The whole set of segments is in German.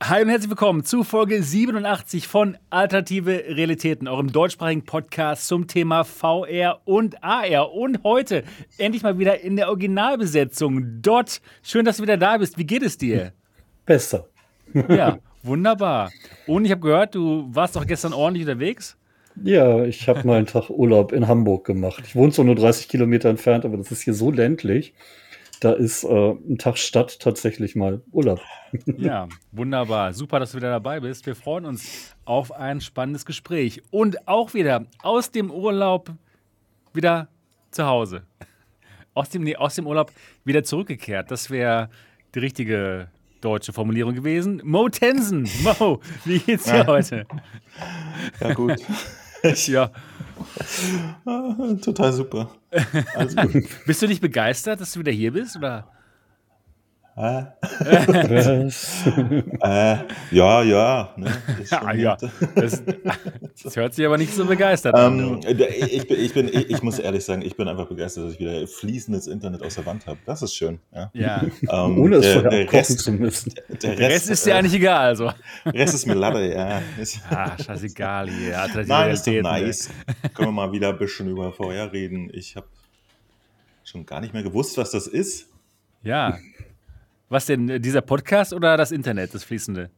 Hi und herzlich willkommen zu Folge 87 von Alternative Realitäten, eurem deutschsprachigen Podcast zum Thema VR und AR. Und heute endlich mal wieder in der Originalbesetzung. Dot, schön, dass du wieder da bist. Wie geht es dir? Besser. Ja, wunderbar. Und ich habe gehört, du warst doch gestern ordentlich unterwegs. Ja, ich habe mal einen Tag Urlaub in Hamburg gemacht. Ich wohne zwar nur 30 Kilometer entfernt, aber das ist hier so ländlich da ist äh, ein Tag Stadt tatsächlich mal Urlaub. Ja, wunderbar. Super, dass du wieder dabei bist. Wir freuen uns auf ein spannendes Gespräch. Und auch wieder aus dem Urlaub wieder zu Hause. Aus dem, nee, aus dem Urlaub wieder zurückgekehrt. Das wäre die richtige deutsche Formulierung gewesen. Mo Tensen. Mo, wie geht's dir ja. heute? Ja, gut. ja. Total super. Bist du nicht begeistert, dass du wieder hier bist? Oder? Äh. äh, ja, ja. Ne, ja, ja. Das, das, hört sich aber nicht so begeistert an. Ähm, ich, ich, bin, ich, ich, muss ehrlich sagen, ich bin einfach begeistert, dass ich wieder fließendes Internet aus der Wand habe. Das ist schön. Ja. ja. Ähm, Ohne es der, vorher der Rest, zu müssen. Der Rest, der Rest ist dir äh, eigentlich egal. Also. Rest ist mir Latte, ja. Ah, scheißegal hier. Nein, ist doch nice. Können wir mal wieder ein bisschen über VR reden. Ich habe schon gar nicht mehr gewusst, was das ist. Ja, was denn, äh, dieser Podcast oder das Internet, das fließende?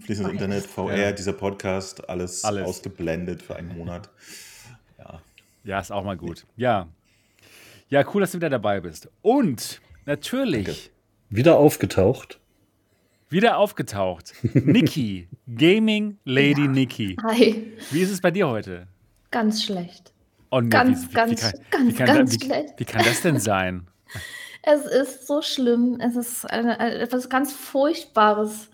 Fließendes Internet, VR, ja. dieser Podcast, alles, alles, ausgeblendet für einen Monat. Ja. Ja, ist auch mal gut. Ja. Ja, cool, dass du wieder dabei bist. Und natürlich. Danke. Wieder aufgetaucht. Wieder aufgetaucht. Niki, Gaming Lady ja. Niki. Hi. Wie ist es bei dir heute? Ganz schlecht. Oh, nee, ganz, wie, ganz, wie kann, ganz, kann, ganz wie, schlecht. Wie kann das denn sein? Es ist so schlimm. Es ist eine, etwas ganz Furchtbares.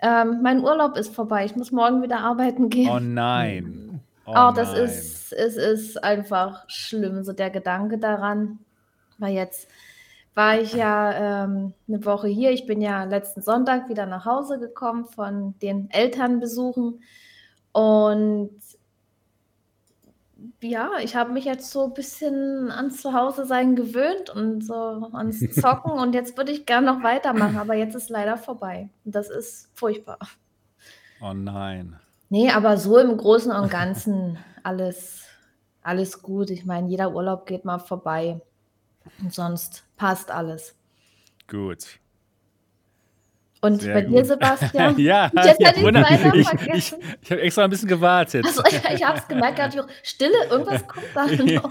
Ähm, mein Urlaub ist vorbei. Ich muss morgen wieder arbeiten gehen. Oh nein. Oh, oh das nein. ist, es ist einfach schlimm, so der Gedanke daran. Weil jetzt war ich ja ähm, eine Woche hier. Ich bin ja letzten Sonntag wieder nach Hause gekommen von den Elternbesuchen. Und ja, ich habe mich jetzt so ein bisschen ans Zuhause-Sein gewöhnt und so ans Zocken und jetzt würde ich gerne noch weitermachen, aber jetzt ist leider vorbei. Das ist furchtbar. Oh nein. Nee, aber so im Großen und Ganzen alles, alles gut. Ich meine, jeder Urlaub geht mal vorbei und sonst passt alles. Gut. Und Sehr bei gut. dir, Sebastian? ja, jetzt ja, ich, ich, ich, ich habe extra ein bisschen gewartet. Also, ich habe es gemerkt, gerade Stille, irgendwas kommt da noch.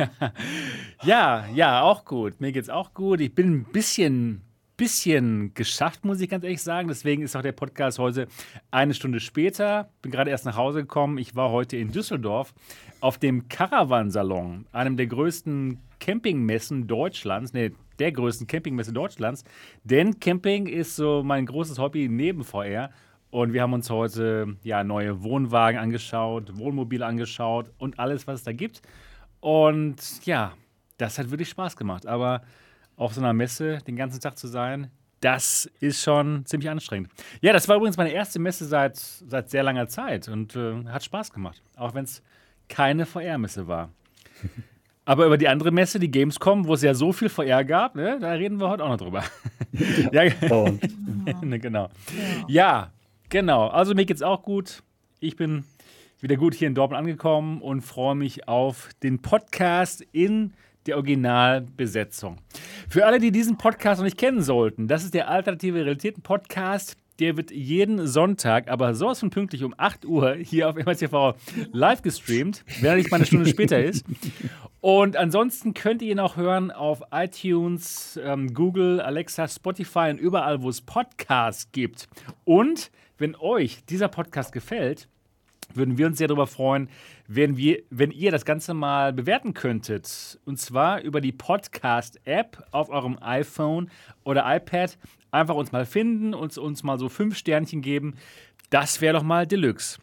Ja, ja, auch gut. Mir geht es auch gut. Ich bin ein bisschen, bisschen geschafft, muss ich ganz ehrlich sagen. Deswegen ist auch der Podcast heute eine Stunde später. Bin gerade erst nach Hause gekommen. Ich war heute in Düsseldorf auf dem Caravan-Salon, einem der größten Campingmessen Deutschlands. Nee, der größten Campingmesse Deutschlands. Denn Camping ist so mein großes Hobby neben VR. Und wir haben uns heute ja, neue Wohnwagen angeschaut, Wohnmobile angeschaut und alles, was es da gibt. Und ja, das hat wirklich Spaß gemacht. Aber auf so einer Messe den ganzen Tag zu sein, das ist schon ziemlich anstrengend. Ja, das war übrigens meine erste Messe seit, seit sehr langer Zeit und äh, hat Spaß gemacht. Auch wenn es keine VR-Messe war. Aber über die andere Messe, die Gamescom, wo es ja so viel VR gab, ne, da reden wir heute auch noch drüber. ja, ja. Ne, genau. Ja, genau. Also mir geht's auch gut. Ich bin wieder gut hier in Dortmund angekommen und freue mich auf den Podcast in der Originalbesetzung. Für alle, die diesen Podcast noch nicht kennen sollten, das ist der Alternative Realitäten Podcast. Der wird jeden Sonntag, aber sowas von pünktlich um 8 Uhr hier auf MRTV live gestreamt, wenn er nicht mal eine Stunde später ist. Und ansonsten könnt ihr ihn auch hören auf iTunes, ähm, Google, Alexa, Spotify und überall, wo es Podcasts gibt. Und wenn euch dieser Podcast gefällt, würden wir uns sehr darüber freuen, wenn, wir, wenn ihr das Ganze mal bewerten könntet. Und zwar über die Podcast-App auf eurem iPhone oder iPad. Einfach uns mal finden und uns mal so fünf Sternchen geben. Das wäre doch mal Deluxe.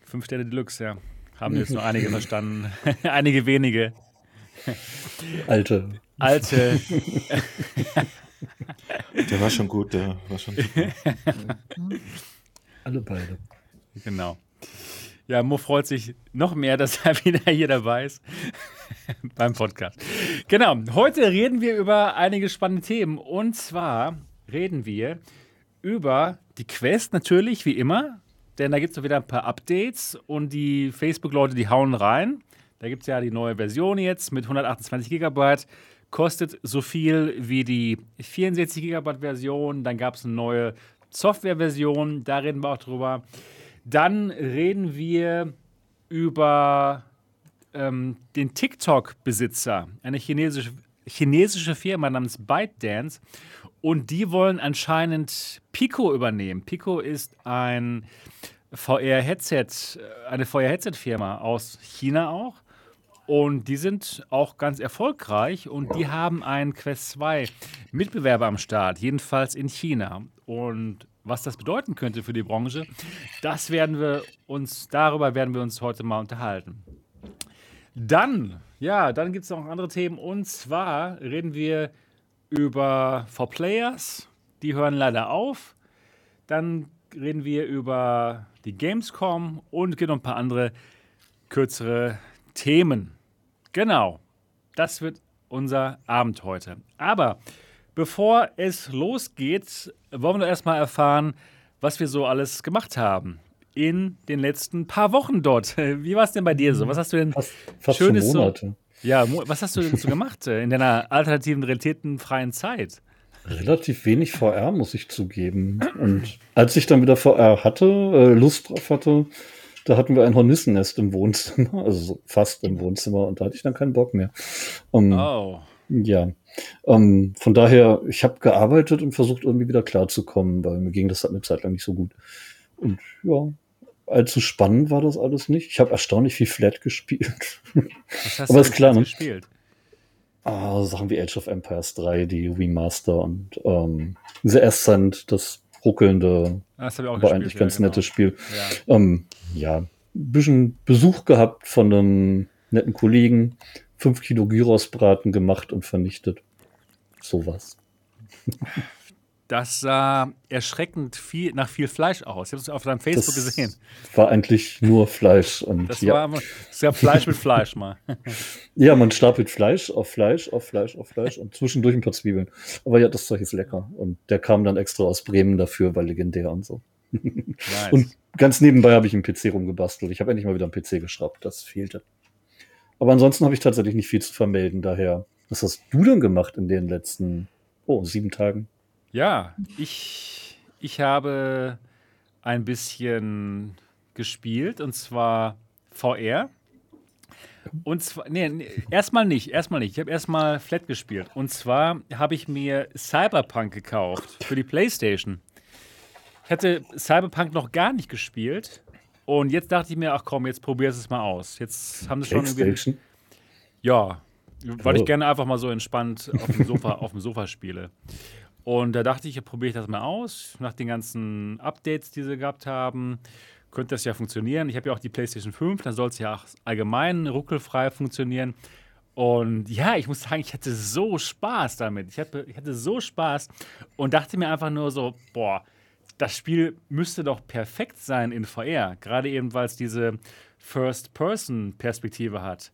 Fünf Sterne Deluxe, ja. Haben jetzt nur einige verstanden. einige wenige. Alte. Alte. der war schon gut, der war schon super. Alle beide. Genau. Ja, Mo freut sich noch mehr, dass er wieder hier dabei ist beim Podcast. Genau. Heute reden wir über einige spannende Themen. Und zwar reden wir über die Quest natürlich, wie immer. Denn da gibt es wieder ein paar Updates und die Facebook-Leute, die hauen rein. Da gibt es ja die neue Version jetzt mit 128 GB. Kostet so viel wie die 64 GB Version. Dann gab es eine neue Software-Version. Da reden wir auch drüber. Dann reden wir über ähm, den TikTok-Besitzer, eine chinesische, chinesische Firma namens ByteDance. Und die wollen anscheinend Pico übernehmen. Pico ist ein VR-Headset, eine VR-Headset-Firma aus China auch. Und die sind auch ganz erfolgreich und die haben einen Quest 2 Mitbewerber am Start, jedenfalls in China. Und was das bedeuten könnte für die Branche, das werden wir uns, darüber werden wir uns heute mal unterhalten. Dann, ja, dann gibt es noch andere Themen und zwar reden wir über For Players, die hören leider auf. Dann reden wir über die Gamescom und gibt noch ein paar andere kürzere Themen. Genau, das wird unser Abend heute. Aber bevor es losgeht, wollen wir erstmal erfahren, was wir so alles gemacht haben in den letzten paar Wochen dort. Wie war es denn bei dir so? Was hast du denn fast, fast Schönes Monate. so? Ja, was hast du denn so gemacht äh, in deiner alternativen, realitätenfreien Zeit? Relativ wenig VR, muss ich zugeben. Und als ich dann wieder VR hatte, äh, Lust drauf hatte, da hatten wir ein Hornissennest im Wohnzimmer, also fast im Wohnzimmer, und da hatte ich dann keinen Bock mehr. Um, oh. Ja. Um, von daher, ich habe gearbeitet und versucht, irgendwie wieder klarzukommen, weil mir ging das halt eine Zeit lang nicht so gut. Und ja, allzu spannend war das alles nicht. Ich habe erstaunlich viel Flat gespielt. Was hast Aber du ist klar, ne? gespielt? Ah, Sachen wie Age of Empires 3, die Remaster und ähm, The Ascent, das ruckelnde, Das ich auch aber gespielt. eigentlich ja, ganz genau. nettes Spiel. Ja. Ähm, ja, ein bisschen Besuch gehabt von einem netten Kollegen, fünf Kilo Gyrosbraten gemacht und vernichtet. Sowas. Das sah erschreckend viel, nach viel Fleisch aus. Ich habe es auf deinem Facebook Das gesehen. war eigentlich nur Fleisch. Und Das ja, war das war Fleisch mit Fleisch mal. ja, man stapelt Fleisch auf Fleisch, auf Fleisch, auf Fleisch und zwischendurch ein paar Zwiebeln. Aber ja, das Zeug ist lecker. Und der kam dann extra aus Bremen dafür, weil legendär und so. Nice. Und ganz nebenbei habe ich einen PC rumgebastelt. Ich habe endlich mal wieder einen PC geschraubt. Das fehlte. Aber ansonsten habe ich tatsächlich nicht viel zu vermelden. Daher, was hast du denn gemacht in den letzten, oh, sieben Tagen? Ja, ich, ich habe ein bisschen gespielt und zwar VR. Und zwar, nee, nee erstmal nicht, erstmal nicht. Ich habe erstmal Flat gespielt. Und zwar habe ich mir Cyberpunk gekauft für die Playstation. Ich hatte Cyberpunk noch gar nicht gespielt. Und jetzt dachte ich mir, ach komm, jetzt probierst es mal aus. Jetzt haben sie schon irgendwie. Ja, weil ich Oh. gerne einfach mal so entspannt auf dem Sofa, auf dem Sofa spiele. Und da dachte ich, probiere ich das mal aus. Nach den ganzen Updates, die sie gehabt haben, könnte das ja funktionieren. Ich habe ja auch die PlayStation 5, dann soll es ja auch allgemein ruckelfrei funktionieren. Und ja, ich muss sagen, ich hatte so Spaß damit. Ich hatte, ich hatte so Spaß und dachte mir einfach nur so, boah, das Spiel müsste doch perfekt sein in VR. Gerade eben, weil es diese First-Person-Perspektive hat.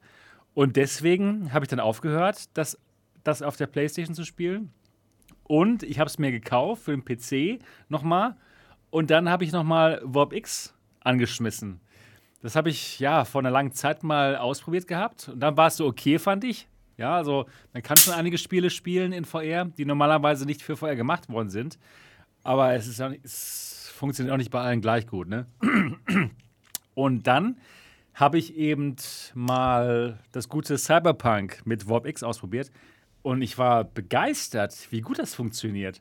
Und deswegen habe ich dann aufgehört, das, das auf der PlayStation zu spielen. Und ich habe es mir gekauft für den PC nochmal. Und dann habe ich nochmal Warp X angeschmissen. Das habe ich ja vor einer langen Zeit mal ausprobiert gehabt. Und dann war es so okay, fand ich. Ja, also man kann schon einige Spiele spielen in VR, die normalerweise nicht für VR gemacht worden sind. Aber es, ist auch nicht, es funktioniert auch nicht bei allen gleich gut. Ne? Und dann habe ich eben mal das gute Cyberpunk mit Warp X ausprobiert und ich war begeistert, wie gut das funktioniert.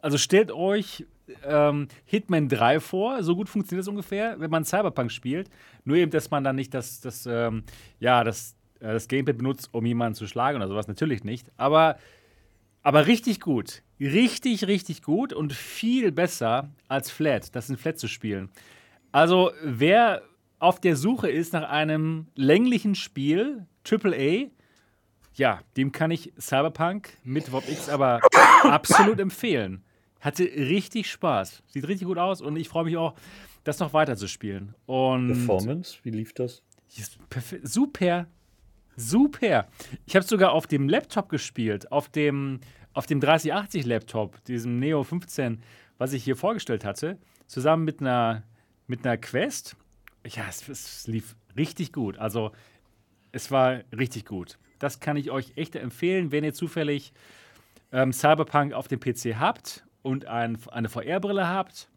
Also stellt euch ähm, Hitman 3 vor, so gut funktioniert es ungefähr, wenn man Cyberpunk spielt. Nur eben, dass man dann nicht das, das, ähm, ja, das, äh, das Gamepad benutzt, um jemanden zu schlagen oder sowas, natürlich nicht. Aber, aber richtig gut. Richtig, richtig gut und viel besser als Flat, das in Flat zu spielen. Also, wer auf der Suche ist nach einem länglichen Spiel, AAA, ja, dem kann ich Cyberpunk mit Warp X aber absolut empfehlen. Hatte richtig Spaß. Sieht richtig gut aus und ich freue mich auch, das noch weiter zu spielen. Und Performance, wie lief das? Super. Super. Ich habe sogar auf dem Laptop gespielt, auf dem, auf dem 3080 Laptop, diesem Neo 15 was ich hier vorgestellt hatte, zusammen mit einer, mit einer Quest. Ja, es, es lief richtig gut. Also, es war richtig gut. Das kann ich euch echt empfehlen, wenn ihr zufällig ähm, Cyberpunk auf dem PC habt und ein, eine VR-Brille habt.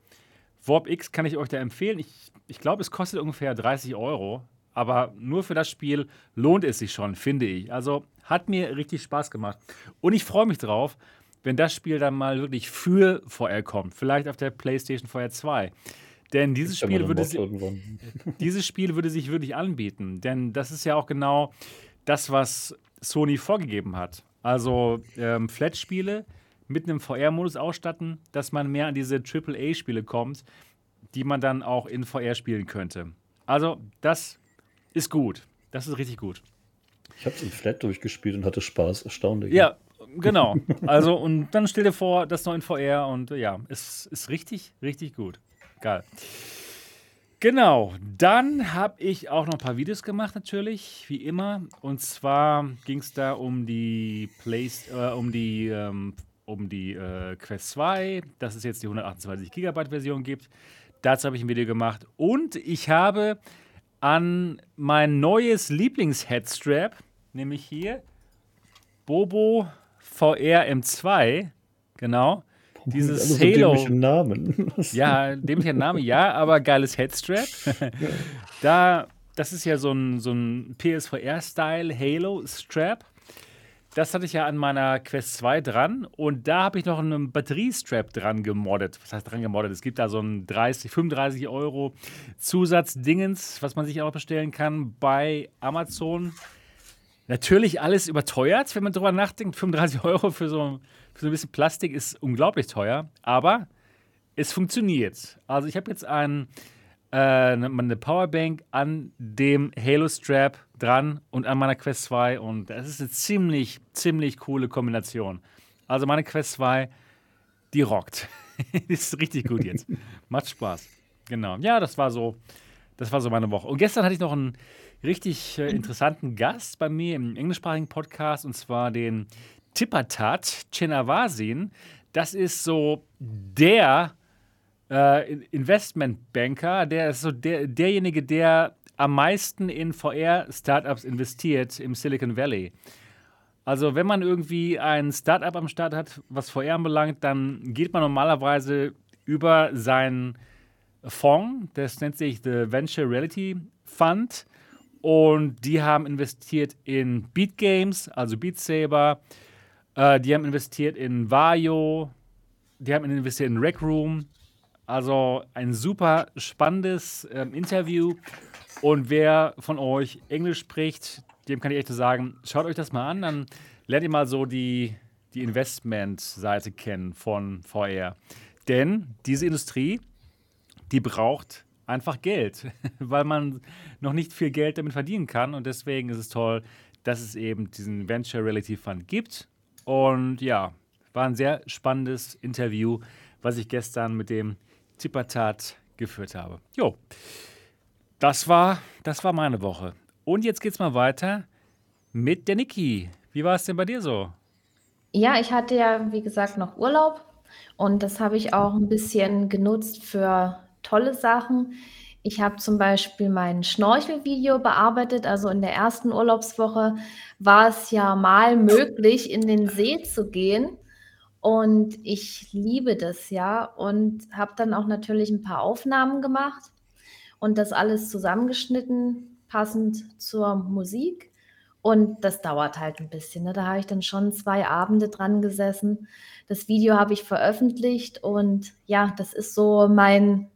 Warp X kann ich euch da empfehlen. Ich, ich glaube, es kostet ungefähr 30 Euro. Aber nur für das Spiel lohnt es sich schon, finde ich. Also hat mir richtig Spaß gemacht. Und ich freue mich drauf, wenn das Spiel dann mal wirklich für VR kommt. Vielleicht auf der PlayStation VR 2. Denn dieses Spiel, würde si dieses Spiel würde sich wirklich anbieten. Denn das ist ja auch genau das, was Sony vorgegeben hat. Also ähm, Flat-Spiele mit einem VR-Modus ausstatten, dass man mehr an diese AAA-Spiele kommt, die man dann auch in VR spielen könnte. Also das ist gut. Das ist richtig gut. Ich habe es in Flat durchgespielt und hatte Spaß, erstaunlich. Ja, genau. Also, und dann stell dir vor, das noch in VR und ja, es ist richtig, richtig gut. Geil. Genau, dann habe ich auch noch ein paar Videos gemacht, natürlich, wie immer. Und zwar ging es da um die Place, äh, um die, ähm, um die äh, Quest 2, dass es jetzt die 128 GB Version gibt. Dazu habe ich ein Video gemacht. Und ich habe an mein neues Lieblings-Headstrap, nämlich hier Bobo VR M2, genau. Dieses also Halo. Namen. ja, dämlicher Name, ja, aber geiles Headstrap. da, das ist ja so ein, so ein PSVR-Style Halo-Strap. Das hatte ich ja an meiner Quest 2 dran und da habe ich noch einen Batteriestrap dran gemoddet. Was heißt dran gemoddet? Es gibt da so ein 30, 35 Euro Zusatzdingens, was man sich auch bestellen kann bei Amazon. Natürlich alles überteuert, wenn man drüber nachdenkt. 35 Euro für so, für so ein bisschen Plastik ist unglaublich teuer, aber es funktioniert. Also ich habe jetzt ein, äh, eine Powerbank an dem Halo Strap dran und an meiner Quest 2 und das ist eine ziemlich, ziemlich coole Kombination. Also meine Quest 2, die rockt. die ist richtig gut jetzt. Macht Spaß. Genau. Ja, das war so, das war so meine Woche. Und gestern hatte ich noch einen richtig äh, interessanten Gast bei mir im englischsprachigen Podcast und zwar den Tippertat Chenavasin. Das ist so der äh, Investmentbanker, der ist so der, derjenige, der am meisten in VR-Startups investiert im Silicon Valley. Also wenn man irgendwie ein Startup am Start hat, was VR anbelangt, dann geht man normalerweise über seinen Fonds, das nennt sich The Venture Reality Fund. Und die haben investiert in Beat Games, also Beat Saber. Äh, die haben investiert in Vario. Die haben investiert in Rec Room. Also ein super spannendes ähm, Interview. Und wer von euch Englisch spricht, dem kann ich echt sagen, schaut euch das mal an, dann lernt ihr mal so die, die Investment-Seite kennen von VR. Denn diese Industrie, die braucht einfach Geld, weil man noch nicht viel Geld damit verdienen kann. Und deswegen ist es toll, dass es eben diesen Venture Reality Fund gibt. Und ja, war ein sehr spannendes Interview, was ich gestern mit dem Tippertat geführt habe. Jo. Das war, das war meine Woche. Und jetzt geht's mal weiter mit der Niki. Wie war es denn bei dir so? Ja, ich hatte ja, wie gesagt, noch Urlaub und das habe ich auch ein bisschen genutzt für tolle Sachen. Ich habe zum Beispiel mein Schnorchelvideo bearbeitet. Also in der ersten Urlaubswoche war es ja mal möglich, in den See zu gehen. Und ich liebe das ja und habe dann auch natürlich ein paar Aufnahmen gemacht und das alles zusammengeschnitten, passend zur Musik. Und das dauert halt ein bisschen. Ne? Da habe ich dann schon zwei Abende dran gesessen. Das Video habe ich veröffentlicht und ja, das ist so mein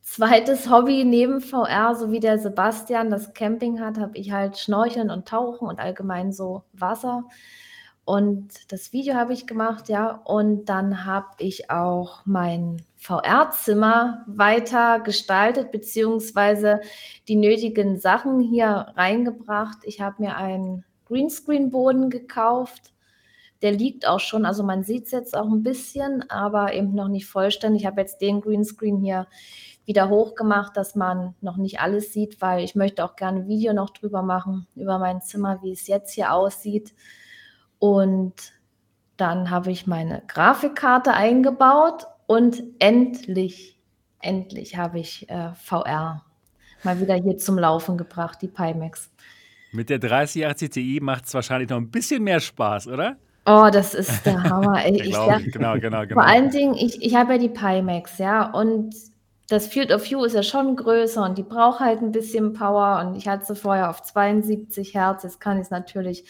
zweites Hobby neben VR, so wie der Sebastian das Camping hat, habe ich halt Schnorcheln und Tauchen und allgemein so Wasser. Und das Video habe ich gemacht, ja. Und dann habe ich auch mein VR-Zimmer weiter gestaltet, beziehungsweise die nötigen Sachen hier reingebracht. Ich habe mir einen Greenscreen-Boden gekauft. Der liegt auch schon, also man sieht es jetzt auch ein bisschen, aber eben noch nicht vollständig. Ich habe jetzt den Greenscreen hier wieder hochgemacht, dass man noch nicht alles sieht, weil ich möchte auch gerne ein Video noch drüber machen, über mein Zimmer, wie es jetzt hier aussieht. Und dann habe ich meine Grafikkarte eingebaut Und endlich, endlich habe ich äh, VR mal wieder hier zum Laufen gebracht, die Pimax. Mit der 3080 Ti macht es wahrscheinlich noch ein bisschen mehr Spaß, oder? Oh, das ist der Hammer. Ich Ich glaube, sag, genau, genau, genau. vor allen Dingen, ich, ich habe ja die Pimax, ja, und das Field of View ist ja schon größer und die braucht halt ein bisschen Power und ich hatte sie vorher auf 72 Hertz, jetzt kann ich es natürlich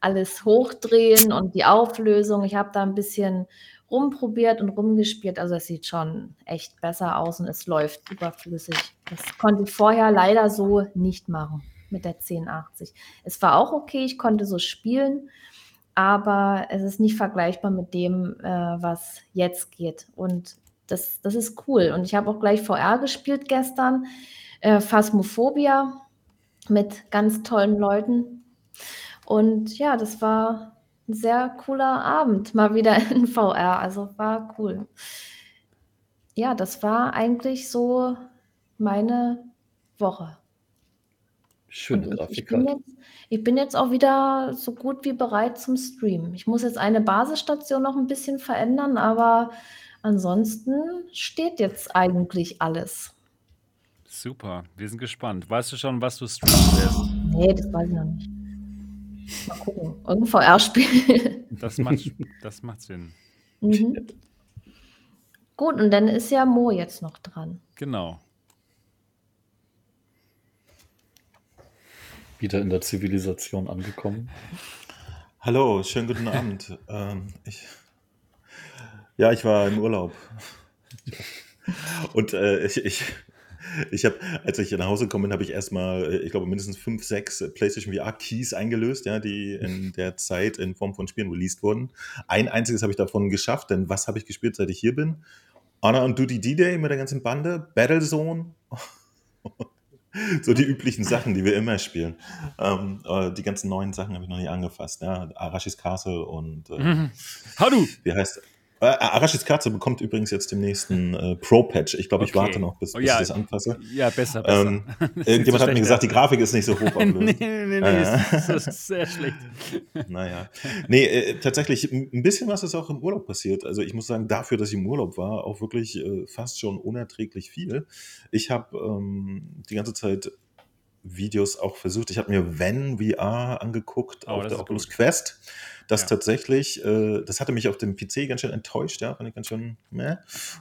alles hochdrehen und die Auflösung, ich habe da ein bisschen rumprobiert und rumgespielt, also es sieht schon echt besser aus und es läuft überflüssig. Das konnte ich vorher leider so nicht machen mit der 1080. Es war auch okay, ich konnte so spielen, aber es ist nicht vergleichbar mit dem, äh, was jetzt geht. Und das, das ist cool. Und ich habe auch gleich VR gespielt gestern, äh, Phasmophobia mit ganz tollen Leuten. Und ja, das war ein sehr cooler Abend, mal wieder in VR. Also war cool. Ja, das war eigentlich so meine Woche. Schöne ich, ich, Grafik. bin halt. jetzt, ich bin jetzt auch wieder so gut wie bereit zum Stream. Ich muss jetzt eine Basisstation noch ein bisschen verändern, aber ansonsten steht jetzt eigentlich alles. Super, wir sind gespannt. Weißt du schon, was du streamen wirst? Nee, das weiß ich noch nicht. Mal gucken. Irgendein VR-Spiel. Das macht, das macht Sinn. mhm. Gut, und dann ist ja Mo jetzt noch dran. Genau. Wieder in der Zivilisation angekommen. Hallo, schönen guten Abend. ähm, ich, ja, ich war im Urlaub. Und äh, ich, ich, ich habe, als ich nach Hause gekommen bin, habe ich erstmal, äh, ich glaube, mindestens fünf, sechs PlayStation VR Keys eingelöst, ja, die in der Zeit in Form von Spielen released wurden. Ein einziges habe ich davon geschafft, denn was habe ich gespielt, seit ich hier bin? Honor und Duty D-Day mit der ganzen Bande, Battlezone. So die üblichen Sachen, die wir immer spielen. Ähm, äh, die ganzen neuen Sachen habe ich noch nicht angefasst. Ja? Arashis Castle und äh, Mhm. Hallo! wie heißt äh, Arashis Castle bekommt übrigens jetzt den nächsten äh, Pro-Patch. Ich glaube, ich Okay. warte noch, bis, Oh, bis ja. ich das anfasse. Ja, besser, besser. Ähm, irgendjemand hat mir gesagt, die. Grafik ist nicht so hoch nee, nee, nee, Äh. das, ist sehr schlecht. Naja. Nee, äh, tatsächlich, ein bisschen was ist auch im Urlaub passiert. Also ich muss sagen, dafür, dass ich im Urlaub war, auch wirklich äh, fast schon unerträglich viel. Ich habe ähm, die ganze Zeit Videos auch versucht. Ich habe mir Van VR angeguckt Oh, auf der Oculus gut. Quest. Das Ja. tatsächlich, äh, das hatte mich auf dem PC ganz schön enttäuscht, ja, fand ich ganz schön, ne?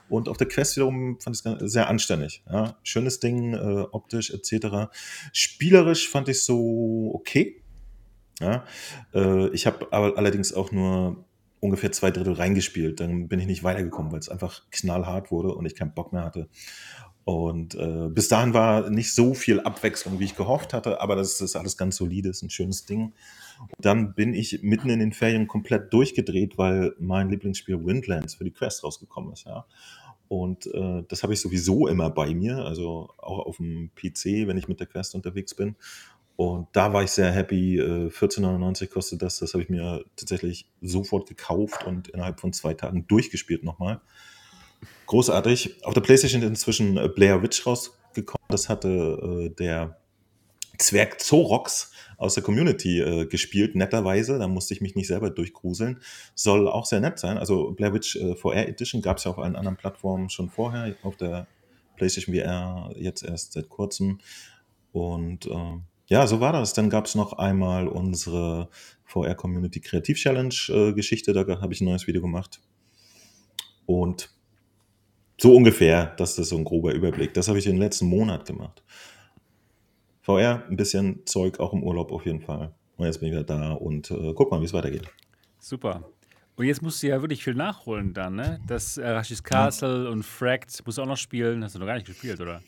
Und auf der Quest wiederum fand ich es sehr anständig, ja. Schönes Ding, äh, optisch etc. Spielerisch fand ich so okay, ja. Äh, ich habe aber allerdings auch nur ungefähr zwei Drittel reingespielt. Dann bin ich nicht weitergekommen, weil es einfach knallhart wurde und ich keinen Bock mehr hatte. Und äh, bis dahin war nicht so viel Abwechslung, wie ich gehofft hatte, aber das ist alles ganz solide, ist ein schönes Ding. Und dann bin ich mitten in den Ferien komplett durchgedreht, weil mein Lieblingsspiel Windlands für die Quest rausgekommen ist, ja. Und äh, das habe ich sowieso immer bei mir, also auch auf dem PC, wenn ich mit der Quest unterwegs bin. Und da war ich sehr happy. Äh, 14,99 kostet das. Das habe ich mir tatsächlich sofort gekauft und innerhalb von zwei Tagen durchgespielt nochmal. Großartig. Auf der PlayStation ist inzwischen äh, Blair Witch rausgekommen. Das hatte äh, der Zwerg Zorox aus der Community äh, gespielt, netterweise. Da musste ich mich nicht selber durchgruseln. Soll auch sehr nett sein. Also Blair Witch äh, VR Edition gab es ja auf allen anderen Plattformen schon vorher. Auf der PlayStation VR jetzt erst seit kurzem. Und äh, ja, so war das. Dann gab es noch einmal unsere VR Community Kreativ Challenge äh, Geschichte. Da habe ich ein neues Video gemacht. Und so ungefähr, das ist so ein grober Überblick. Das habe ich den letzten Monat gemacht. VR, ein bisschen Zeug, auch im Urlaub auf jeden Fall. Und jetzt bin ich wieder da und äh, guck mal, wie es weitergeht. Super. Und jetzt musst du ja wirklich viel nachholen dann, ne? Das äh, Rashis Castle und Fracked musst du auch noch spielen. Hast du noch gar nicht gespielt, oder?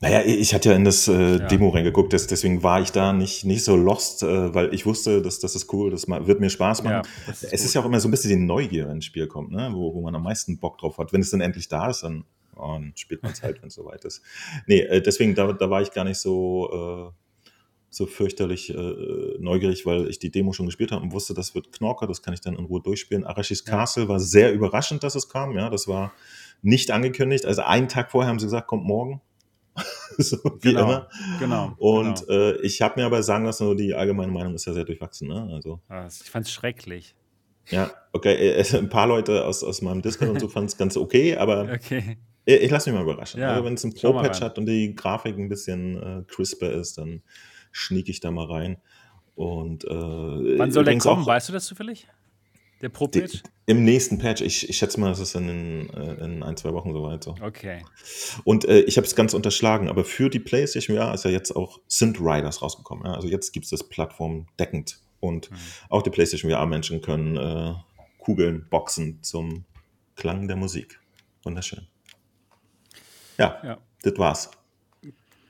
Naja, ich hatte ja in das äh, Ja. Demo reingeguckt, das, deswegen war ich da nicht, nicht so lost, äh, weil ich wusste, dass das ist cool, das wird mir Spaß machen. Ja, ist es ist gut. ja auch immer so ein bisschen die Neugier, wenn ein Spiel kommt, ne? wo, wo man am meisten Bock drauf hat. Wenn es dann endlich da ist, dann, dann spielt man es halt, wenn es soweit ist. Nee, äh, deswegen, da, da war ich gar nicht so, äh, so fürchterlich äh, neugierig, weil ich die Demo schon gespielt habe und wusste, das wird Knorke, das kann ich dann in Ruhe durchspielen. Arashis Ja. Castle war sehr überraschend, dass es kam, ja, das war nicht angekündigt. Also einen Tag vorher haben sie gesagt, kommt morgen. so wie Genau, immer. genau, Und genau. äh, ich habe mir aber sagen lassen, die allgemeine Meinung ist ja sehr durchwachsen. Ne? Also, Ich fand's schrecklich. Ja, okay. äh, Ein paar Leute aus, aus meinem Discord und so fanden es ganz okay, aber Okay. Ich, lasse mich mal überraschen. Ja, also wenn es ein Pro-Patch hat und die Grafik ein bisschen äh, crisper ist, dann schnieke ich da mal rein. Und äh, Wann soll der kommen? auch Weißt du das zufällig? Der die, Pro-Pitch? im nächsten Patch, ich, ich schätze mal, das ist in, äh, in ein, zwei Wochen soweit so. Okay. Und äh, ich habe es ganz unterschlagen, aber für die PlayStation VR ist ja jetzt auch Synth Riders rausgekommen. Ja? Also jetzt gibt es das plattformdeckend. Und Mhm. auch die PlayStation VR-Menschen können äh, Kugeln boxen zum Klang der Musik. Wunderschön. Ja, Ja. das war's.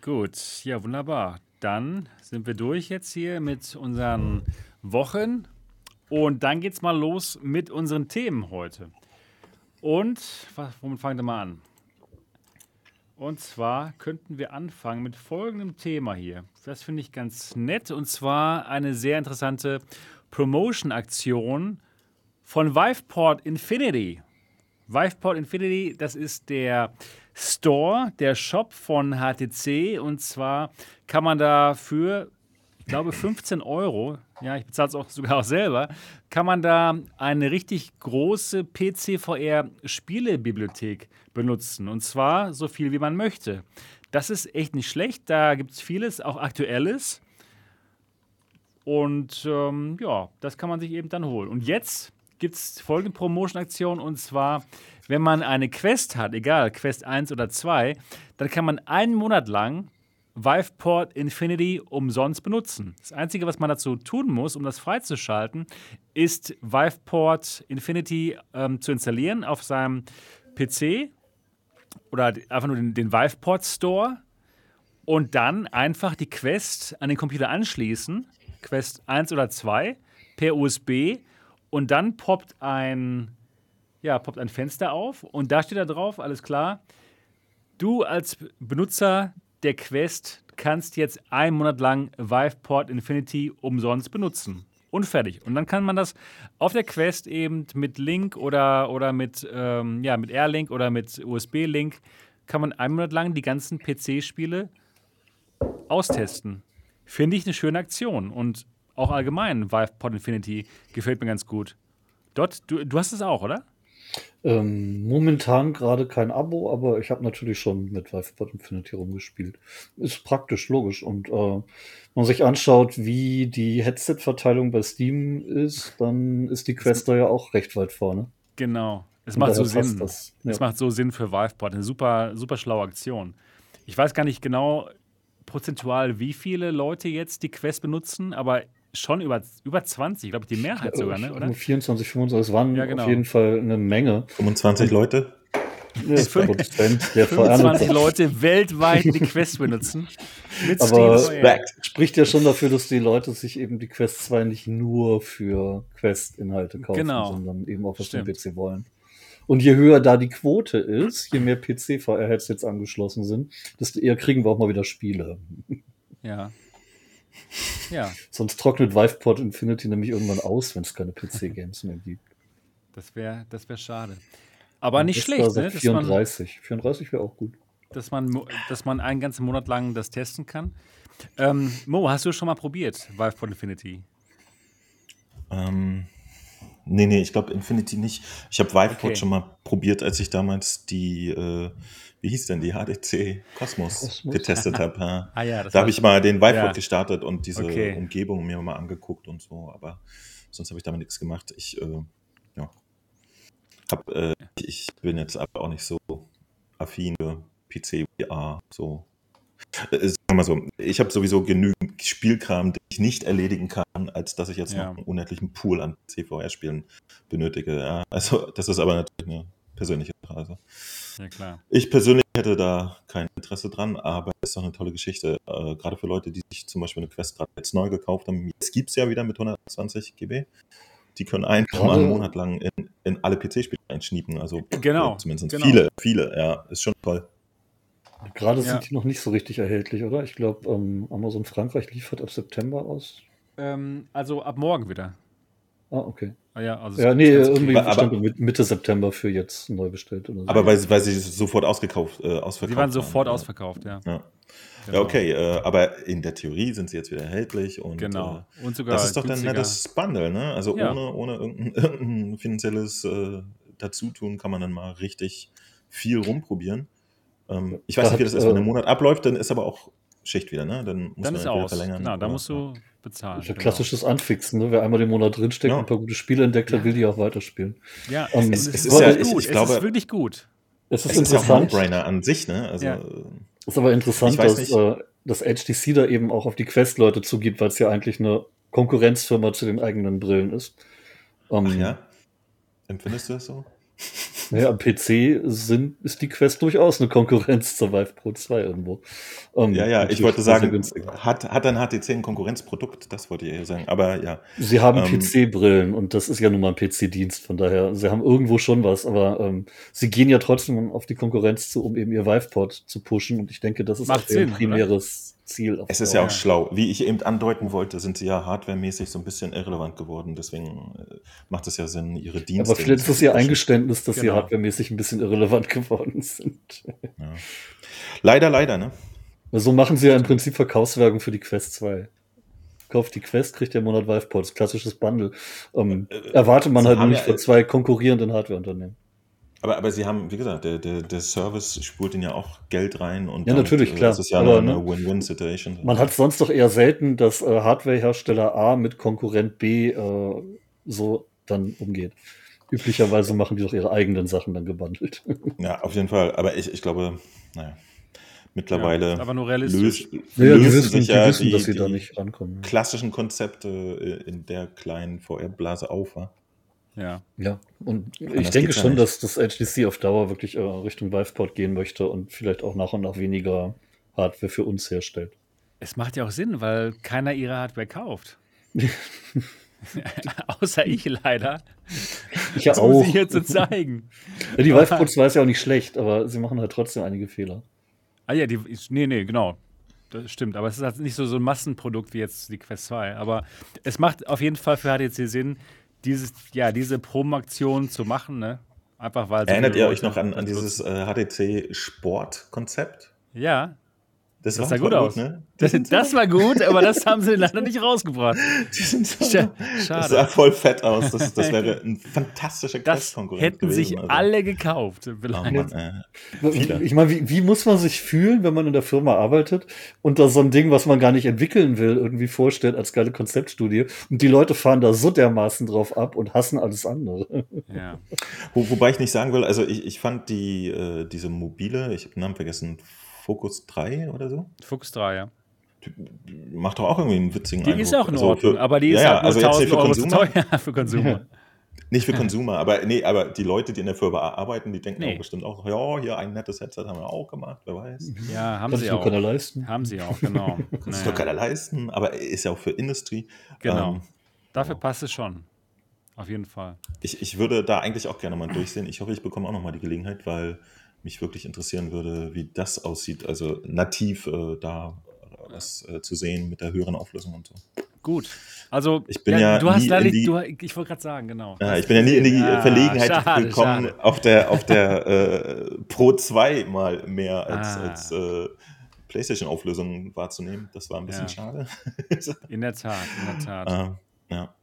Gut, ja, wunderbar. Dann sind wir durch jetzt hier mit unseren Wochen. Und dann geht's mal los mit unseren Themen heute. Und womit fangen wir mal an? Und zwar könnten wir anfangen mit folgendem Thema hier. Das finde ich ganz nett. Und zwar eine sehr interessante Promotion-Aktion von Viveport Infinity. Viveport Infinity, das ist der Store, der Shop von HTC. Und zwar kann man da für, ich glaube, 15 Euro, ja, ich bezahle es auch sogar auch selber, kann man da eine richtig große PC-VR-Spielebibliothek benutzen. Und zwar so viel, wie man möchte. Das ist echt nicht schlecht. Da gibt es vieles, auch Aktuelles. Und ähm, ja, das kann man sich eben dann holen. Und jetzt gibt es folgende Promotion-Aktion und zwar, wenn man eine Quest hat, egal, Quest 1 oder 2, dann kann man einen Monat lang Viveport Infinity umsonst benutzen. Das Einzige, was man dazu tun muss, um das freizuschalten, ist Viveport Infinity ähm, zu installieren auf seinem PC oder einfach nur den, den Viveport Store und dann einfach die Quest an den Computer anschließen, Quest 1 oder 2, per USB und dann poppt ein, ja, poppt ein Fenster auf und da steht da drauf, alles klar, du als Benutzer der Quest kannst jetzt einen Monat lang Viveport Infinity umsonst benutzen. Und fertig. Und dann kann man das auf der Quest eben mit Link oder, oder mit, ähm, ja, mit Airlink oder mit USB-Link kann man einen Monat lang die ganzen PC-Spiele austesten. Finde ich eine schöne Aktion. Und auch allgemein Viveport Infinity gefällt mir ganz gut. Dort, du, du hast es auch, oder? Ähm, momentan gerade kein Abo, aber ich habe natürlich schon mit Viveport Infinity rumgespielt. Ist praktisch, logisch. Und äh, wenn man sich anschaut, wie die Headset-Verteilung bei Steam ist, dann ist die Quest da ja auch recht weit vorne. Genau. Es macht so Sinn. das, Es ja. macht so Sinn für Viveport. Eine super, super schlaue Aktion. Ich weiß gar nicht genau prozentual, wie viele Leute jetzt die Quest benutzen, aber schon über, über 20, glaube ich, die Mehrheit sogar, ne? oder? 24, 25, es waren Ja, genau. auf jeden Fall eine Menge. 25 Leute. Ja, fünf- Prozent der 25 VR-Nutzer. Leute weltweit die Quest benutzen. Mit Aber spricht ja schon dafür, dass die Leute sich eben die Quest 2 nicht nur für Quest-Inhalte kaufen, Genau. sondern eben auch was den PC wollen. Und je höher da die Quote ist, je mehr PC-VR-Headsets angeschlossen sind, desto eher kriegen wir auch mal wieder Spiele. Ja. Ja, Sonst trocknet Viveport Infinity nämlich irgendwann aus, wenn es keine PC-Games mehr gibt. das wäre das wär schade. Aber nicht Das schlecht, ne? dass man, 34. 34 wäre auch gut. dass, man, dass man einen ganzen Monat lang das testen kann. Ähm, Mo, hast du schon mal probiert, Viveport Infinity? Ähm, nee, nee, ich glaube Infinity nicht. Ich habe Viveport Okay. schon mal probiert, als ich damals die, äh, wie hieß denn die HDC Cosmos, Cosmos? getestet habe. Ja. Ah ja, Da habe ich mal den Viveport Ja. gestartet und diese Okay. Umgebung mir mal angeguckt und so, aber sonst habe ich damit nichts gemacht. Ich, äh, ja, hab, äh, ich bin jetzt aber auch nicht so affin für PC, VR, so. Äh, Sagen wir mal so, ich habe sowieso genügend Spielkram, den ich nicht erledigen kann, als dass ich jetzt noch einen unendlichen Pool an CVR-Spielen benötige. Also, das ist aber natürlich eine persönliche. Also. Ja, klar. Ich persönlich hätte da kein Interesse dran, aber es ist doch eine tolle Geschichte. Äh, gerade für Leute, die sich zum Beispiel eine Quest gerade jetzt neu gekauft haben. Es gibt es ja wieder mit 120 GB. Die können einfach mal einen Monat lang in, in alle PC-Spiele einschniepen. Also Genau, zumindest genau. viele, viele, ja. Ist schon toll. Gerade Ja. sind die noch nicht so richtig erhältlich, oder? Ich glaube, ähm, Amazon Frankreich liefert ab September aus. Ähm, also ab morgen wieder. Ah, okay. Ah, ja, also Ja, nee, irgendwie Aber- Mitte September für jetzt neu bestellt oder so. Aber weil, weil sie sofort ausgekauft, äh, ausverkauft Die waren sofort ja. ausverkauft, ja. Ja. Genau. Ja, okay, äh, aber in der Theorie sind sie jetzt wieder erhältlich und Genau. äh, Und sogar das ist doch dann günstiger. nettes Bundle, ne? Also Ja. ohne, ohne irgendein, irgendein finanzielles äh, Dazutun kann man dann mal richtig viel rumprobieren. Ähm, ich weiß Da nicht, wie das ist, wenn äh, der Monat abläuft, dann ist aber auch Schicht wieder, ne? Dann muss Dann man ist aus. verlängern. Genau, da musst du bezahlen. Das ist ja genau. klassisches Anfixen, ne? Wer einmal den Monat drinsteckt Ja. und ein paar gute Spiele entdeckt hat, will die auch weiterspielen. Ja, Ähm, es, es ist, ist ja- gut. ich- ich es glaube- ist wirklich gut. Es ist Es ist ja ein interessant, No-Brainer an sich, ne? Also, Ja. ist aber interessant, dass, äh, dass HTC da eben auch auf die Quest-Leute zugeht, weil es ja eigentlich eine Konkurrenzfirma zu den eigenen Brillen ist. Ähm, ach ja? Empfindest du das so? Naja, am PC sind, ist die Quest durchaus eine Konkurrenz zur Vive Pro 2 irgendwo. Ähm, Ja, ja, ich wollte sagen, hat, hat dann HTC ein Konkurrenzprodukt? Das wollte ich eher sagen. Aber ja, Sie haben ähm, PC-Brillen und das ist ja nun mal ein PC-Dienst, von daher, sie haben irgendwo schon was, aber ähm, sie gehen ja trotzdem auf die Konkurrenz zu, um eben ihr Vive-Port zu pushen und ich denke, das ist auch ihr primäres Ziel. auf es ist ja auch schlau. Wie ich eben andeuten wollte, sind sie ja hardwaremäßig so ein bisschen irrelevant geworden. Deswegen äh, macht es ja Sinn, ihre Dienste. Aber vielleicht ist das ihr Eingeständnis, dass sie Genau. hardwaremäßig ein bisschen irrelevant geworden sind. Ja. Leider, leider, ne? So machen sie ja im Prinzip Verkaufswerbung für die Quest 2. Kauft die Quest, kriegt der Monat Vive-Ports, klassisches Bundle. Ähm, Äh, erwartet man sie halt ja- von zwei konkurrierenden Hardwareunternehmen. Aber, aber sie haben, wie gesagt, der, der, der Service spult ihnen ja auch Geld rein. Und Ja, natürlich, äh, klar. Das ist ja Aber, eine, ne, eine Win-Win-Situation. Man hat sonst doch eher selten, dass äh, Hardwarehersteller A mit Konkurrent B äh, so dann umgeht. Üblicherweise machen die doch ihre eigenen Sachen dann gebundelt. Ja, auf jeden Fall. Aber ich, ich glaube, naja, mittlerweile Ja, aber nur realistisch. lös, Ja, die lösen wissen, sich die ja wissen die, dass sie die da nicht rankommen. klassischen Konzepte äh, in der kleinen VR-Blase auf. wa? Ja. Ja, und ich Anders denke geht's ja schon, nicht. dass das HTC auf Dauer wirklich äh, Richtung Viveport gehen möchte und vielleicht auch nach und nach weniger Hardware für uns herstellt. Es macht ja auch Sinn, weil keiner ihre Hardware kauft. Außer ich leider. Ich ja Das muss auch. ich jetzt so zeigen. Ja, die Vive Pro 2 ist ja auch nicht schlecht, aber sie machen halt trotzdem einige Fehler. Ah ja, die, nee, nee, genau. Das stimmt, aber es ist halt nicht so, so ein Massenprodukt wie jetzt die Quest 2. Aber es macht auf jeden Fall für HTC Sinn, dieses, ja, diese Promo-Aktion zu machen, ne? Einfach weil Erinnert ihr euch noch an, an dieses äh, HTC Sport-Konzept? Ja, Das, das war sah gut aus. ne? Das, das war gut, aber das haben sie leider nicht rausgebracht. Die sind so, Scha- Das sah Schade. voll fett aus. Das, das wäre ein fantastischer Quest-Konkurrent hätten sich gewesen, also. alle gekauft. Oh. Mann, äh. Ich meine, wie, wie muss man sich fühlen, wenn man in der Firma arbeitet und da so ein Ding, was man gar nicht entwickeln will, irgendwie vorstellt als geile Konzeptstudie und die Leute fahren da so dermaßen drauf ab und hassen alles andere. Ja. Wo, wobei ich nicht sagen will, also ich, ich fand die, äh, diese mobile, ich habe den Namen vergessen, Focus 3 oder so, Fuchs 3, ja. die macht doch auch irgendwie einen witzigen Die Eindruck. ist auch in Also Ordnung, für- aber die ist ja, halt nur also jetzt 1000 nicht für Euro zu Consumer, teuer für Consumer. nicht für Consumer, aber nee, aber die Leute, die in der Firma arbeiten, die denken Nee. auch bestimmt auch, ja, hier ein nettes Headset haben wir auch gemacht, wer weiß. Ja, haben Kann sie sich auch. keiner leisten. Haben sie auch, genau. Kann sich Naja. doch keiner leisten, aber ist ja auch für Industrie. Genau. Ähm, Dafür passt es schon. Auf jeden Fall. Ich, ich würde da eigentlich auch gerne mal durchsehen. Ich hoffe, ich bekomme auch noch mal die Gelegenheit, weil mich wirklich interessieren würde, wie das aussieht. Also nativ äh, da was äh, zu sehen mit der höheren Auflösung und so. Gut. Also, Ich bin ja du hast nie leider, in die- du, ich wollte gerade sagen, genau. Ja, ich bin ja nie in die Ah, Verlegenheit schade, gekommen, schade. auf der, auf der äh, Pro 2 mal mehr als, Ah. als äh, PlayStation-Auflösung wahrzunehmen. Das war ein bisschen Ja. schade. In der Tat, in der Tat. Ähm, ja.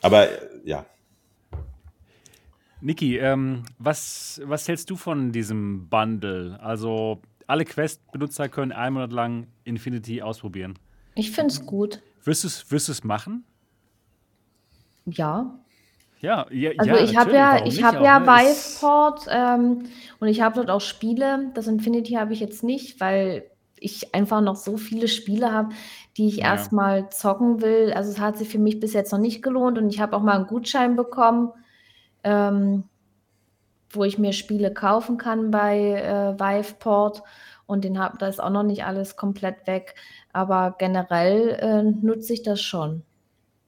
Aber ja, Niki, ähm, was, was hältst du von diesem Bundle? Also, alle Quest-Benutzer können einen Monat lang Infinity ausprobieren. Ich finde es gut. Wirst du es machen? Ja. Ja, ja Also ja, ich habe ja, ich habe ja ne? Viveport ähm, und ich habe dort auch Spiele. Das Infinity habe ich jetzt nicht, weil ich einfach noch so viele Spiele habe, die ich Ja. erstmal zocken will. Also es hat sich für mich bis jetzt noch nicht gelohnt und ich habe auch mal einen Gutschein bekommen, ähm, wo ich mir Spiele kaufen kann bei äh, Viveport und den hab, da ist auch noch nicht alles komplett weg. Aber generell äh, nutze ich das schon.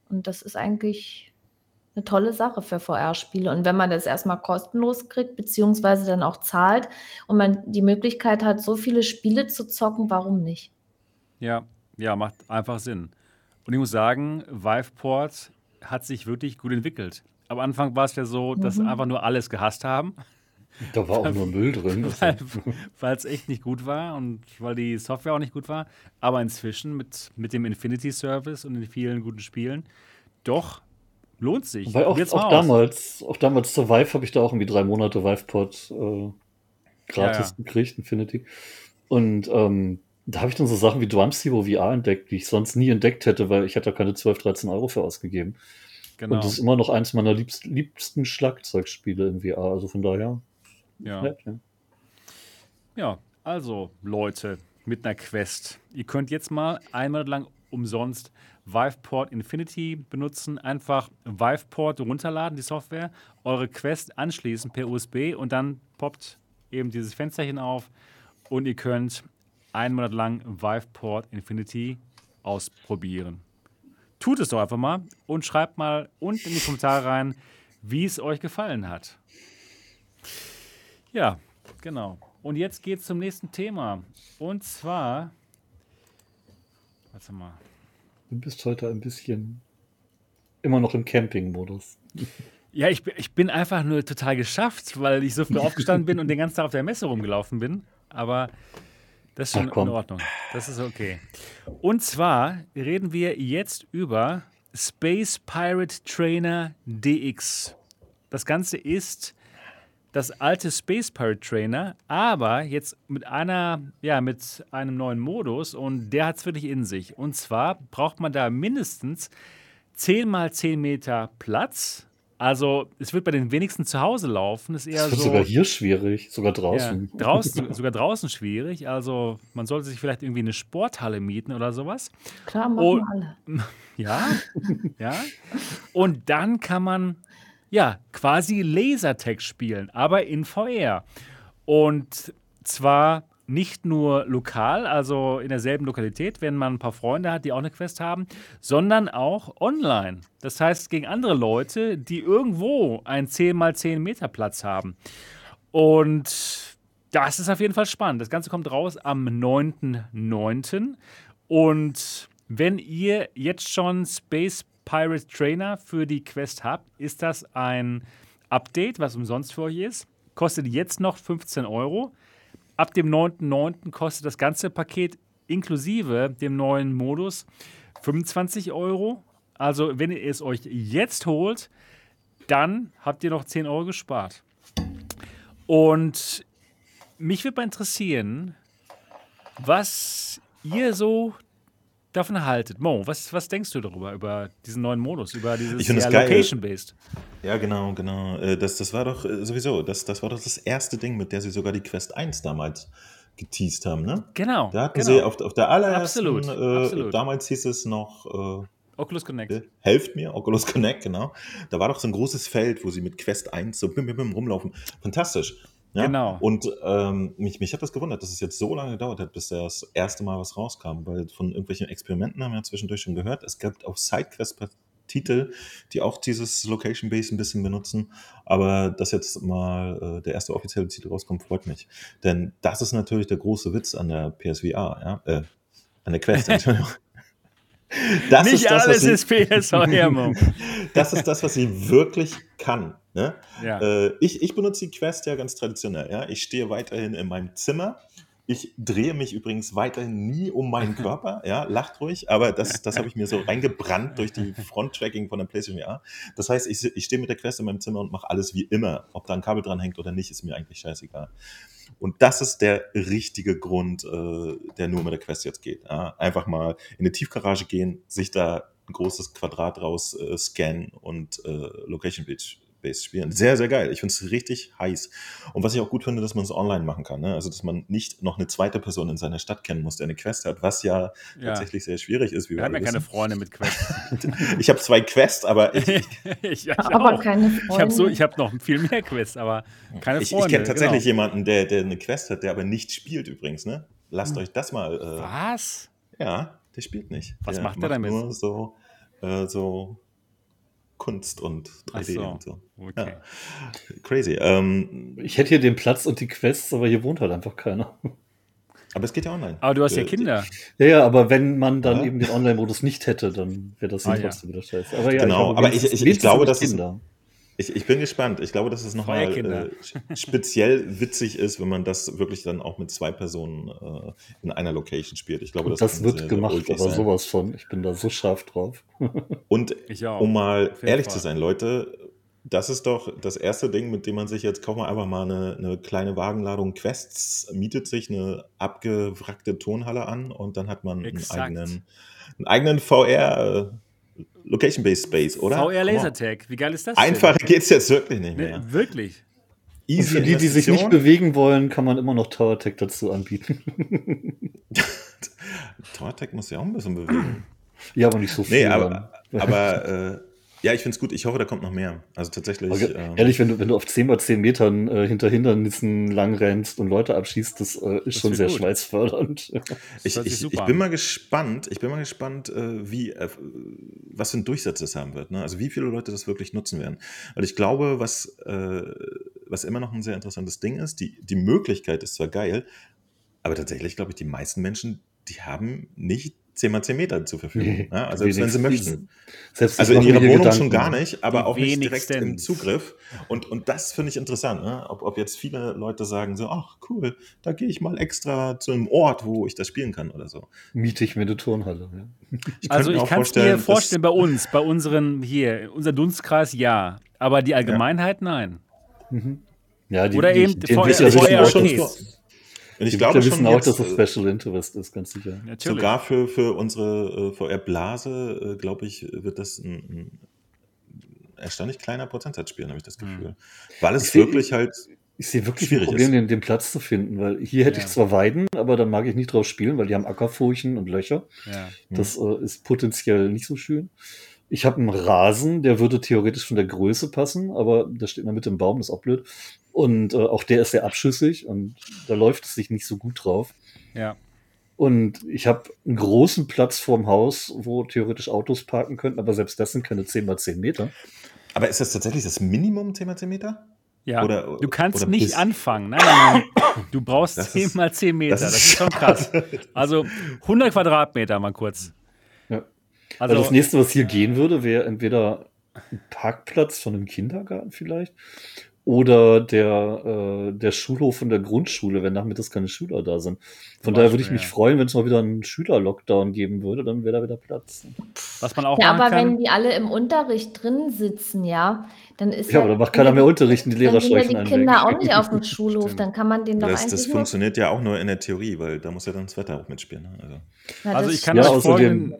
Und das ist eigentlich eine tolle Sache für VR-Spiele. Und wenn man das erstmal kostenlos kriegt, beziehungsweise dann auch zahlt und man die Möglichkeit hat, so viele Spiele zu zocken, warum nicht? Ja, ja, macht einfach Sinn. Und ich muss sagen, Viveport hat sich wirklich gut entwickelt. Am Anfang war es ja so, dass Mhm. einfach nur alles gehasst haben, Da war auch nur Müll drin. weil weil es echt nicht gut war und weil die Software auch nicht gut war. Aber inzwischen mit, mit dem Infinity Service und den vielen guten Spielen, doch, lohnt sich. Weil auch, auch damals, auch damals zur Vive habe ich da auch irgendwie drei Monate VivePod äh, gratis Ja, ja. gekriegt, Infinity. Und ähm, da habe ich dann so Sachen wie Drum Zero VR entdeckt, die ich sonst nie entdeckt hätte, weil ich hätte da keine 12, 13 Euro für ausgegeben. Genau. Und das ist immer noch eins meiner liebst, liebsten Schlagzeugspiele in VR. Also von daher. Ja. nett, ja. Ja, also Leute mit einer Quest. Ihr könnt jetzt mal einmal lang umsonst Viveport Infinity benutzen. Einfach Viveport runterladen, die Software, eure Quest anschließen per USB und dann poppt eben dieses Fensterchen auf und ihr könnt einen Monat lang Viveport Infinity ausprobieren. Tut es doch einfach mal und schreibt mal unten in die Kommentare rein, wie es euch gefallen hat. Ja, genau. Und jetzt geht es zum nächsten Thema. Und zwar. Warte mal. Du bist heute ein bisschen immer noch im Camping-Modus. Ja, ich, bin- ich bin einfach nur total geschafft, weil ich so früh aufgestanden bin und den ganzen Tag auf der Messe rumgelaufen bin. Aber das ist schon Ach, in Ordnung. Das ist okay. Und zwar reden wir jetzt über Space Pirate Trainer DX. Das Ganze ist das alte Space Pirate Trainer, aber jetzt mit einer, ja, mit einem neuen Modus und der hat es wirklich in sich. Und zwar braucht man da mindestens 10 mal 10 Meter Platz. Also es wird bei den wenigsten zu Hause laufen. Ist eher Das wird so. sogar hier schwierig, sogar Ja, draußen. draußen, sogar draußen schwierig. Also man sollte sich vielleicht irgendwie eine Sporthalle mieten oder sowas. Klar, machen Oh. alle. Ja, ja. Und dann kann man ja quasi Lasertag spielen, aber in VR. Und zwar nicht nur lokal, also in derselben Lokalität, wenn man ein paar Freunde hat, die auch eine Quest haben, sondern auch online. Das heißt gegen andere Leute, die irgendwo einen 10 x 10 Meter Platz haben. Und das ist auf jeden Fall spannend. Das Ganze kommt raus am 9.9. Und wenn ihr jetzt schon Space Pirate Trainer für die Quest habt, ist das ein Update, was umsonst für euch ist. Kostet jetzt noch 15 Euro. Ab dem 9.9. kostet das ganze Paket inklusive dem neuen Modus 25 Euro. Also, wenn ihr es euch jetzt holt, dann habt ihr noch 10 Euro gespart. Und mich würde mal interessieren, was ihr so davon haltet. Mo, was, was denkst du darüber, über diesen neuen Modus, über dieses ja. Location-Based? Ja, genau, genau. Äh, Das, das war doch äh, sowieso, das, das war doch das erste Ding, mit der sie sogar die Quest 1 damals geteased haben, ne? Genau. Da hatten genau. sie auf, auf der allerersten, Absolut, äh, absolut. damals hieß es noch, äh, Oculus Connect. äh, helft mir, Oculus Connect, genau. Da war doch so ein großes Feld, wo sie mit Quest 1 so bim, bim, bim rumlaufen. Fantastisch. Ja? Genau. Und ähm, mich, mich hat das gewundert, dass es jetzt so lange gedauert hat, bis das erste Mal was rauskam, weil von irgendwelchen Experimenten haben wir ja zwischendurch schon gehört. Es gibt auch Sidequest-Titel, die auch dieses Location Base ein bisschen benutzen. Aber dass jetzt mal äh, der erste offizielle Titel rauskommt, freut mich. Denn das ist natürlich der große Witz an der PSVR, ja? Äh, an der Quest, Entschuldigung. Das Nicht ist das, was alles sie, ist PSVR, Mo. das ist das, was sie wirklich kann. Ne? Ja. Äh, ich, ich benutze die Quest ja ganz traditionell. Ja? Ich stehe weiterhin in meinem Zimmer. Ich drehe mich übrigens weiterhin nie um meinen Körper. Ja, lacht ruhig, aber das, das habe ich mir so reingebrannt durch die Front-Tracking von der PlayStation VR. Das heißt, ich, ich stehe mit der Quest in meinem Zimmer und mache alles wie immer. Ob da ein Kabel dran hängt oder nicht, ist mir eigentlich scheißegal. Und das ist der richtige Grund, äh, der nur mit der Quest jetzt geht. Ja? Einfach mal in eine Tiefgarage gehen, sich da ein großes Quadrat raus äh, scannen und äh, Location Based spielen. Sehr, sehr geil. Ich finde es richtig heiß. Und was ich auch gut finde, dass man es online machen kann. Ne? Also, dass man nicht noch eine zweite Person in seiner Stadt kennen muss, der eine Quest hat, was ja, Ja. tatsächlich sehr schwierig ist. Wie Wir haben ja alle keine wissen. Freunde mit Quest. Ich habe zwei Quests, aber ich, ich, ich Aber auch. keine Ich habe so, ich habe noch viel mehr Quests, aber keine ich, Freunde. ich kenne tatsächlich genau. jemanden, der, der eine Quest hat, der aber nicht spielt übrigens. Ne? Lasst euch das mal. Äh, Was? Ja, der spielt nicht. Was der macht er damit? Nur so, äh, so Kunst und 3D Ach so. und so. Okay. Ja. Crazy. Ähm, Ich hätte hier den Platz und die Quests, aber hier wohnt halt einfach keiner. Aber es geht ja online. Aber du hast ja Äh, Kinder. Ja, ja, aber wenn man dann Ja. eben den Online-Modus nicht hätte, dann wäre das Ah, ja. trotzdem wieder scheiße. Aber ja, Genau, habe aber ich- ich- ich glaube, dass es- Kinder. Ich, ich bin gespannt. Ich glaube, dass es nochmal äh, speziell witzig ist, wenn man das wirklich dann auch mit zwei Personen äh, in einer Location spielt. Ich glaube, das, Das wird sehr, sehr gemacht, ulkig aber sein. sowas von. Ich bin da so scharf drauf. Und Ich auch. um mal ehrlich Fall. zu sein, Leute, das ist doch das erste Ding, mit dem man sich jetzt, kauft man einfach mal eine, eine kleine Wagenladung Quests, mietet sich eine abgewrackte Tonhalle an und dann hat man einen Exakt. eigenen, einen eigenen VR äh, Location-Based Space, oder? VR. Lasertag. Wie geil ist das? Einfacher geht's jetzt wirklich nicht mehr. Nee, wirklich. Und Easy für die, die sich nicht bewegen wollen, kann man immer noch Tower Tech dazu anbieten. TorTech muss ja auch ein bisschen bewegen. ja, aber nicht so viel. Nee, aber, aber äh, ja, ich finde es gut. Ich hoffe, da kommt noch mehr. Also tatsächlich. Aber ähm, ehrlich, wenn du, wenn du auf 10 mal 10 Metern äh, hinter Hindernissen lang rennst und Leute abschießt, das äh, ist Das schon sehr gut. schweißfördernd. Ich, ich, ich bin mal gespannt, ich bin mal gespannt, äh, wie, äh, was für ein Durchsatz das haben wird. Ne? Also wie viele Leute das wirklich nutzen werden. Weil ich glaube, was, äh, was immer noch ein sehr interessantes Ding ist, die, die Möglichkeit ist zwar geil, aber tatsächlich glaube ich, die meisten Menschen, die haben nicht 10 mal 10 Meter zur Verfügung. Nee, ja? Also selbst wenn sie möchten. Selbst Also in ihrer Wohnung Gedanken. schon gar nicht, aber Die auch nicht direkt im. Zugriff. Und, und das finde ich interessant, ne? ob, ob jetzt viele Leute sagen so, ach cool, da gehe ich mal extra zu einem Ort, wo ich das spielen kann oder so. Miete ich mir eine Turnhalle. Ja. Ich Also ich kann es mir vorstellen, bei uns, bei unseren hier, unser Dunstkreis ja, aber die Allgemeinheit nein. Ja, die, Oder die, eben die VR wissen VR auch, schon und ich die glaube schon wissen auch, dass jetzt, das äh, Special Interest ist, ganz sicher. Natürlich. sogar für, für unsere äh, VR-Blase, äh, glaube ich, wird das ein, ein erstaunlich kleiner Prozentsatz spielen, habe ich das Hm. Gefühl. Weil es Ich seh- wirklich halt, Ich sehe wirklich Schwierig ein Problem, den, den Platz zu finden, weil hier hätte Ja. ich zwar Weiden, aber da mag ich nicht drauf spielen, weil die haben Ackerfurchen und Löcher. Ja. Das äh, ist potenziell nicht so schön. Ich habe einen Rasen, der würde theoretisch von der Größe passen, aber der steht der Mitte im Baum, das ist auch blöd. Und äh, auch der ist sehr abschüssig und da läuft es sich nicht so gut drauf. ja. Und ich habe einen großen Platz vorm Haus, wo theoretisch Autos parken könnten, aber selbst das sind keine 10 mal 10 Meter. aber ist das tatsächlich das Minimum 10 mal 10 Meter? Ja, Oder- du kannst oder nicht bis- anfangen. Nein, nein, nein. Du brauchst Das 10 ist- mal 10 Meter. das Das ist ist, schon krass. Also 100 Quadratmeter mal kurz. Ja. Also, Also das nächste, was hier gehen würde, wäre entweder ein Parkplatz von einem Kindergarten vielleicht oder der, äh, der Schulhof von der Grundschule, wenn nachmittags keine Schüler da sind. Von daher würde ich mich ja. freuen, wenn es mal wieder einen Schüler-Lockdown geben würde, dann wäre da wieder Platz. was man auch Ja, aber kann. wenn die alle im Unterricht drin sitzen, ja, dann ist Ja, aber da macht keiner mehr Unterricht und die Lehrer Dann sind ja streichen die Kinder weg. auch nicht auf dem Schulhof, Stimmt. dann kann man den doch Das, eigentlich das funktioniert ja auch nur in der Theorie, weil da muss ja dann das Wetter auch mitspielen. Ne? Also, Na, Also das ich kann Ja, euch folgenden,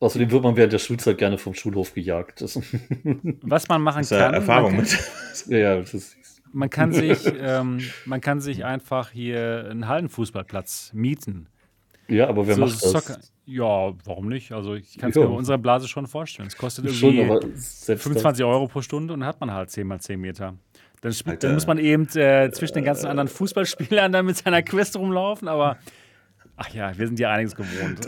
außerdem wird man während der Schulzeit gerne vom Schulhof gejagt. Das, was man machen hast du kann. Erfahrung man, kann mit? ja, ja, das ist, man kann sich, ähm, man kann sich einfach hier einen Hallenfußballplatz mieten. ja, aber wer So macht das? Soccer- Ja, warum nicht? Also ich kann es Ja. mir bei unserer Blase schon vorstellen. Es kostet Schon, irgendwie selbst 25 Euro pro Stunde und dann hat man halt 10 mal 10 Meter. Dann, dann muss man eben äh, zwischen den ganzen anderen Fußballspielern dann mit seiner Quest rumlaufen, aber ach ja, wir sind ja einiges gewohnt.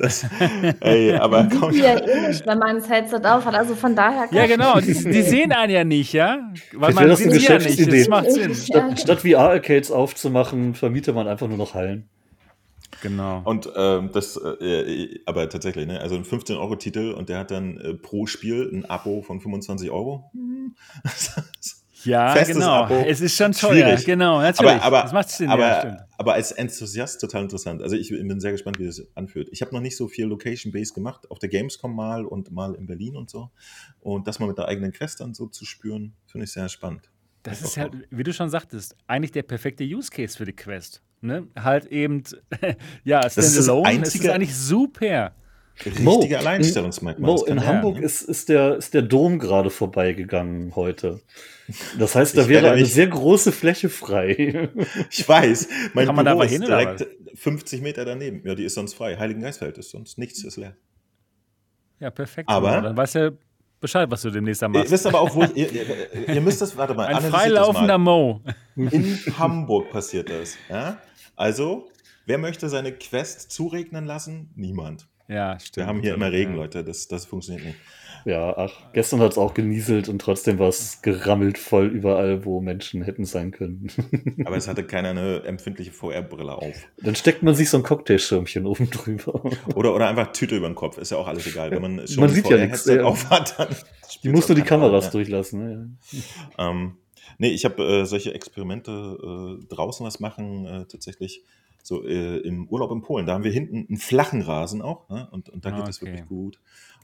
Ey, aber komm, ja eh nicht, wenn man das Headset auf hat. Also von daher. ja, genau, die, die sehen einen ja nicht, ja? Weil man das sieht eine sie ja nicht. Geschäftsidee. Das macht Sinn. Statt, statt VR-Arcades aufzumachen, vermietet man einfach nur noch Hallen. Genau. Und ähm, das, äh, aber tatsächlich, ne? also ein 15-Euro-Titel und der hat dann äh, pro Spiel ein Abo von 25 Euro. Hm. Ja, Festes genau. Abo. Es ist schon teuer. Schwierig. Genau, natürlich. aber, aber, das macht Sinn, aber, ja, stimmt. aber als Enthusiast total interessant. Also ich bin sehr gespannt, wie das anfühlt. Ich habe noch nicht so viel Location-Base gemacht, auf der Gamescom mal und mal in Berlin und so. Und das mal mit der eigenen Quest dann so zu spüren, finde ich sehr spannend. Das ist halt, wie du schon sagtest, eigentlich der perfekte Use Case für die Quest. Ne? Halt eben, ja, ist das Standalone, es ist einzige- eigentlich super. Richtige Mo, Alleinstellungsmerkmal. Mo, das in Hamburg ne? ist, ist, der, ist der Dom gerade vorbeigegangen heute. Das heißt, da Ich wäre eine nicht- sehr große Fläche frei. Ich weiß, mein Kann man da Büro mal ist hin, oder direkt 50 Meter daneben. Ja, die ist sonst frei. Heiligengeistfeld ist sonst nichts, ist leer. Ja, perfekt. Aber- Genau. Dann weißt du Bescheid, was du demnächst da Ihr machst. wisst aber auch, wo ich, ihr, ihr, ihr müsst das, warte mal, Ein freilaufender. Mo. In Hamburg passiert das. Ja? Also, wer möchte seine Quest zuregnen lassen? Niemand. Ja, stimmt. Wir haben hier immer Regen, Ja. Leute. Das, das funktioniert nicht. Ja, ach, gestern hat es auch genieselt und trotzdem war es gerammelt voll überall, wo Menschen hätten sein können. Aber es hatte keiner eine empfindliche VR-Brille auf. Dann steckt man sich so ein Cocktailschirmchen oben drüber. Oder, oder einfach Tüte über den Kopf. Ist ja auch alles egal. Wenn man schon Man sieht ja nichts, VR-Headset ja. auf hat, dann Die spielt's muss nur die Kameras mehr. durchlassen. Ne? Ähm, nee, ich habe äh, solche Experimente äh, draußen was machen, äh, tatsächlich so äh, im Urlaub in Polen. Da haben wir hinten einen flachen Rasen auch ne? und, und da geht es Okay. wirklich gut.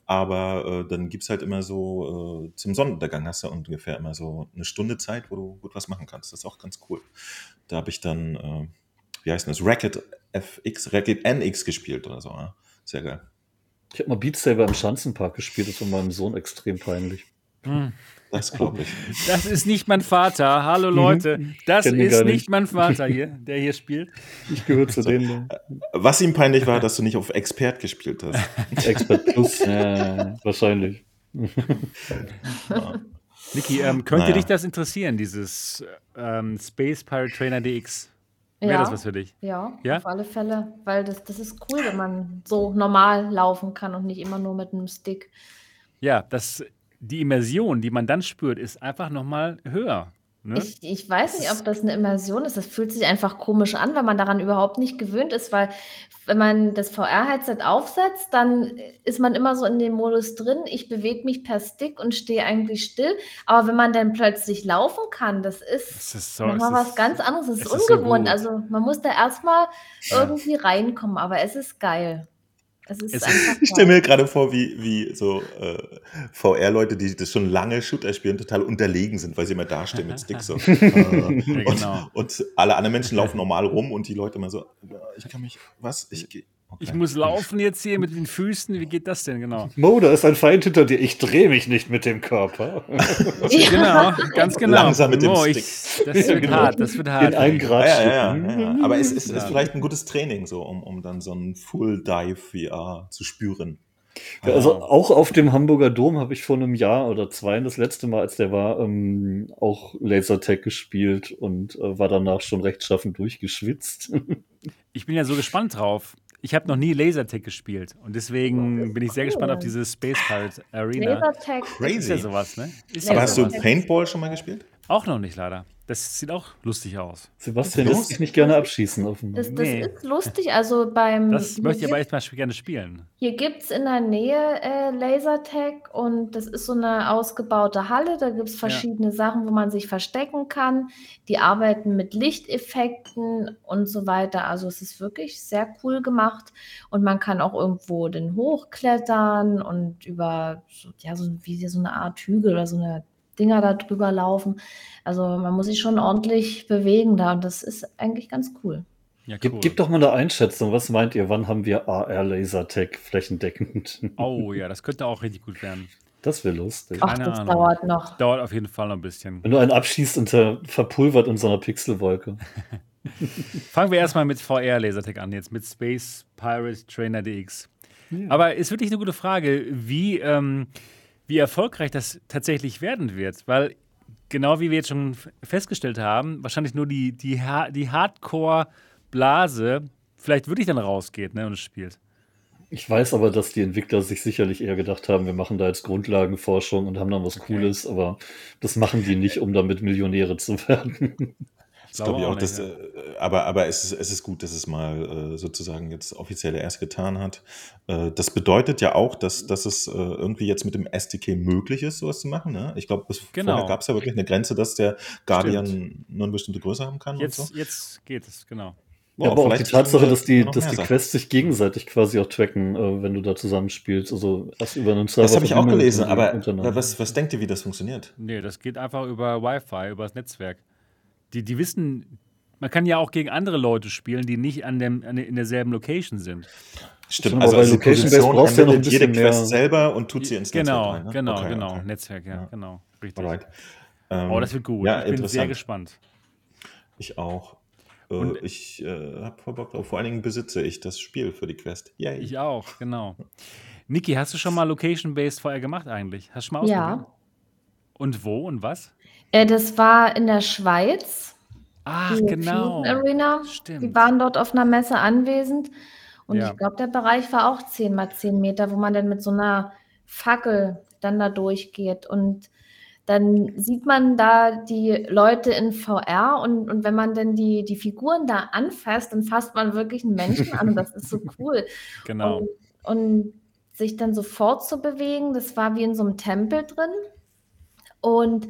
Aber äh, dann gibt's halt immer so, äh, zum Sonnenuntergang hast du ungefähr immer so eine Stunde Zeit, wo du gut was machen kannst. Das ist auch ganz cool. Da habe ich dann, äh, wie heißt das, Racket FX, Racket NX gespielt oder so. Ja? Sehr geil. Ich habe mal Beat Saber im Schanzenpark gespielt, das war meinem Sohn extrem peinlich. Hm. Das glaube ich. Das ist nicht mein Vater. Hallo Mhm. Leute. Das ist nicht. nicht. mein Vater hier, der hier spielt. Ich gehöre zu denen, Was ihm peinlich war, dass du nicht auf Expert gespielt hast. Expert Plus. ja, wahrscheinlich. Niki, ähm, könnte Naja. dich das interessieren, dieses ähm, Space Pirate Trainer DX? Wäre Ja. das was für dich? Ja, Ja? auf alle Fälle. Weil das, das ist cool, wenn man so normal laufen kann und nicht immer nur mit einem Stick. Ja, das, die Immersion, die man dann spürt, ist einfach nochmal höher. Ne? Ich, ich weiß nicht, ob das eine Immersion ist. Das fühlt sich einfach komisch an, wenn man daran überhaupt nicht gewöhnt ist, weil wenn man das VR-Headset aufsetzt, dann ist man immer so in dem Modus drin, ich bewege mich per Stick und stehe eigentlich still. Aber wenn man dann plötzlich laufen kann, das ist, Es ist so- nochmal was ist- ganz anderes. Es ist ist so ungewohnt. gut. also man muss da erstmal Ja. irgendwie reinkommen, aber es ist geil. Es ist Es- einfach Ich stelle mir gerade vor, wie, wie so äh, VR-Leute, die das schon lange Shooter spielen, total unterlegen sind, weil sie immer dastehen mit Sticks. So. Äh, Ja, genau. und, und alle anderen Menschen laufen normal rum und die Leute immer so, ich kann mich, was? Ich, geh- okay. Ich muss laufen jetzt hier mit den Füßen. Wie geht das denn genau? Mo, da ist ein Feind hinter dir. Ich drehe mich nicht mit dem Körper. Genau, ganz genau. Langsam mit dem oh, Stick. ich, das wird Genau. hart, das wird hart. In einen Grad ja, ja, ja, ja. Aber es ist, ist vielleicht ein gutes Training, so, um, um dann so einen Full Dive VR zu spüren. Ja, also auch auf dem Hamburger Dom habe ich vor einem Jahr oder zwei das letzte Mal, als der war, ähm, auch Lasertag gespielt und äh, war danach schon rechtschaffen durchgeschwitzt. Ich bin ja so gespannt drauf. Ich habe noch nie Lasertag gespielt und deswegen bin ich sehr cool. gespannt auf diese Space Pirate Arena. Lasertag. Ist ja Crazy. sowas, ne? Ist Aber ja hast du. Paintball schon mal gespielt? Auch noch nicht, leider. Das sieht auch lustig aus. Sebastian lässt sich nicht gerne abschießen. Offenbar. Das, das Nee. ist lustig. Also beim Das möchte ich hier aber echt mal gerne spielen. Hier gibt es in der Nähe äh, Lasertag und das ist so eine ausgebaute Halle. Da gibt es verschiedene Sachen, wo man sich verstecken kann. Die arbeiten mit Lichteffekten und so weiter. Also es ist wirklich sehr cool gemacht und man kann auch irgendwo den hochklettern und über so, ja, so wie so eine Art Hügel oder so eine Dinger da drüber laufen. Also man muss sich schon ordentlich bewegen da und das ist eigentlich ganz cool. Ja, cool. Gib, gib doch mal eine Einschätzung. Was meint ihr? Wann haben wir AR Lasertag flächendeckend? Oh ja, das könnte auch richtig gut werden. Das wäre lustig. Ach, Keine das Ahnung. dauert noch. Dauert auf jeden Fall noch ein bisschen. Wenn du einen abschießt und verpulvert in so einer Pixelwolke. Fangen wir erstmal mit VR Lasertag an, jetzt mit Space Pirate Trainer DX. Ja. Aber ist wirklich eine gute Frage, wie, ähm, wie erfolgreich das tatsächlich werden wird. Weil, genau wie wir jetzt schon festgestellt haben, wahrscheinlich nur die, die, Ha- die Hardcore-Blase vielleicht wirklich dann rausgeht ne, und es spielt. Ich weiß aber, dass die Entwickler sich sicherlich eher gedacht haben, wir machen da jetzt Grundlagenforschung und haben dann was Okay. Cooles, aber das machen die nicht, um damit Millionäre zu werden. Das glaube ich auch. nicht, dass, ja. äh, aber aber es, ist, es ist gut, dass es mal äh, sozusagen jetzt offiziell erst getan hat. Äh, das bedeutet ja auch, dass, dass es äh, irgendwie jetzt mit dem SDK möglich ist, sowas zu machen. Ne? Ich glaube, bis Genau. vorher gab es ja wirklich eine Grenze, dass der Guardian nur eine bestimmte Größe haben kann. Jetzt, und so. jetzt geht es, genau. Ja, aber auch die Tatsache, dass die, dass die. Quests sich gegenseitig quasi auch tracken, äh, wenn du da zusammenspielst. Also erst über einen Server. Das habe ich auch gelesen, aber was, was denkt ihr, wie das funktioniert? Nee, das geht einfach über Wi-Fi, über das Netzwerk. Die, die wissen, man kann ja auch gegen andere Leute spielen, die nicht an dem, an, in derselben Location sind. Stimmt, also als die Location-Based brauchst du ja noch ein jede bisschen Quest mehr- selber und tut sie ins Genau, Netzwerk rein. Ne? genau, Okay, genau. okay. Netzwerk, ja, Ja. genau. Richtig. Alright. Ähm, Oh, das wird gut. Ja, ich bin sehr interessant. gespannt. Ich auch. Äh, Und- ich äh, habe voll Bock drauf. Vor allen Dingen besitze ich das Spiel für die Quest. Yay. Ich auch, genau. Niki, hast du schon mal Location-Based VR gemacht eigentlich? Hast du schon mal Ja. ausprobiert? Und wo und was? Äh, das war in der Schweiz. Ach, die genau. Fusion Arena. Stimmt. Die waren dort auf einer Messe anwesend. Und Ja. ich glaube, der Bereich war auch 10 mal 10 Meter, wo man dann mit so einer Fackel dann da durchgeht. Und dann sieht man da die Leute in VR und, und wenn man dann die, die Figuren da anfasst, dann fasst man wirklich einen Menschen an und das ist so cool. Genau. Und, und sich dann sofort zu bewegen, das war wie in so einem Tempel drin. Und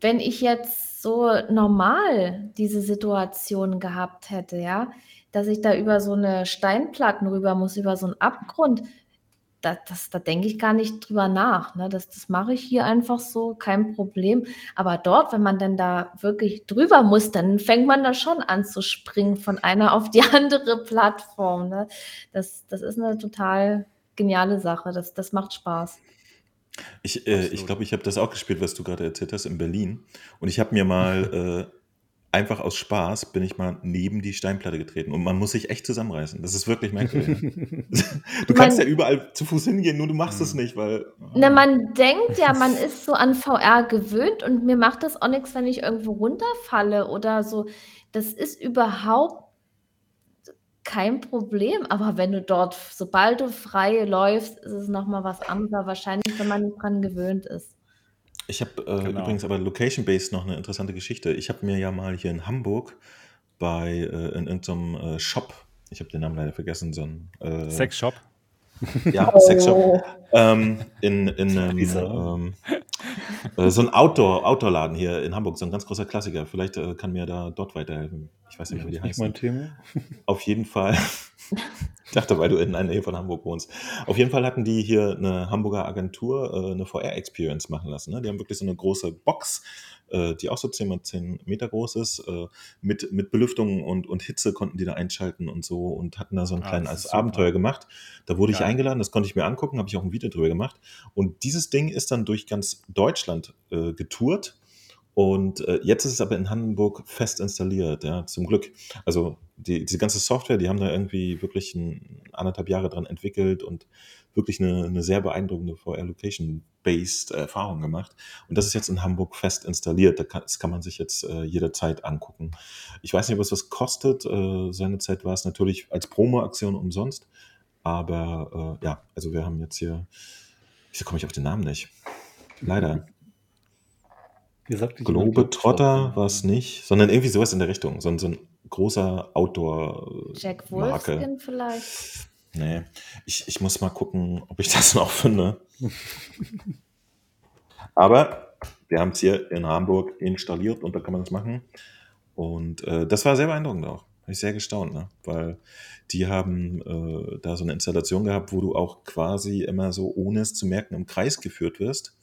wenn ich jetzt so normal diese Situation gehabt hätte, ja, dass ich da über so eine Steinplatten rüber muss, über so einen Abgrund, da, das, da denke ich gar nicht drüber nach. Ne? Das, das mache ich hier einfach so, kein Problem. Aber dort, wenn man dann da wirklich drüber muss, dann fängt man da schon an zu springen von einer auf die andere Plattform. Ne? Das, das ist eine total geniale Sache. Das, das macht Spaß. Ich, äh, ich glaube, ich habe das auch gespielt, was du gerade erzählt hast, in Berlin. Und ich habe mir mal äh, einfach aus Spaß bin ich mal neben die Steinplatte getreten. Und man muss sich echt zusammenreißen. Das ist wirklich merkwürdig. du kannst ja überall zu Fuß hingehen, nur du machst es nicht, weil. Na, man denkt ja, man ist so an VR gewöhnt und mir macht das auch nichts, wenn ich irgendwo runterfalle oder so. Das ist überhaupt kein Problem. Aber wenn du dort, sobald du frei läufst, ist es nochmal was anderes. Wahrscheinlich, wenn man nicht dran gewöhnt ist. Ich habe äh, Genau. übrigens aber location-based noch eine interessante Geschichte. Ich habe mir ja mal hier in Hamburg bei äh, in irgendeinem äh, Shop, ich habe den Namen leider vergessen, so ein äh, Sexshop. ja, Oh. Sexshop. Ähm, in in einem, ähm, äh, so ein Outdoor, Outdoor-Laden hier in Hamburg, so ein ganz großer Klassiker. Vielleicht äh, kann mir da dort weiterhelfen. Ich weiß nicht wie die nicht mein. Thema. Auf jeden Fall. ich dachte, weil du in der Nähe von Hamburg wohnst. Auf jeden Fall hatten die hier eine Hamburger Agentur äh, eine VR-Experience machen lassen. Ne? Die haben wirklich so eine große Box, äh, die auch so 10 mal 10 Meter groß ist, äh, mit, mit Belüftung und, und Hitze konnten die da einschalten und so und hatten da so ein Ah, kleines. Abenteuer gemacht. Da wurde ich Geil. eingeladen, das konnte ich mir angucken, habe ich auch ein Video drüber gemacht. Und dieses Ding ist dann durch ganz Deutschland äh, getourt. Und äh, jetzt ist es aber in Hamburg fest installiert, ja, zum Glück. Also die, diese ganze Software, die haben da irgendwie wirklich ein, anderthalb Jahre dran entwickelt und wirklich eine, eine sehr beeindruckende VR-Location-based Erfahrung gemacht. Und das ist jetzt in Hamburg fest installiert. Das kann man sich jetzt äh, jederzeit angucken. Ich weiß nicht, ob es was kostet. Äh, seinerzeit war es natürlich als Promo-Aktion umsonst. Aber äh, ja, also wir haben jetzt hier. Wieso komme ich auf den Namen nicht? Leider. Wie sagt jemand, Globetrotter war es nicht, sondern irgendwie sowas in der Richtung. So, ein- so ein großer Outdoor. äh, Jack. Wolfskin vielleicht. Nee, ich, ich muss mal gucken, ob ich das noch finde. Aber wir haben es hier in Hamburg installiert und da kann man das machen. Und äh, das war sehr beeindruckend auch. Habe ich sehr gestaunt, ne? weil die haben äh, da so eine Installation gehabt, wo du auch quasi immer so, ohne es zu merken, im Kreis geführt wirst.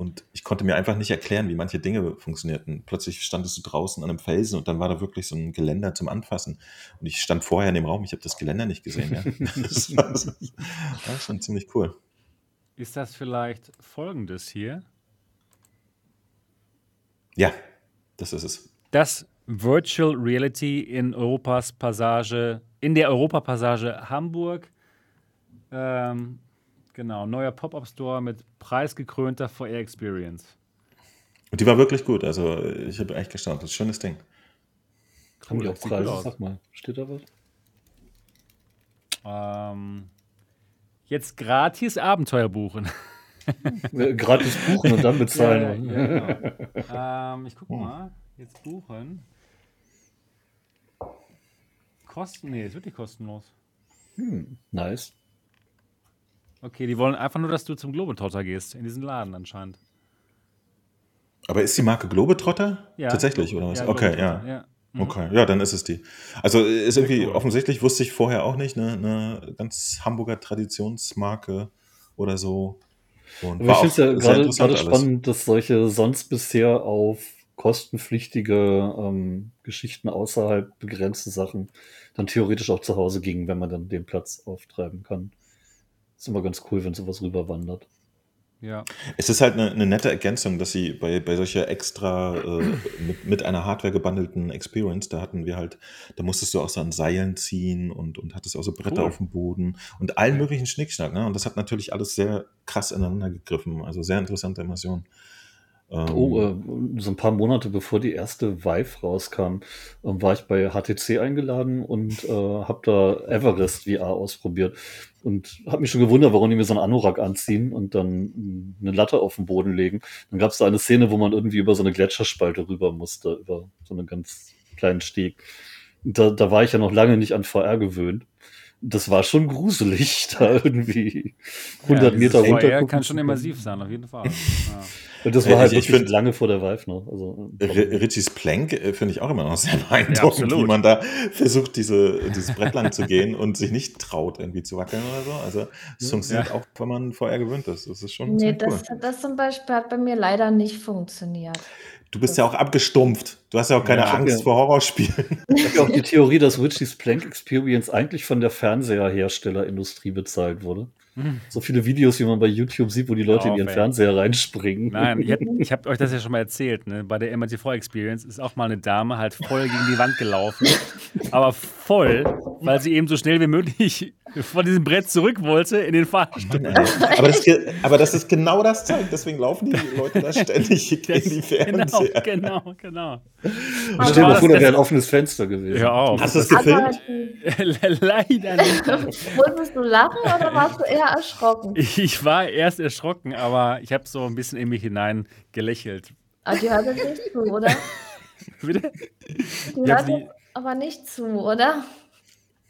Und ich konnte mir einfach nicht erklären, wie manche Dinge funktionierten. Plötzlich standest du draußen an einem Felsen und dann war da wirklich so ein Geländer zum Anfassen. Und ich stand vorher in dem Raum, ich habe das Geländer nicht gesehen. Ja. Das war, so, war schon ziemlich cool. Ist das vielleicht folgendes hier? Ja, das ist es. Das Virtual Reality in Europas Passage, in der Europapassage Hamburg. Ähm, genau, neuer Pop-Up-Store mit preisgekrönter VR-Experience. Und die war wirklich gut. Also ich habe echt gestaunt. Das ist ein schönes Ding. Haben die Cool, auch Preise? Sag mal, steht da was? Ähm, jetzt gratis Abenteuer buchen. Äh, Gratis buchen und dann bezahlen. Ja, ja, genau. ähm, ich guck mal. Jetzt buchen. Kosten? Nee, es wird nicht kostenlos. Hm, nice. Okay, die wollen einfach nur, dass du zum Globetrotter gehst. In diesen Laden anscheinend. Aber ist die Marke Globetrotter? Ja. Tatsächlich, oder was? Ja, okay, ja. ja. Mhm. Okay, ja, dann ist es die. Also ist irgendwie cool. offensichtlich, wusste ich vorher auch nicht, ne, eine ganz Hamburger Traditionsmarke oder so. Und Aber ich finde es ja gerade gerade spannend, dass solche sonst bisher auf kostenpflichtige ähm, Geschichten außerhalb begrenzte Sachen dann theoretisch auch zu Hause gingen, wenn man dann den Platz auftreiben kann. Ist immer ganz cool, wenn sowas rüberwandert. Ja. Es ist halt eine, eine nette Ergänzung, dass sie bei, bei solcher extra äh, mit, mit einer Hardware gebundelten Experience, da hatten wir halt, da musstest du auch so an Seilen ziehen und, und hattest auch so Bretter Cool. auf dem Boden und allen möglichen Schnickschnack. Ne? Und das hat natürlich alles sehr krass ineinander gegriffen. Also sehr interessante Immersion. Ähm, Oh, äh, so ein paar Monate bevor die erste Vive rauskam, ähm, war ich bei HTC eingeladen und äh, habe da Everest VR ausprobiert und habe mich schon gewundert, warum die mir so einen Anorak anziehen und dann mh, eine Latte auf den Boden legen. Dann gab es da eine Szene, wo man irgendwie über so eine Gletscherspalte rüber musste, über so einen ganz kleinen Steg. Da, da war ich ja noch lange nicht an VR gewöhnt. Das war schon gruselig, da irgendwie 100 Ja, Meter runter. VR kann schon immersiv sein, auf jeden Fall. Ja. Und das Äh, war halt ich- ich wirklich find- lange vor der Vive noch. Also, R- Richie's Plank äh, finde ich auch immer noch sehr beeindruckend, absolut. wie man da versucht, diese, dieses Brett lang zu gehen und sich nicht traut, irgendwie zu wackeln oder so. Also es funktioniert auch, wenn man vorher gewöhnt ist. Das ist schon Nee, ziemlich cool. das, das zum Beispiel hat bei mir leider nicht funktioniert. Du bist ja auch abgestumpft. Du hast ja auch keine Ja, Angst ja- vor Horrorspielen. Ich habe auch die Theorie, dass Richie's Plank Experience eigentlich von der Fernseherherstellerindustrie bezahlt wurde. So viele Videos, wie man bei YouTube sieht, wo die Leute in Auf, ihren ey. Fernseher reinspringen. Nein, ich, ich habe euch das ja schon mal erzählt. Ne? Bei der MRTV Experience ist auch mal eine Dame halt voll gegen die Wand gelaufen. aber voll, weil sie eben so schnell wie möglich von diesem Brett zurück wollte in den Fahrstuhl. Mann, aber, das, aber das ist genau das Zeug. Deswegen laufen die Leute da ständig in die genau, Fernseher. genau, genau. Und stell dir mal das- vor, da das- wäre ein offenes Fenster gewesen. Hör auf. Hast du es Aber gefilmt? Leider nicht. musstest du lachen oder warst du eher erschrocken? Ich war erst erschrocken, aber ich habe so ein bisschen in mich hinein gelächelt. Ah, die hört nicht zu, oder? Bitte? Die hört sie- jetzt aber nicht zu, oder?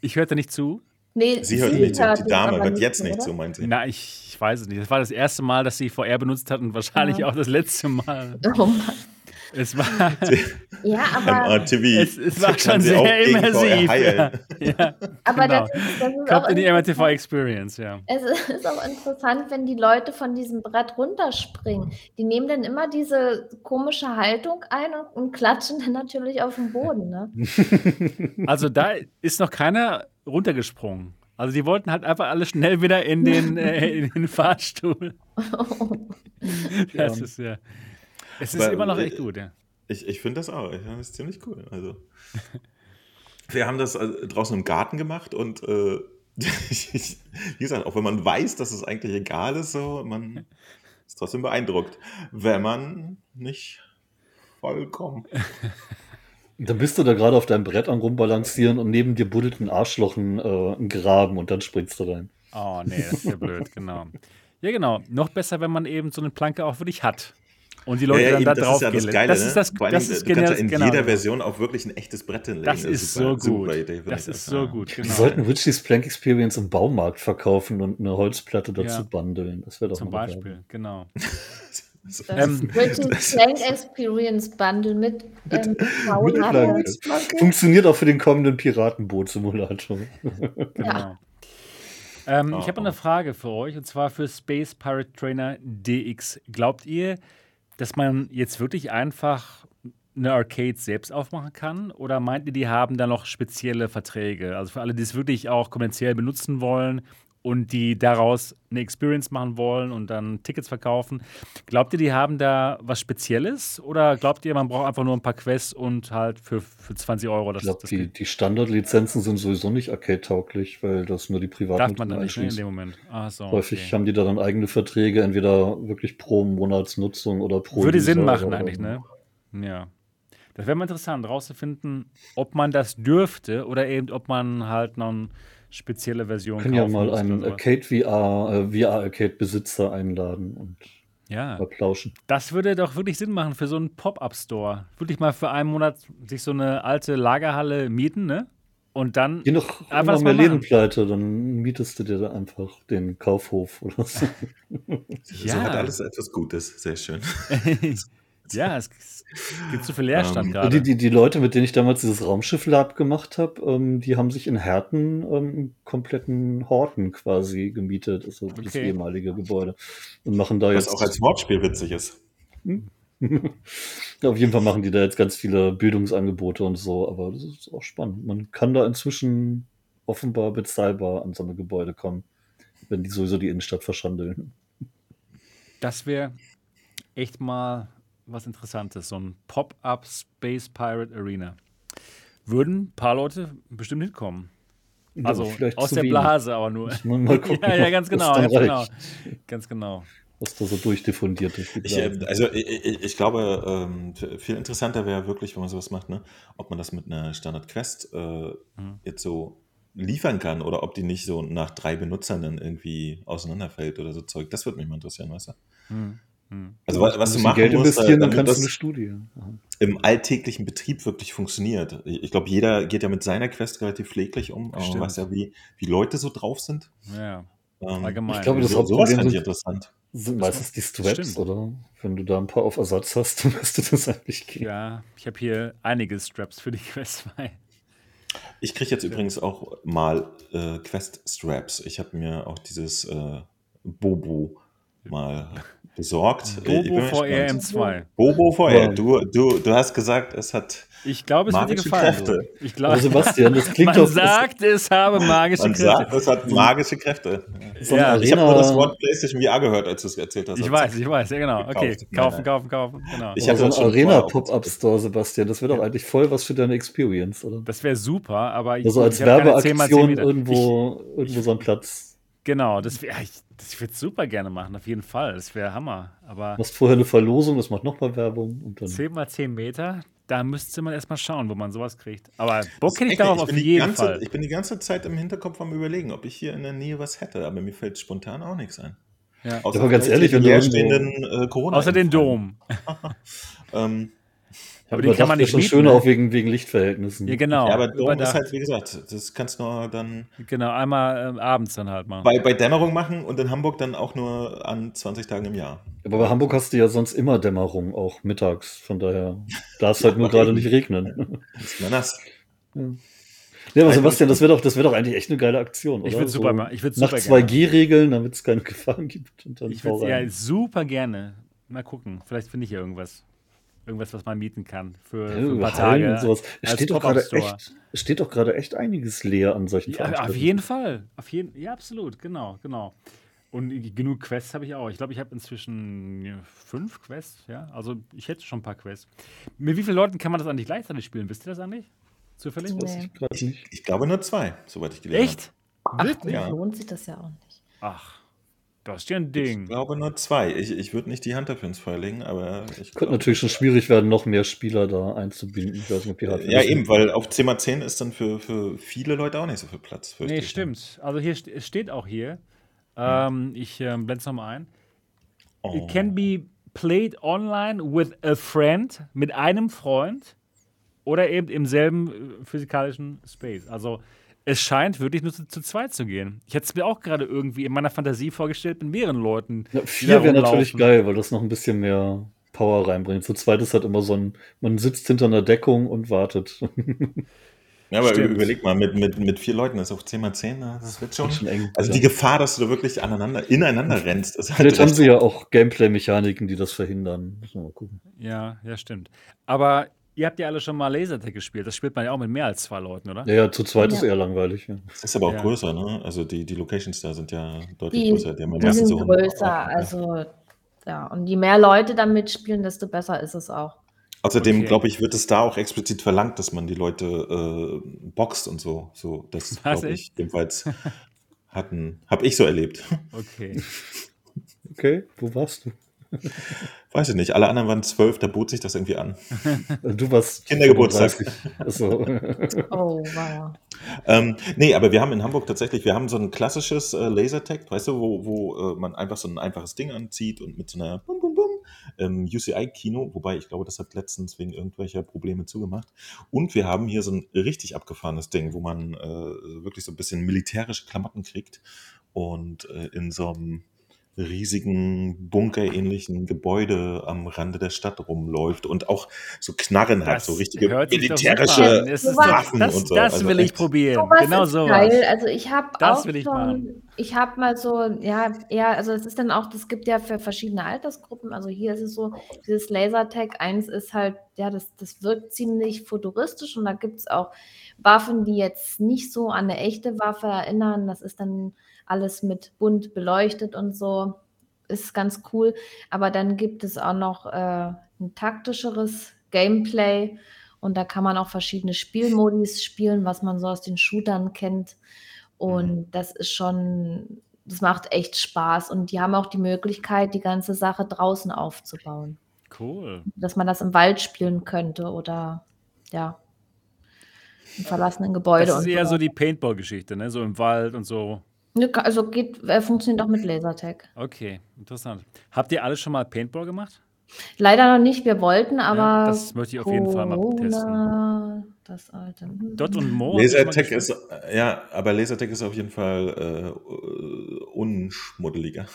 Ich hörte nicht zu. Nee, Sie hört nicht zu. Die Dame aber hört jetzt nicht oder? zu, meint sie. Na, ich, ich weiß es nicht. Das war das erste Mal, dass sie VR benutzt hat und wahrscheinlich Ja. auch das letzte Mal. Oh Mann. Es war, Ja, aber, MRTV. es, es war schon sehr immersiv. Ja, ja. aber genau. das, ist- das ist Kommt auch in die MRTV. Experience, ja. Es ist auch interessant, wenn die Leute von diesem Brett runterspringen. Die nehmen dann immer diese komische Haltung ein und, und klatschen dann natürlich auf den Boden. Ne? Also da ist noch keiner runtergesprungen. Also die wollten halt einfach alle schnell wieder in den, äh, in den Fahrstuhl. Das ist ja. Es ist Aber, immer noch äh, echt gut, ja. Ich, ich finde das auch. Ich finde das ziemlich cool. Also, wir haben das also draußen im Garten gemacht und äh, wie gesagt, auch wenn man weiß, dass es eigentlich egal ist, so, man ist trotzdem beeindruckt, wenn man nicht vollkommen. Dann bist du da gerade auf deinem Brett am rumbalancieren und neben dir buddelt ein Arschloch ein, äh, ein Graben und dann springst du rein. Oh, nee, das ist ja blöd, genau. Ja, genau. Noch besser, wenn man eben so eine Planke auch wirklich hat. Und die Leute Ja, ja, dann eben, da das drauf ist ja das. Geile. Das ne? ist das, Vor allem, das ist du kannst ja in genau. jeder Version auch wirklich ein echtes Brett hinlegen. Das ist so gut. Super Idee, Das ist ja. so gut, Die genau. sollten Richie's Plank Experience im Baumarkt verkaufen und eine Holzplatte dazu Ja. bundeln. Das wäre doch Zum Beispiel, genau. Das Ähm, British Plank Experience Bundle mit ähm, Mit. Funktioniert auch für den kommenden Piratenboot-Simulator. Genau. Ähm, Oh, ich habe oh. eine Frage für euch und zwar für Space Pirate Trainer DX. Glaubt ihr, dass man jetzt wirklich einfach eine Arcade selbst aufmachen kann? Oder meint ihr, die haben da noch spezielle Verträge? Also für alle, die es wirklich auch kommerziell benutzen wollen und die daraus eine Experience machen wollen und dann Tickets verkaufen. Glaubt ihr, die haben da was Spezielles? Oder glaubt ihr, man braucht einfach nur ein paar Quests und halt für, für 20 Euro das, Ich glaube, die, die Standardlizenzen sind sowieso nicht arcade-tauglich, weil das nur die privaten darf man dann nicht ne, in dem Moment? So, Häufig okay. haben die da dann eigene Verträge, entweder wirklich pro Monatsnutzung oder pro Würde Sinn User machen oder- eigentlich, ne? Ja. Das wäre mal interessant, rauszufinden, ob man das dürfte oder eben, ob man halt noch eine spezielle Version Wir können ja kaufen mal muss einen oder sowas. Arcade VR, äh, VR-Arcade-Besitzer einladen und Ja, mal plauschen. das würde doch wirklich Sinn machen für so einen Pop-Up-Store. Wirklich mal für einen Monat sich so eine alte Lagerhalle mieten, ne? Und dann Je noch Einfach mehr mal Läden machen. pleite, dann mietest du dir da einfach den Kaufhof oder so. So Ja. hat alles etwas Gutes. Sehr schön. ja, es gibt zu viel Leerstand Ähm, gerade. Die, die, die Leute, mit denen ich damals dieses Raumschiff-Lab gemacht habe, ähm, die haben sich in Herten ähm, kompletten Horten quasi gemietet, also das Okay. ehemalige Gebäude. Und machen da Was jetzt. auch als Wortspiel witzig ist. Ja, auf jeden Fall machen die da jetzt ganz viele Bildungsangebote und so, aber das ist auch spannend. Man kann da inzwischen offenbar bezahlbar an so eine Gebäude kommen, wenn die sowieso die Innenstadt verschandeln. Das wäre echt mal was Interessantes, so ein Pop-Up Space Pirate Arena. Würden ein paar Leute bestimmt hinkommen. Also vielleicht aus der wenig. Blase aber nur. Mal gucken, ja, ja, ganz genau, ganz genau. Ganz genau. was da so durchdiffundiert durch die Ich, äh, also ich, ich, ich glaube, ähm, viel interessanter wäre wirklich, wenn man sowas macht, ne? ob man das mit einer Standard-Quest äh, jetzt so liefern kann oder ob die nicht so nach drei Benutzern dann irgendwie auseinanderfällt oder so Zeug. Das würde mich mal interessieren, weißt du? Hm. Hm. Also wa- Ein was du machen Geld musst, investieren, dann damit kannst du das eine Studie. im alltäglichen Betrieb wirklich funktioniert. Ich, ich glaube, jeder geht ja mit seiner Quest relativ pfleglich um, aber man weiß ja, wie, wie Leute so drauf sind. Ja, Ähm, allgemein. Ich glaube, das Hauptproblem sind, interessant. sind meistens die Straps, oder? Wenn du da ein paar auf Ersatz hast, dann müsste das eigentlich gehen. ja, ich habe hier einige Straps für die Quest 2. Ich kriege jetzt übrigens auch mal äh, Quest-Straps. Ich habe mir auch dieses äh, Bobo mal besorgt. Ich Bobo mal VR gespannt. M2. Bobo VR. Du, du, du hast gesagt, es hat. Ich glaube, es wird dir Magische gefallen. Kräfte. Ich glaube, Sebastian, das klingt man doch. sagt, es habe magische Man Kräfte. sagt, es hat magische Kräfte. so Ja, Ich habe nur das Wort PlayStation VR gehört, als du es erzählt hast. Ich Also, weiß, ich weiß, ja genau. Okay, Gekauft. Nein, kaufen, kaufen, kaufen. Genau. Ich Ich hatte so ein das schon Arena Pop-Up Store, Sebastian. Das wäre doch eigentlich voll was für deine Experience, oder? Das wäre super, aber ich, Also als ich keine 10 mal 10 Werbeaktion Meter. irgendwo, irgendwo so ein Platz. Ich, genau, das, wär, ich, das würde super gerne machen, auf jeden Fall. Das wäre Hammer. Aber Du machst vorher eine Verlosung, das macht nochmal Werbung und dann. 10 mal 10 Meter, da müsste man erstmal schauen, wo man sowas kriegt. Aber Bock hätte ich darauf ich auf jeden ganze, Fall. Ich bin die ganze Zeit im Hinterkopf am überlegen, ob ich hier in der Nähe was hätte, aber mir fällt spontan auch nichts ein. Ja. Außer aber ganz ehrlich, wenn du leerstehenden äh, corona Außer den Dom. Ähm, Aber den kann man das nicht schon mieten, schöner ne? auch wegen, wegen Lichtverhältnissen. Ja, genau. ja, aber Dom ist halt, wie gesagt, das kannst du nur dann Genau, einmal ähm, abends dann halt mal. bei, bei Dämmerung machen und in Hamburg dann auch nur an 20 Tagen im Jahr. Aber bei Hamburg hast du ja sonst immer Dämmerung, auch mittags. Von daher darf es halt nur gerade nicht regnen. Das ist immer nass. Ja, aber Sebastian, das wäre doch, das wär doch eigentlich echt eine geile Aktion, oder? Ich würd's super ma- ich würd's Nach super 2G-Regeln, damit es keine Gefahren gibt. Und dann Ich würde ja super gerne. Mal gucken. Vielleicht finde ich ja irgendwas. Irgendwas, was man mieten kann für, für ein Ja, paar Hallen Tage. und sowas. Steht doch echt, steht doch gerade echt einiges leer an solchen Ja, auf jeden Fall. Auf jeden, ja, absolut. Genau, genau. Und genug Quests habe ich auch. Ich glaube, ich habe inzwischen ja, fünf Quests. Ja, also ich hätte schon ein paar Quests. Mit wie vielen Leuten kann man das eigentlich gleichzeitig spielen? Wisst ihr das eigentlich? Zufällig? Nee. ich. Ich glaube nur zwei, soweit ich gelesen Echt? Ach? Ja. lohnt sich das ja auch nicht. Ach, das ist ja ein habe. Ding. Ich glaube nur zwei. Ich, ich würde nicht die Hand dafür ins Feuer legen, aber ich Könnte natürlich schon schwierig werden, noch mehr Spieler da einzubinden. Ich weiß nicht, ob die Hardware Ja, eben, weil auf 10x10 ist dann für, für viele Leute auch nicht so viel Platz. Nee, stimmt. Also hier steht auch hier. Ähm, ich ähm, blende es nochmal ein. Oh. It can be played online with a friend, mit einem Freund oder eben im selben äh, physikalischen Space. Also es scheint wirklich nur zu, zu zweit zu gehen. Ich hätte es mir auch gerade irgendwie in meiner Fantasie vorgestellt mit mehreren Leuten. Ja, vier wäre natürlich geil, weil das noch ein bisschen mehr Power reinbringt. Zu zweit ist halt immer so ein, man sitzt hinter einer Deckung und wartet. Ja, aber Stimmt. überleg mal, mit, mit, mit vier Leuten ist auf 10x10, na, das wird schon. Schon eng. Also Ja. die Gefahr, dass du da wirklich aneinander, ineinander rennst, ist halt Vielleicht haben sie ja auch Gameplay-Mechaniken, die das verhindern. Müssen wir mal gucken. Ja, ja, stimmt. Aber ihr habt ja alle schon mal Lasertag gespielt. Das spielt man ja auch mit mehr als zwei Leuten, oder? Ja, ja, zu zweit Ja. ist eher langweilig. Ja. Das ist aber auch Ja. größer, ne? Also die, die Locations da sind ja deutlich Die, größer. Die haben ja die sind so größer, also ja. Und je mehr Leute da mitspielen, desto besser ist es auch. Außerdem, Okay. glaube ich, wird es da auch explizit verlangt, dass man die Leute äh, boxt und so. so das glaube ich, jedenfalls hatten, habe ich so erlebt. Okay. Okay, wo warst du? Weiß ich nicht, alle anderen waren zwölf, da bot sich das irgendwie an. Du warst Kindergeburtstag. 35. Achso. Oh, wow. Ähm, nee, aber wir haben in Hamburg tatsächlich, wir haben so ein klassisches äh, Lasertag, weißt du, wo, wo äh, man einfach so ein einfaches Ding anzieht und mit so einer Bum Bum Bum ähm, UCI-Kino, wobei ich glaube, das hat letztens wegen irgendwelcher Probleme zugemacht. Und wir haben hier so ein richtig abgefahrenes Ding, wo man äh, wirklich so ein bisschen militärische Klamotten kriegt und äh, in so einem riesigen Bunker-ähnlichen Gebäude am Rande der Stadt rumläuft und auch so Knarren hat, so richtige militärische Waffen das, und so. das Also will ich probieren. Genau sowas. geil. Also ich habe Das auch will ich schon, ich habe mal so, ja, ja, also es ist dann auch, das gibt ja für verschiedene Altersgruppen. Also hier ist es so, dieses Lasertag 1 ist halt, ja, das, das wirkt ziemlich futuristisch und da gibt es auch Waffen, die jetzt nicht so an eine echte Waffe erinnern. Das ist dann alles mit bunt beleuchtet und so. Ist ganz cool. Aber dann gibt es auch noch äh, ein taktischeres Gameplay. Und da kann man auch verschiedene Spielmodis spielen, was man so aus den Shootern kennt. Und das ist schon das macht echt Spaß und die haben auch die Möglichkeit, die ganze Sache draußen aufzubauen. Cool. Dass man das im Wald spielen könnte oder ja, im verlassenen Gebäude. Das ist eher so. so die Paintball-Geschichte, ne? So im Wald und so. Ne, Also geht, äh, funktioniert auch mit Lasertag. Okay, interessant. Habt ihr alle schon mal Paintball gemacht? Leider noch nicht, wir wollten, aber. das möchte ich auf jeden Fall mal testen. Das alte. Dot und Mo. Lasertag gespielt? ist, äh, ja, aber Lasertag ist auf jeden Fall äh, unschmuddeliger.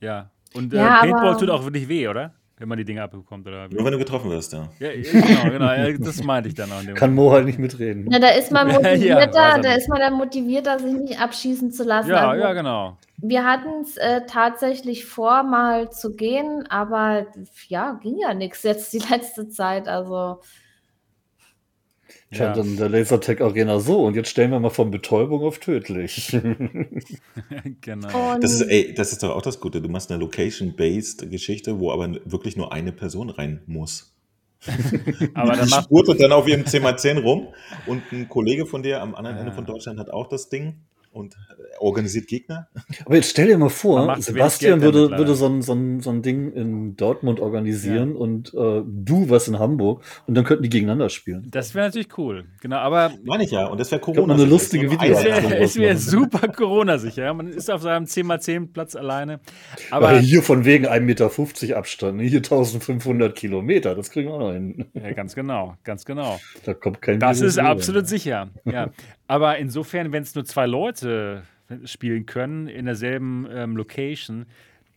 Ja. Und äh, Ja, Paintball aber- tut auch wirklich weh, oder? Wenn man die Dinge abbekommt, oder? wie? Nur wenn du getroffen wirst, ja. Ja, ja, genau, genau. Ja, Das meinte ich dann auch. Kann Mo halt nicht mitreden. Na, da ist man Ja, ja, motivierter, er da ist man dann motivierter, sich nicht abschießen zu lassen. Ja, Also, ja, genau. Wir hatten es äh, tatsächlich vor, mal zu gehen, aber ja, ging ja nichts jetzt die letzte Zeit. Also Scheint Ja. dann der Lasertag Arena so. Und jetzt stellen wir mal von Betäubung auf tödlich. genau. und Das ist, ey, das ist doch auch das Gute. Du machst eine Location-based Geschichte, wo aber wirklich nur eine Person rein muss. Aber dann macht, dann auf ihrem 10x10 rum und ein Kollege von dir am anderen Ende von Deutschland hat auch das Ding und äh, organisiert Gegner. Aber jetzt stell dir mal vor, Sebastian würde, damit, würde so, ein, so, ein, so ein Ding in Dortmund organisieren und äh, du was in Hamburg und dann könnten die gegeneinander spielen. das wäre natürlich cool. Genau, aber Meine ich ja. Und das wäre Corona. man eine lustige es Video- wäre Ja, es wär machen. super Corona-sicher. Ja? Man ist auf seinem 10x10 Platz alleine. Aber Aber hier von wegen 1,50 Meter Abstand, ne? hier 1500 Kilometer, das kriegen wir auch noch hin. ja, ganz genau, ganz genau. Da kommt kein Das Virus ist rüber. absolut sicher. Ja. Aber insofern, wenn es nur zwei Leute spielen können in derselben ähm, Location,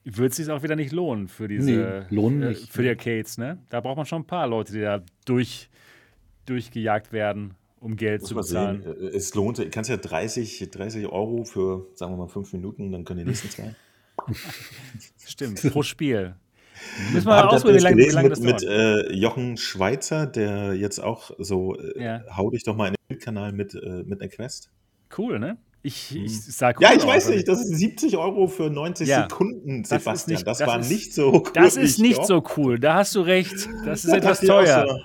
wird es sich auch wieder nicht lohnen für diese Nee, lohnen äh, nicht. für die Arcades. Ne? Da braucht man schon ein paar Leute, die da durch, durchgejagt werden, um Geld Muss zu bezahlen. sehen. Äh, Es lohnt sich. Du kannst ja 30, 30 Euro für, sagen wir mal, fünf Minuten, dann können die nächsten zwei. Stimmt, pro Spiel. Müssen wir mal Habt ausprobieren, wie das lange, wie lange mit, das mit dauert. äh, Jochen Schweizer, der jetzt auch so, äh, Ja. hau dich doch mal in den Kanal mit, äh, mit einer Quest? Cool, ne? Ich, ich sag Ja, ich weiß aus. nicht, das ist 70 Euro für 90 Ja. Sekunden, Das ist Sebastian. nicht- das, das war ist- nicht so cool. Das ist nicht doch. so cool. Da hast du recht. Das ist Da etwas teuer. so,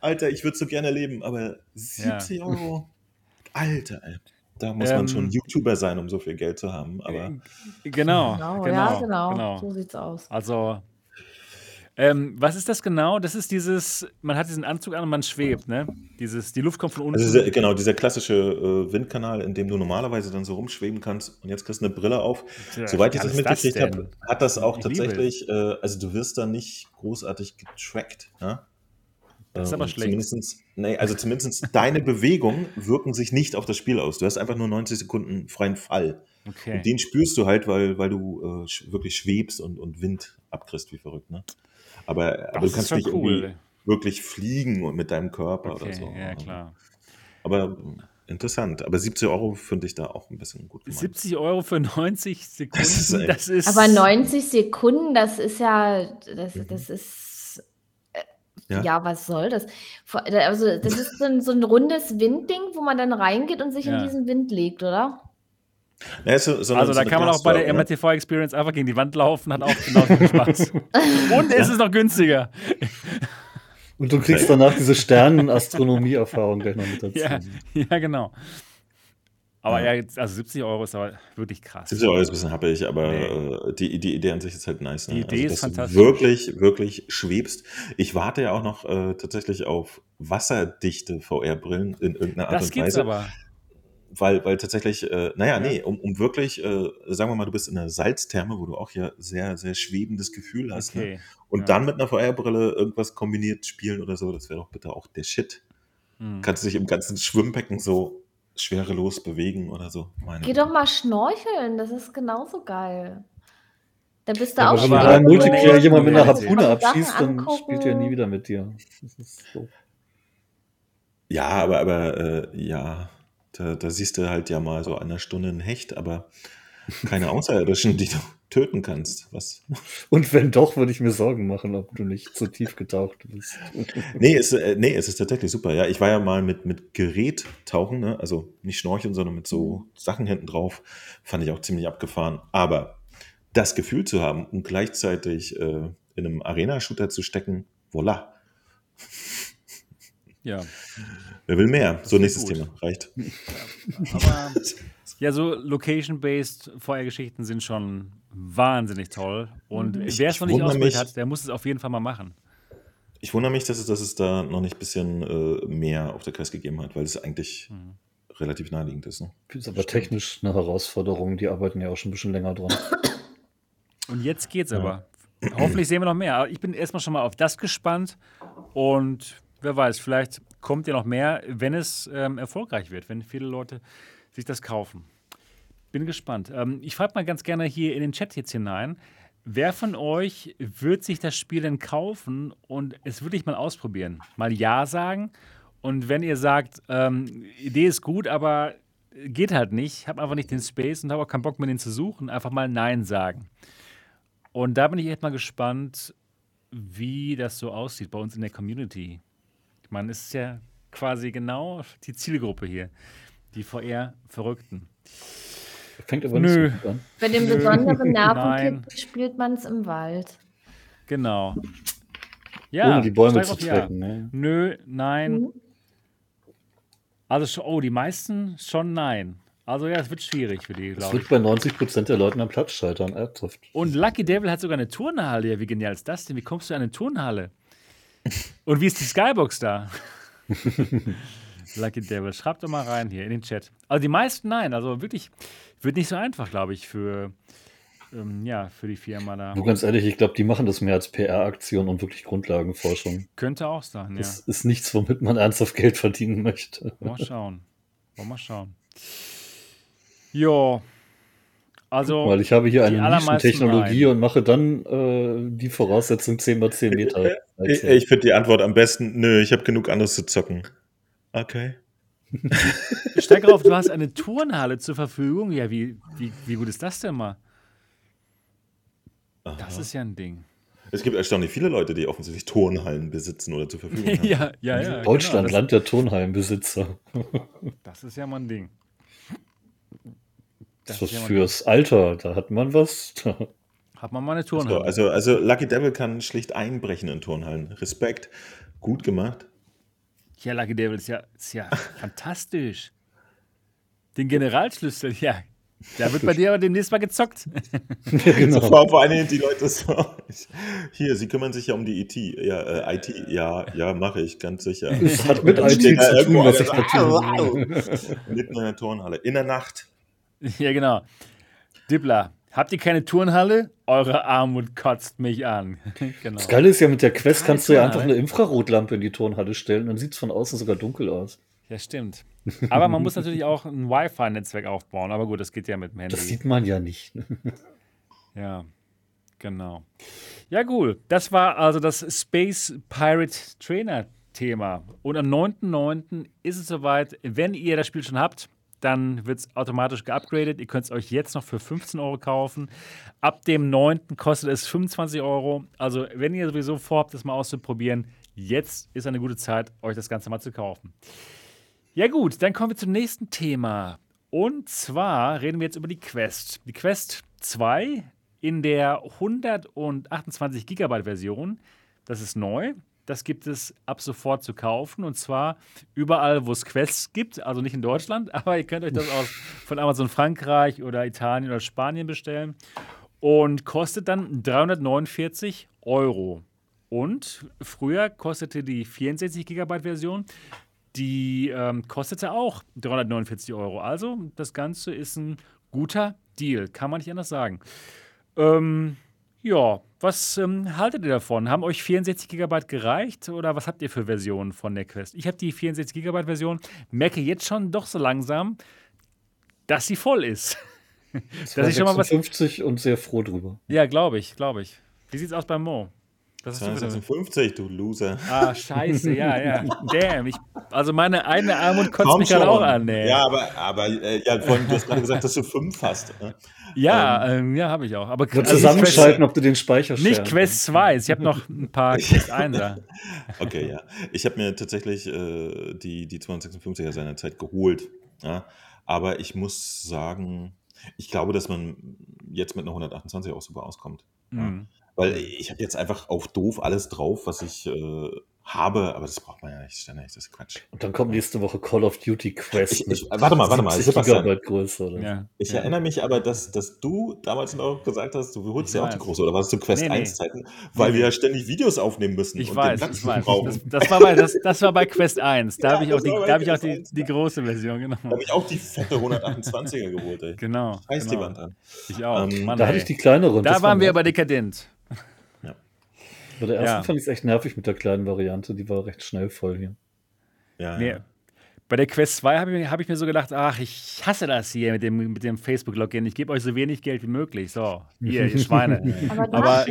Alter, ich würde so gerne leben, aber 70 Euro? Alter, ey. Da muss Ähm, man schon YouTuber sein, um so viel Geld zu haben. Aber Genau, genau, genau, ja, genau, genau. So sieht's aus. Also, ähm, was ist das genau? Das ist dieses, man hat diesen Anzug an und man schwebt, ne? Dieses, die Luft kommt von unten. dieser, genau, dieser klassische äh, Windkanal, in dem du normalerweise dann so rumschweben kannst und jetzt kriegst du eine Brille auf. Ja, Soweit ich das ist mitgekriegt habe, hat das auch Ich tatsächlich, äh, also du wirst da nicht großartig getrackt. Ja? Das ist Äh, aber schlecht. Nee, also zumindest deine Bewegungen wirken sich nicht auf das Spiel aus. Du hast einfach nur 90 Sekunden freien Fall. Okay. Und den spürst du halt, weil, weil du äh, wirklich schwebst und, und Wind abkriegst, wie verrückt. Ne? Aber, aber du kannst nicht cool. wirklich fliegen und mit deinem Körper Okay, oder so. ja, klar. Aber äh, interessant. Aber 70 Euro finde ich da auch ein bisschen gut gemeint. 70 Euro für 90 Sekunden, Das ist das ist. Aber 90 Sekunden, das ist ja, das, Mhm. das ist, äh, Ja. ja. was soll das? Also, das ist so ein, so ein rundes Windding, wo man dann reingeht und sich Ja. in diesen Wind legt, oder? Ja, ist so, so eine- also so da eine kann man auch bei der ne? MRTV Experience einfach gegen die Wand laufen, hat auch genauso viel Spaß. Und es ist noch günstiger. Und du kriegst danach diese Sternen-Astronomie-Erfahrung gleich noch mit dazu. Ja, ja genau. Aber Ja. ja, also 70 Euro ist aber wirklich krass. 70 Euro ist ein bisschen happig, aber Nee. äh, die, die Idee an sich ist halt nice. Ne? Die Idee ist dass fantastisch. Du wirklich, wirklich schwebst. Ich warte ja auch noch äh, tatsächlich auf wasserdichte VR-Brillen in irgendeiner Art Das und gibt's Weise. aber. Weil, weil tatsächlich, äh, naja, Ja. nee, um, um wirklich, äh, sagen wir mal, du bist in einer Salztherme, wo du auch ja sehr, sehr schwebendes Gefühl hast. Ne? Okay. Und ja. dann mit einer VR-Brille irgendwas kombiniert spielen oder so, das wäre doch bitte auch der Shit. Hm. Kannst du dich im ganzen Schwimmbecken so schwerelos bewegen oder so. Meine Geh doch mal schnorcheln, das ist genauso geil. Da bist du Ja, auch aber wenn Aber- Multiplayer jemand mit einer Harpune abschießt, dann angucken. spielt er nie wieder mit dir. Das ist so. Ja, aber, aber äh, ja, da, da siehst du halt ja mal so einer Stunde ein Hecht, aber keine Außerirdischen, die du töten kannst. Was? Und wenn doch, würde ich mir Sorgen machen, ob du nicht zu tief getaucht bist. Nee, es, äh, nee, es ist tatsächlich super. Ja, ich war ja mal mit, mit Gerät tauchen, ne? also nicht schnorcheln, sondern mit so Sachen hinten drauf. Fand ich auch ziemlich abgefahren. Aber das Gefühl zu haben und gleichzeitig äh, in einem Arena-Shooter zu stecken, voila. Ja. Wer will mehr? So, nächstes gut. Thema. Reicht. Aber Ja, so Location-based VR-Geschichten sind schon wahnsinnig toll. Und Mhm. wer es noch nicht ausprobiert hat, der muss es auf jeden Fall mal machen. Ich wundere mich, dass es, dass es da noch nicht ein bisschen äh, mehr auf der Quest gegeben hat, weil es eigentlich Mhm. relativ naheliegend ist. Ne? Ist aber technisch eine Herausforderung. Die arbeiten ja auch schon ein bisschen länger dran. Und jetzt geht's aber. Hoffentlich sehen wir noch mehr. Aber ich bin erstmal schon mal auf das gespannt. Und wer weiß, vielleicht kommt ja noch mehr, wenn es ähm, erfolgreich wird, wenn viele Leute sich das kaufen. Bin gespannt. Ähm, ich frage mal ganz gerne hier in den Chat jetzt hinein. Wer von euch wird sich das Spiel denn kaufen und es wirklich mal ausprobieren? Mal Ja sagen. Und wenn ihr sagt, ähm, Idee ist gut, aber geht halt nicht, habe einfach nicht den Space und habe auch keinen Bock mehr, den zu suchen, einfach mal Nein sagen. Und da bin ich echt mal gespannt, wie das so aussieht bei uns in der Community. Es ist ja quasi genau die Zielgruppe hier, die VR-Verrückten. Fängt aber Nö. nicht so gut an. Bei dem besonderen. Nervenkitzel spielt man es im Wald. Genau. Ja, Ohne die Bäume zu tracken. Ne? Nö, nein. Mhm. Also, oh, die meisten schon nein. Also, ja, es wird schwierig für die, Es glaube ich. wird bei 90% der Leuten am Platz scheitern. Ernsthaft. Und Lucky Devil hat sogar eine Turnhalle. Ja, wie genial ist das denn? Wie kommst du an eine Turnhalle? Und wie ist die Skybox da? Lucky Devil, schreibt doch mal rein hier in den Chat. Also die meisten nein. Also wirklich, wird nicht so einfach, glaube ich, für, ähm, ja, für die Firma da. Nur ganz ehrlich, ich glaube, die machen das mehr als PR-Aktion und wirklich Grundlagenforschung. Könnte auch sein, ja. Das ist nichts, womit man ernsthaft Geld verdienen möchte. Mal schauen. Wollen wir mal schauen. Jo. Also, Weil ich habe hier eine Nischentechnologie und mache dann äh, die Voraussetzung 10 x 10 Meter. Ich, ich finde die Antwort am besten, nö, ich habe genug anderes zu zocken. Okay. steig drauf, du hast eine Turnhalle zur Verfügung. Ja, wie, wie, wie gut ist das denn mal? Das Aha. ist ja ein Ding. Es gibt erstaunlich viele Leute, die offensichtlich Turnhallen besitzen oder zur Verfügung haben. ja, ja, ja. Deutschland, genau, Land der Turnhallenbesitzer. das, das ist ja mal ein Ding. Das Das ist fürs Alter, da hat man was. Hat man mal eine So, Turnhalle. also, also Lucky Devil kann schlicht einbrechen in Turnhallen. Respekt. Gut gemacht. ja, Lucky Devil ist ja, ist ja fantastisch. Den Generalschlüssel, ja. Da wird bei dir aber demnächst mal gezockt. ja, genau. Vor, vor allen Dingen die Leute so. Hier, sie kümmern sich ja um die IT. Ja, äh, IT, ja, ja, mache ich, ganz sicher. Es hat mit IT zu tun, was ich einer da so, tue. Mitten in der Turnhalle. In der Nacht. ja, genau. Dippler, habt ihr keine Turnhalle? Eure Armut kotzt mich an. genau. Das Geile ist ja, mit der Quest Keine kannst du ja einfach eine Infrarotlampe in die Turnhalle stellen, dann sieht es von außen sogar dunkel aus. Ja, stimmt. Aber man muss natürlich auch ein Wi-Fi-Netzwerk aufbauen. Aber gut, das geht ja mit dem Handy. Das sieht man ja nicht. Ja, genau. Ja, cool. Das war also das Space Pirate Trainer Thema. Und am 9.9. ist es soweit. Wenn ihr das Spiel schon habt, dann wird es automatisch geupgradet. Ihr könnt es euch jetzt noch für 15 Euro kaufen. Ab dem 9. kostet es 25 Euro. Also, wenn ihr sowieso vorhabt, das mal auszuprobieren, jetzt ist eine gute Zeit, euch das Ganze mal zu kaufen. Ja, gut, dann kommen wir zum nächsten Thema. Und zwar reden wir jetzt über die Quest. Die Quest 2 in der 128 Gigabyte Version. Das ist neu. Das gibt es ab sofort zu kaufen und zwar überall, wo es Quests gibt, also nicht in Deutschland, aber ihr könnt euch das aus, von Amazon Frankreich oder Italien oder Spanien bestellen und kostet dann 349 Euro. Und früher kostete die 64 Gigabyte Version, die ähm, kostete auch 349 Euro. Also das Ganze ist ein guter Deal, kann man nicht anders sagen. Ähm, ja, was ähm, haltet ihr davon? Haben euch 64 GB gereicht oder was habt ihr für Versionen von der Quest? Ich habe die 64 GB Version, merke jetzt schon doch so langsam, dass sie voll ist. dass ich schon mal was. 50 und sehr froh drüber. Ja, glaube ich, glaube ich. Wie sieht's aus beim Mo? Was hast du für eine- 256, du Loser. Ah, scheiße, ja, ja. Damn, ich, also meine eigene Armut kotzt mich gerade auch an, ey. Ja, aber, aber äh, ja, vorhin, du hast gerade gesagt, dass du fünf hast. Ne? Ja, ähm, ja, habe ich auch. Aber also nicht zusammenschalten, Quest, ob du den Speicher nicht Quest 2, ich habe noch ein paar Quest 1 da. Okay, ja. Ich habe mir tatsächlich äh, die, die 256er seinerzeit geholt. Ja? Aber ich muss sagen, ich glaube, dass man jetzt mit einer 128 auch super auskommt. Ja? Weil ich habe jetzt einfach auf doof alles drauf, was ich äh, habe, aber das braucht man ja nicht ständig, das ist Quatsch. Und dann kommt nächste Woche Call of Duty Quest. Ich, ich, warte mal, warte mal, 70 Sebastian. Gigabyte Größe, oder? Ja. Ich ja. erinnere mich aber, dass, dass du damals noch gesagt hast, du holst ja auch die große, oder warst du Quest Nee, nee. 1 Zeiten, weil wir ja ständig Videos aufnehmen müssen Ich und weiß, ich weiß. Das, das, war bei, das, das war bei Quest 1. Da Ja, habe ich auch die, da hab ich auch die, 1, die große Version, genau. Da habe ich auch die fette 128er geholt, ey. Genau. Scheiß die genau. Wand an. Ich auch. Ähm, Mann, Da hatte ich die kleinere. da waren wir aber dekadent. Bei der ersten Ja. fand ich es echt nervig mit der kleinen Variante. Die war recht schnell voll hier. Ja, Nee. ja. Bei der Quest 2 habe ich, mir- hab ich mir so gedacht, ach, ich hasse das hier mit dem, mit dem Facebook-Login. Ich gebe euch so wenig Geld wie möglich. So, hier, ihr Schweine. Aber du Aber-.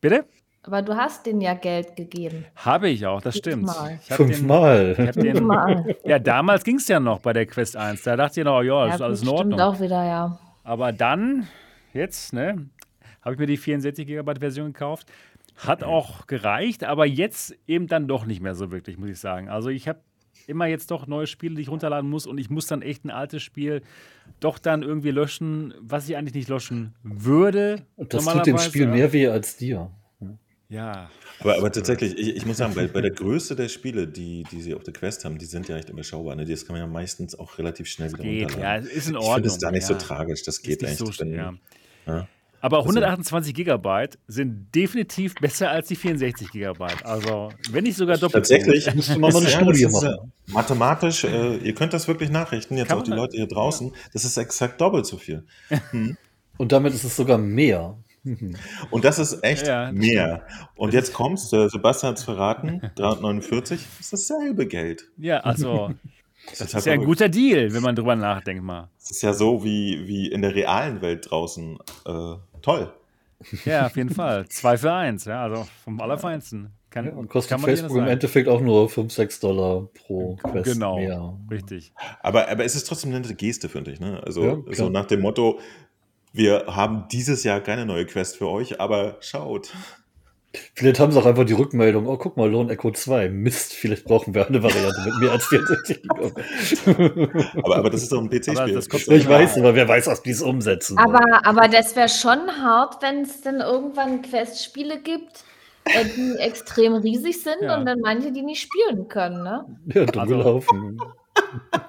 Bitte? Aber du hast den ja Geld gegeben. Habe ich auch, das stimmt. Fünfmal. Fünfmal. ja, damals ging es ja noch bei der Quest 1. Da dachte ich noch, ja, das ist Ja, alles in gut, stimmt Ordnung. auch wieder, ja. Aber dann, jetzt, ne, habe ich mir die 64 GB Version gekauft. Hat auch gereicht, aber jetzt eben dann doch nicht mehr so wirklich, muss ich sagen. Also ich habe immer jetzt doch neue Spiele, die ich runterladen muss und ich muss dann echt ein altes Spiel doch dann irgendwie löschen, was ich eigentlich nicht löschen würde. Und das tut dem. Spiel mehr weh als dir. Ja, Aber, aber tatsächlich, ich, ich muss sagen, bei, bei der Größe der Spiele, die, die sie auf der Quest haben, die sind ja echt überschaubar. Ne? Das kann man ja meistens auch relativ schnell wieder geht. Ja, runterladen. es ist in ich Ordnung. finde es da nicht so ja. tragisch, das Ist geht nicht echt. so Wenn- ja. Ja. Aber Also- 128 Gigabyte sind definitiv besser als die 64 Gigabyte. Also, wenn nicht sogar doppelt. so Tatsächlich. Müsste man mal eine Ja, Studie das ist, äh, machen. Mathematisch, äh, ihr könnt das wirklich nachrichten, jetzt Kann auch die Leute hier draußen, das ist exakt doppelt so viel. Und damit ist es sogar mehr. Und das ist echt Ja, das mehr. Und jetzt kommst du, Sebastian hat es verraten, 349 ist dasselbe Geld. Ja, also, Das das ist ja ein guter Deal, wenn man drüber nachdenkt mal. Das ist ja so wie, wie in der realen Welt draußen. Äh, toll. Ja, auf jeden Fall. Zwei für eins, ja, also vom Allerfeinsten. Kann, Ja, und kostet kann Facebook im. Endeffekt auch nur 5, 6 Dollar pro Quest Genau, mehr. richtig. Aber, aber es ist trotzdem eine nette Geste, finde ich. Ne? Also Ja, so nach dem Motto, wir haben dieses Jahr keine neue Quest für euch, aber schaut. Vielleicht haben sie auch einfach die Rückmeldung, oh, guck mal, Lone Echo 2. Mist, vielleicht brauchen wir eine Variante mit mehr als 64 Gigabyte. Aber, aber das ist doch ein PC-Spiel. das kommt- Ich weiß, aber wer weiß, was die es umsetzen. wollen. Aber, aber das wäre schon hart, wenn es dann irgendwann Quest-Spiele gibt, äh, die extrem riesig sind Ja. und dann manche, die nicht spielen können, ne? ja, dumm Also- gelaufen.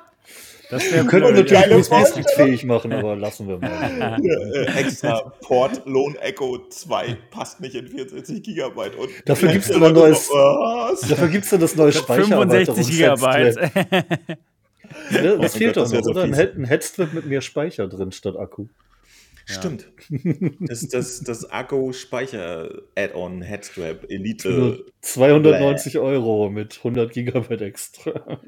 Das Wir können blöd, natürlich geile USB-Stick fähig machen, aber lassen wir mal. äh, extra Port Lone Echo 2 passt nicht in 64 Gigabyte. Und Dafür Leute aber so, neues- Was? Dafür gibt es dann das neue 65 Gigabyte. Speichererweiterungsset-Strap. Ne, Oh das fehlt doch das noch, so oder? Ein, ein Headstrap mit mehr Speicher drin statt Akku. Stimmt. Das ist das, das Akku-Speicher-Add-on Headstrap Für Elite. 290 Euro mit 100 Gigabyte extra.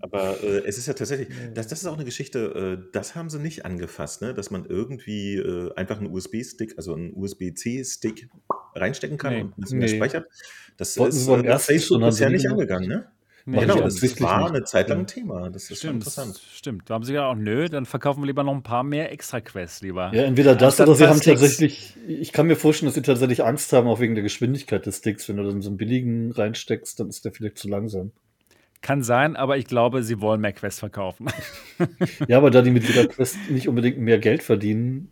Aber äh, es ist ja tatsächlich, das, das ist auch eine Geschichte, äh, das haben sie nicht angefasst, ne? dass man irgendwie äh, einfach einen USB-Stick, also einen USB-C-Stick reinstecken kann Nee. und ein bisschen mehr Nee. speichert. Das Wollten ist beim äh, ersten Facebook schon, bisher nicht angegangen. Ne? Nee, genau, ich das offensichtlich war nicht. eine Zeit lang Ja. ein Thema. Das ist schon Stimmt, interessant. stimmt. Da haben sie gedacht, nö, dann verkaufen wir lieber noch ein paar mehr Extra-Quests lieber. Ja, entweder das Anstatt oder sie haben tatsächlich, ich kann mir vorstellen, dass sie tatsächlich Angst haben, auch wegen der Geschwindigkeit des Sticks. Wenn du dann so einen billigen reinsteckst, dann ist der vielleicht zu langsam. Kann sein, aber ich glaube, sie wollen mehr Quests verkaufen. Ja, aber da die mit jeder Quest nicht unbedingt mehr Geld verdienen,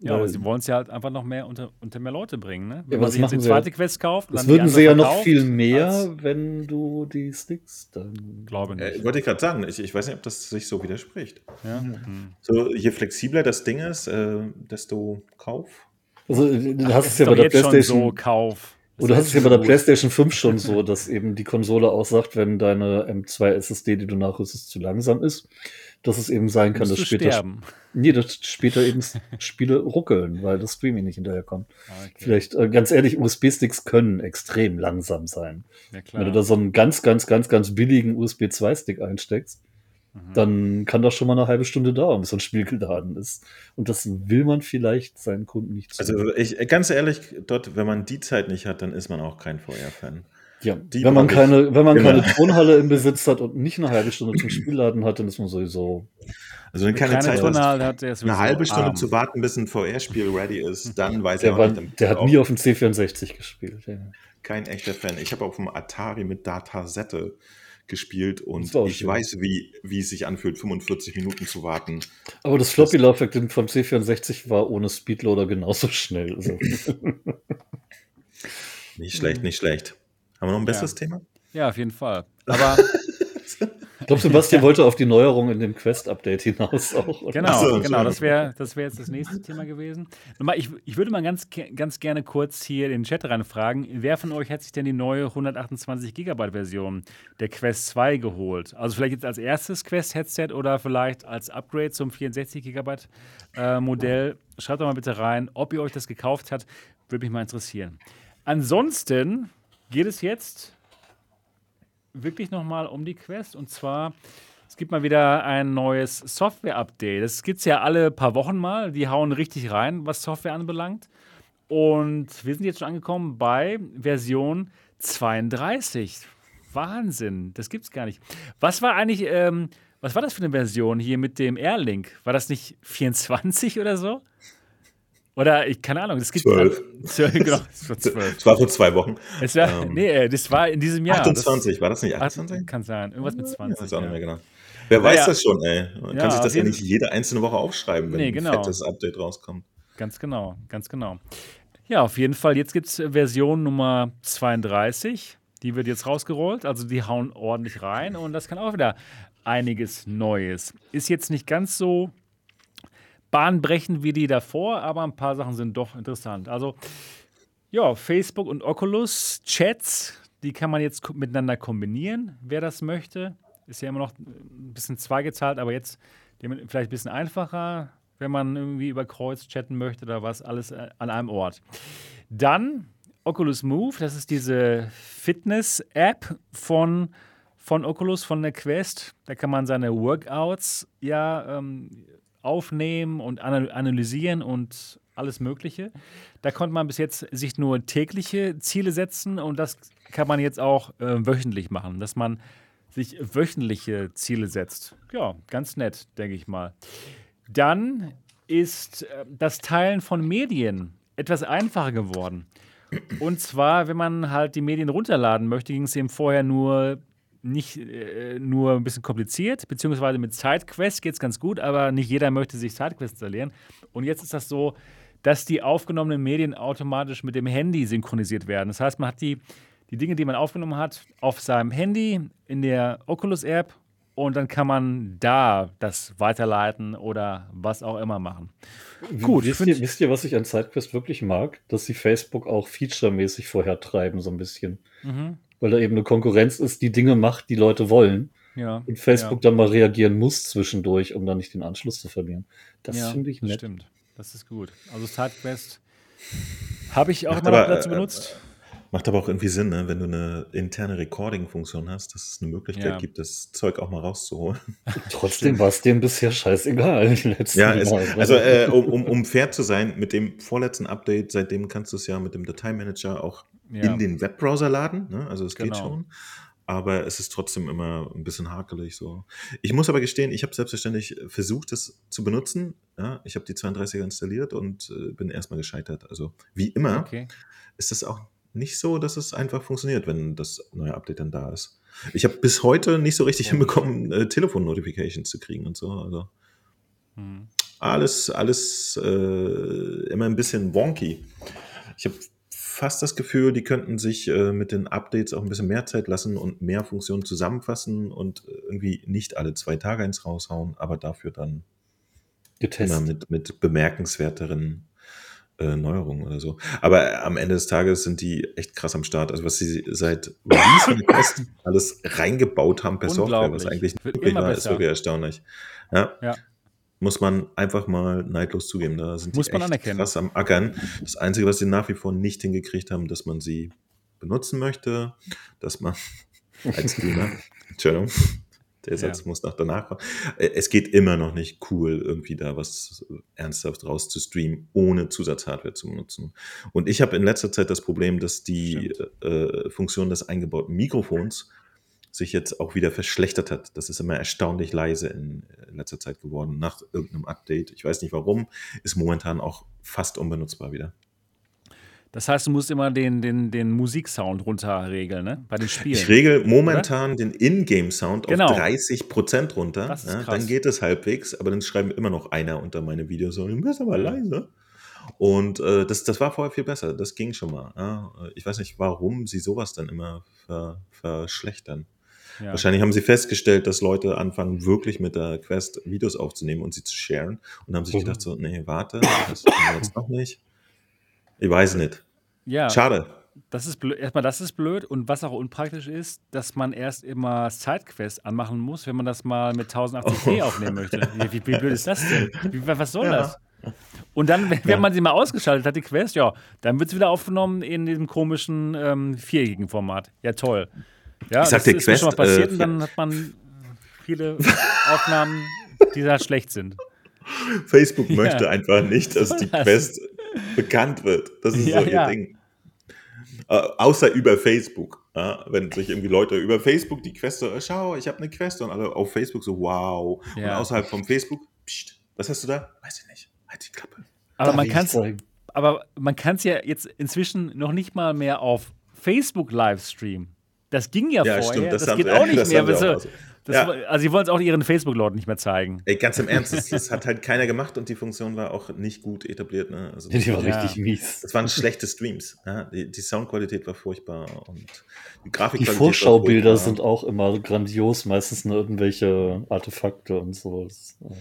Ja, aber sie wollen es ja halt einfach noch mehr unter, unter mehr Leute bringen, ne? Wenn aber man sich jetzt die machen sie ja- zweite Quest kauft, das würden sie ja noch viel mehr, wenn du die Sticks dann. Glaube nicht. Äh, wollte ich gerade sagen, ich, ich weiß nicht, ob das sich so widerspricht. ja? Hm. So, je flexibler das Ding ist, äh, desto Kauf. Also, du hast Das es ja bei der PlayStation. so Kauf. Oder hast es ja bei der. PlayStation 5 schon so, dass eben die Konsole aussagt, wenn deine M2 SSD, die du nachrüstest, zu langsam ist, dass es eben sein kann, dass später, sterben. nee, dass später eben Spiele ruckeln, weil das Streaming nicht hinterherkommt. Okay. Vielleicht, äh, ganz ehrlich, USB-Sticks können extrem langsam sein. Ja, klar. Wenn du da so einen ganz, ganz, ganz, ganz billigen USB-2-Stick einsteckst, Mhm. dann kann das schon mal eine halbe Stunde dauern, bis so ein Spiel geladen ist. Und das will man vielleicht seinen Kunden nicht Also ich, ganz ehrlich, dort, wenn man die Zeit nicht hat, dann ist man auch kein VR-Fan. Ja, Die wenn man keine, wenn man Genau. keine Turnhalle im Besitz hat und nicht eine halbe Stunde zum Spielladen hat, dann ist man sowieso. Also wenn keine keine Zeit hast, Turnhalle hat, der ist eine halbe Stunde arm. zu warten, bis ein VR-Spiel ready ist, dann weiß Der, er war, nicht. der hat auch nie auf dem C64 gespielt. Ja. kein echter Fan. Ich habe auf dem Atari mit Datasette gespielt und ich schön. weiß, wie, wie es sich anfühlt, 45 Minuten zu warten. Aber das Floppy-Laufwerk vom C64 war ohne Speedloader genauso schnell. Also, Nicht schlecht, nicht schlecht. Haben wir noch ein besseres Thema? Ja, auf jeden Fall. Aber Ich glaube, Sebastian wollte auf die Neuerung in dem Quest-Update hinaus auch. oder? Genau, so, genau. Das wäre das wär jetzt das nächste Thema gewesen. Nochmal, ich, ich würde mal ganz, ganz gerne kurz hier in den Chat reinfragen, wer von euch hat sich denn die neue 128 Gigabyte Version der Quest 2 geholt? Also vielleicht jetzt als erstes Quest-Headset oder vielleicht als Upgrade zum 64 Gigabyte äh, Modell. Schreibt doch mal bitte rein, ob ihr euch das gekauft habt. Würde mich mal interessieren. Ansonsten geht es jetzt wirklich nochmal um die Quest. Und zwar, es gibt mal wieder ein neues Software-Update. Das gibt es ja alle paar Wochen mal. Die hauen richtig rein, was Software anbelangt. Und wir sind jetzt schon angekommen bei Version 32. Wahnsinn, das gibt's gar nicht. Was war eigentlich, ähm, was war das für eine Version hier mit dem Airlink? War das nicht 24 oder so? Oder ich keine Ahnung, es gibt Zwölf. Zwölf, genau, es war 12. Das war vor zwei Wochen. Es war, Ähm, nee, äh, das war in diesem Jahr. 28, war das nicht Das, 28? kann sein, irgendwas mit Ich 20. weiß auch nicht ja. mehr genau. Wer weiß Naja. das schon, ey. Man Ja, kann sich das ja nicht jede einzelne Woche aufschreiben, wenn Nee, genau. ein fettes Update rauskommt. Ganz genau, ganz genau. Ja, auf jeden Fall. Jetzt gibt es Version Nummer 32. Die wird jetzt rausgerollt. Also die hauen ordentlich rein und das kann auch wieder einiges Neues. Ist jetzt nicht ganz so bahnbrechend wie die davor, aber ein paar Sachen sind doch interessant. Also ja, Facebook und Oculus Chats, die kann man jetzt miteinander kombinieren, wer das möchte. Ist ja immer noch ein bisschen zweigeteilt, aber jetzt vielleicht ein bisschen einfacher, wenn man irgendwie über Kreuz chatten möchte oder was, alles äh, an einem Ort. Dann Oculus Move, das ist diese Fitness-App von, von Oculus, von der Quest. Da kann man seine Workouts ja ähm, aufnehmen und ana- analysieren und alles Mögliche. Da konnte man bis jetzt sich nur tägliche Ziele setzen und das kann man jetzt auch äh, wöchentlich machen, dass man sich wöchentliche Ziele setzt. Ja, ganz nett, denke ich mal. Dann ist äh, das Teilen von Medien etwas einfacher geworden. Und zwar, wenn man halt die Medien runterladen möchte, ging es eben vorher nur nicht äh, nur ein bisschen kompliziert, beziehungsweise mit SideQuest geht es ganz gut, aber nicht jeder möchte sich SideQuest installieren. Und jetzt ist das so, dass die aufgenommenen Medien automatisch mit dem Handy synchronisiert werden. Das heißt, man hat die, die Dinge, die man aufgenommen hat, auf seinem Handy in der Oculus-App und dann kann man da das weiterleiten oder was auch immer machen. Gut, wisst ihr, wisst ihr, was ich an SideQuest wirklich mag? Dass sie Facebook auch featuremäßig vorher treiben, so ein bisschen. Mhm. Weil da eben eine Konkurrenz ist, die Dinge macht, die Leute wollen. Ja. Und Facebook dann mal reagieren muss zwischendurch, um dann nicht den Anschluss zu verlieren. Das ja, finde ich das nett. stimmt. Das ist gut. Also SideQuest habe ich auch Macht immer noch aber, dazu äh, benutzt. Macht aber auch irgendwie Sinn, ne? wenn du eine interne Recording-Funktion hast, dass es eine Möglichkeit Ja. gibt, das Zeug auch mal rauszuholen. Trotzdem war es dem bisher scheißegal. Ja, es, also äh, um, um, um fair zu sein, mit dem vorletzten Update, seitdem kannst du es ja mit dem Dateimanager auch Ja. in den Webbrowser laden. Ne? Also es geht Genau. schon. Aber es ist trotzdem immer ein bisschen hakelig so. Ich muss aber gestehen, ich habe selbstverständlich versucht, das zu benutzen. Ja, ich habe die 32er installiert und äh, bin erstmal gescheitert. Also wie immer Okay. ist es auch nicht so, dass es einfach funktioniert, wenn das neue Update dann da ist. Ich habe bis heute nicht so richtig hinbekommen, äh, Telefon-Notifications zu kriegen und so. Also Hm. alles, alles äh, immer ein bisschen wonky. Ich habe fast das Gefühl, die könnten sich äh, mit den Updates auch ein bisschen mehr Zeit lassen und mehr Funktionen zusammenfassen und äh, irgendwie nicht alle zwei Tage eins raushauen, aber dafür dann immer getestet. mit, mit bemerkenswerteren äh, Neuerungen oder so. Aber am Ende des Tages sind die echt krass am Start. Also was sie seit Release Quest alles reingebaut haben per Software, was eigentlich immer war, ist wirklich erstaunlich. Ja. Ja. Muss man einfach mal neidlos zugeben. Da sind Muss die man echt anerkennen. krass am Ackern. Das Einzige, was sie nach wie vor nicht hingekriegt haben, dass man sie benutzen möchte, dass man als Streamer, Entschuldigung, der Satz Ja. muss noch danach kommen. Äh, Es geht immer noch nicht cool, irgendwie da was ernsthaft raus zu streamen, ohne Zusatzhardware zu benutzen. Und ich habe in letzter Zeit das Problem, dass die äh, Funktion des eingebauten Mikrofons sich jetzt auch wieder verschlechtert hat. Das ist immer erstaunlich leise in äh, letzter Zeit geworden, nach irgendeinem Update. Ich weiß nicht warum, ist momentan auch fast unbenutzbar wieder. Das heißt, du musst immer den, den, den Musiksound runterregeln, ne? Bei den Spielen. Ich regel momentan den Ingame-Sound Genau. auf 30% runter. Das ist ja, krass. dann geht es halbwegs, aber dann schreiben immer noch einer unter meine Videos so, du bist aber leise. Und äh, das, das war vorher viel besser. Das ging schon mal. Ja. Ich weiß nicht, warum sie sowas dann immer ver, verschlechtern. Ja. Wahrscheinlich haben sie festgestellt, dass Leute anfangen, wirklich mit der Quest Videos aufzunehmen und sie zu sharen und haben sich gedacht so, nee, warte, das tun wir jetzt noch nicht. Ich weiß nicht. Ja. Schade. Das ist blöd. Erstmal, das ist blöd. Und was auch unpraktisch ist, dass man erst immer Sidequests anmachen muss, wenn man das mal mit 1080p oh. aufnehmen möchte. Wie, wie, blöd ist das denn? Wie, was soll ja. das? Und dann, wenn, ja. man sie mal ausgeschaltet hat, die Quest, ja, dann wird es wieder aufgenommen in diesem komischen ähm, viereckigen Format. Ja, toll. Ja, ich sag das ist Quest, schon mal passiert äh, und dann hat man viele Aufnahmen, die da schlecht sind. Facebook möchte ja. einfach nicht, dass die Quest bekannt wird. Das ist ja, so ihr ja. Ding. Äh, außer über Facebook. Ja, wenn sich irgendwie Leute über Facebook die Quest so, schau, ich habe eine Quest und alle auf Facebook so, wow. Und außerhalb vom Facebook, pst, was hast du da? Weiß ich nicht. Halt die Klappe. Aber man kann es aber man kann es ja jetzt inzwischen noch nicht mal mehr auf Facebook Livestream. Das ging ja, ja vorher. Stimmt, das, das geht auch nicht mehr. Auch das, ja. Also sie wollen es auch ihren Facebook-Leuten nicht mehr zeigen. Ey, ganz im Ernst, das, das, hat halt keiner gemacht und die Funktion war auch nicht gut etabliert. Ne? Also die war ja. richtig mies. Das waren schlechte Streams. Ja? Die, die, Soundqualität war furchtbar und die Grafik. Die Vorschaubilder sind auch immer grandios, meistens nur irgendwelche Artefakte und so. Das, äh,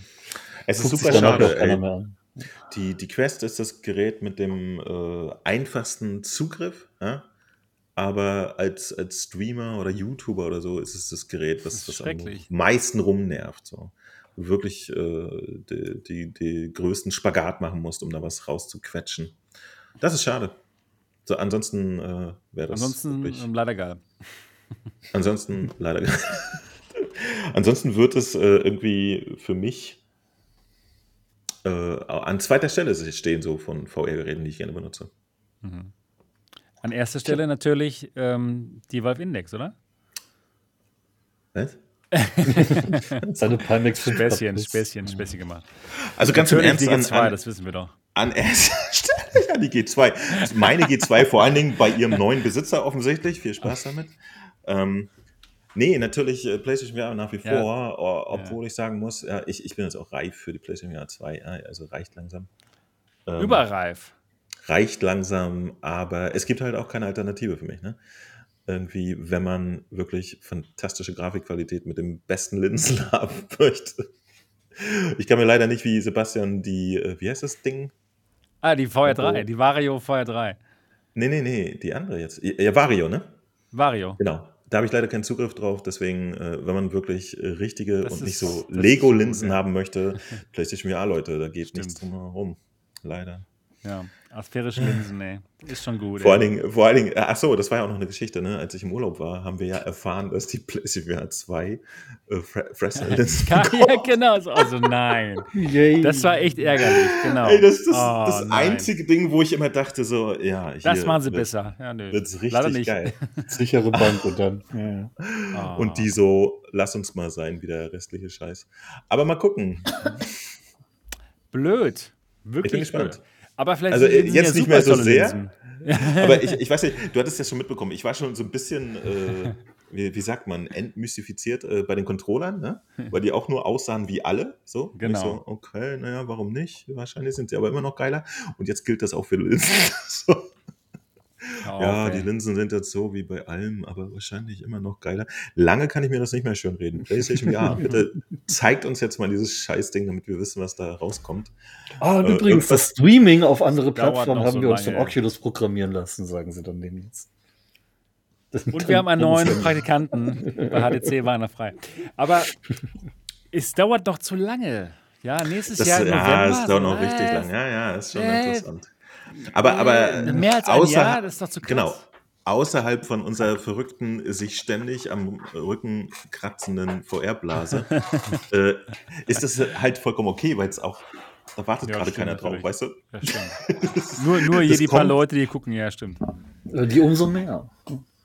es ist super schade. Die, die Quest ist das Gerät mit dem äh, einfachsten Zugriff. Ja? Aber als, als Streamer oder YouTuber oder so ist es das Gerät, was, das am meisten rumnervt. So. Du wirklich äh, die, die, die, größten Spagat machen musst, um da was rauszuquetschen. Das ist schade. So, ansonsten äh, wäre das. Ansonsten wirklich, ähm, leider geil. Ansonsten leider geil. ansonsten wird es äh, irgendwie für mich äh, an zweiter Stelle stehen, so von VR-Geräten, die ich gerne benutze. Mhm. An erster Stelle natürlich ähm, die Valve Index, oder? Was? Seine Pimax Späßchen, Späßchen, Späßchen gemacht. Also ganz im Ernst. Die G2, an, das wissen wir doch. An erster Stelle ja, die G2. Meine G2 vor allen Dingen bei ihrem neuen Besitzer offensichtlich. Viel Spaß damit. Ähm, nee, natürlich äh, PlayStation VR nach wie vor, ja. obwohl ja. ich sagen muss, ja, ich, ich bin jetzt auch reif für die PlayStation VR 2. Also reicht langsam. Ähm, Überreif reicht langsam, aber es gibt halt auch keine Alternative für mich. Ne? Irgendwie, wenn man wirklich fantastische Grafikqualität mit dem besten Linsen haben möchte. Ich kann mir leider nicht wie Sebastian die, äh, wie heißt das Ding? Ah, die VR3, die Vario VR3. Nee, nee, nee, die andere jetzt. Ja, Vario, ne? Vario. Genau. Da habe ich leider keinen Zugriff drauf, deswegen, äh, wenn man wirklich äh, richtige das und ist, nicht so Lego-Linsen haben möchte, PlayStation VR, Leute, da geht Stimmt. nichts drum herum. Leider. Ja. Asphärische Linsen, ey. Ist schon gut. Vor allen Dingen, vor allen Dingen, ach so, das war ja auch noch eine Geschichte, ne? Als ich im Urlaub war, haben wir ja erfahren, dass die PlayStation 2 äh, Fresnel-Linsen Ja, genau. Also nein. Das war echt ärgerlich, genau. Ey, das ist das, oh, das einzige Ding, wo ich immer dachte, so, ja. Hier das machen sie wird, besser. Ja, nö. Wird's richtig geil. Sichere Bank und dann. Ja. Oh. Und die so, lass uns mal sein, wie der restliche Scheiß. Aber mal gucken. Blöd. Wirklich ich bin gespannt. Blöd. Aber vielleicht also jetzt ja nicht mehr so sehr. aber ich, ich weiß nicht, du hattest ja schon mitbekommen, ich war schon so ein bisschen, äh, wie, wie, sagt man, entmystifiziert äh, bei den Controllern, ne? weil die auch nur aussahen wie alle. So. Genau. so, okay, naja, warum nicht? Wahrscheinlich sind sie aber immer noch geiler. Und jetzt gilt das auch für Linsen. so. Oh, ja, okay. die Linsen sind jetzt so wie bei allem, aber wahrscheinlich immer noch geiler. Lange kann ich mir das nicht mehr schön reden. PlayStation, ja, bitte zeigt uns jetzt mal dieses Scheißding, damit wir wissen, was da rauskommt. Ah, äh, übrigens, das Streaming auf andere Plattformen haben so wir uns von Oculus programmieren lassen, sagen sie dann demnächst. Und wir haben einen neuen Praktikanten bei HTC Warner frei. Aber es dauert doch zu lange. Ja, nächstes das, Jahr im Ja, es dauert noch richtig lang. Ja, ja, ist schon äh, interessant. Aber, aber mehr als ein außer, Jahr, das ist doch zu krass. Genau. Außerhalb von unserer verrückten, sich ständig am Rücken kratzenden VR-Blase äh, ist das halt vollkommen okay, weil es auch da wartet ja, gerade keiner natürlich. drauf, weißt du? Ja, stimmt. nur nur hier die paar Leute, die gucken, ja, stimmt. Äh, die umso mehr.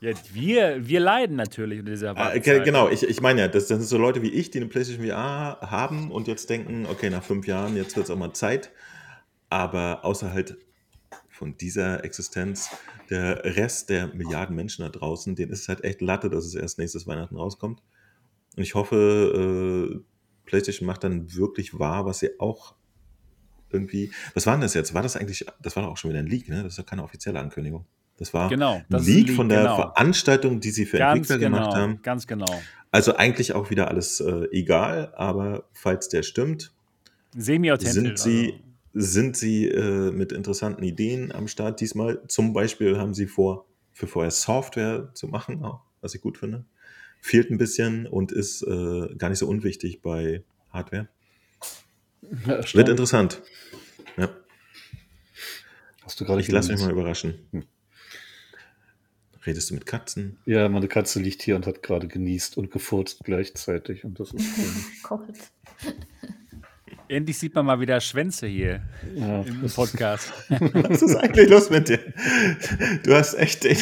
Ja, wir, wir leiden natürlich unter dieser äh, Genau, ich, ich meine ja, das, das sind so Leute wie ich, die eine PlayStation VR haben und jetzt denken, okay, nach fünf Jahren, jetzt wird es auch mal Zeit. Aber außer halt von dieser Existenz. Der Rest der Milliarden Menschen da draußen, denen ist es halt echt Latte, dass es erst nächstes Weihnachten rauskommt. Und ich hoffe, äh, PlayStation macht dann wirklich wahr, was sie auch irgendwie. Was war denn das jetzt? War das eigentlich, das war doch auch schon wieder ein Leak, ne? Das ist ja keine offizielle Ankündigung. Das war Genau, ein das Leak Leak, von der genau. Veranstaltung, die sie für Ganz Entwickler genau, gemacht haben. ganz genau. Also eigentlich auch wieder alles äh, egal, aber falls der stimmt, Semi-authentisch. sind sie, also. Sind sie äh, mit interessanten Ideen am Start diesmal. Zum Beispiel haben sie vor, für vorher Software zu machen, auch, was ich gut finde. Fehlt ein bisschen und ist äh, gar nicht so unwichtig bei Hardware. Ja, Wird interessant. Ja, Hast du gerade ich lasse mich mal überraschen. Hm. Redest du mit Katzen? Ja, meine Katze liegt hier und hat gerade genießt und gefurzt gleichzeitig. Und das ist schön. Endlich sieht man mal wieder Schwänze hier ja, im Podcast. Was ist eigentlich los mit dir? Du hast echt den,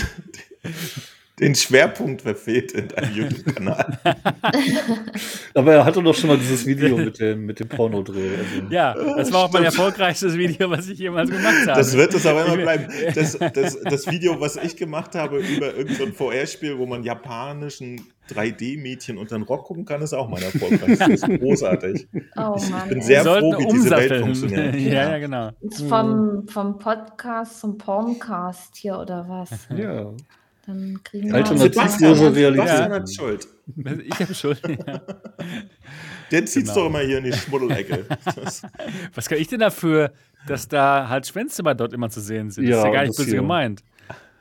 den Schwerpunkt verfehlt in deinem YouTube-Kanal. Aber er hatte doch schon mal dieses Video mit dem, mit dem Pornodreh. Also, Ja, das war auch mein erfolgreichstes Video, was ich jemals gemacht habe. Das wird es aber immer Ich- bleiben. Das, das, das Video, was ich gemacht habe über irgendein so VR-Spiel, wo man japanischen 3D-Mädchen unter den Rock gucken kann, ist auch mein erfolgreichstes. Das ist großartig. Oh Ich Mann. bin sehr froh, wie diese Welt funktioniert. ja, ja, genau. Vom, vom Podcast zum Porncast hier oder was? ja. Dann kriegen wir Alternativ- Sebastian, Sebastian- Realität. Hat Schuld. Ich habe Schuld. Ja. Der zieht's Genau. doch immer hier in die Schmuddelecke. Was kann ich denn dafür, dass da halt Schwänze bei dort immer zu sehen sind? das ist Ja, ja gar nicht böse gemeint.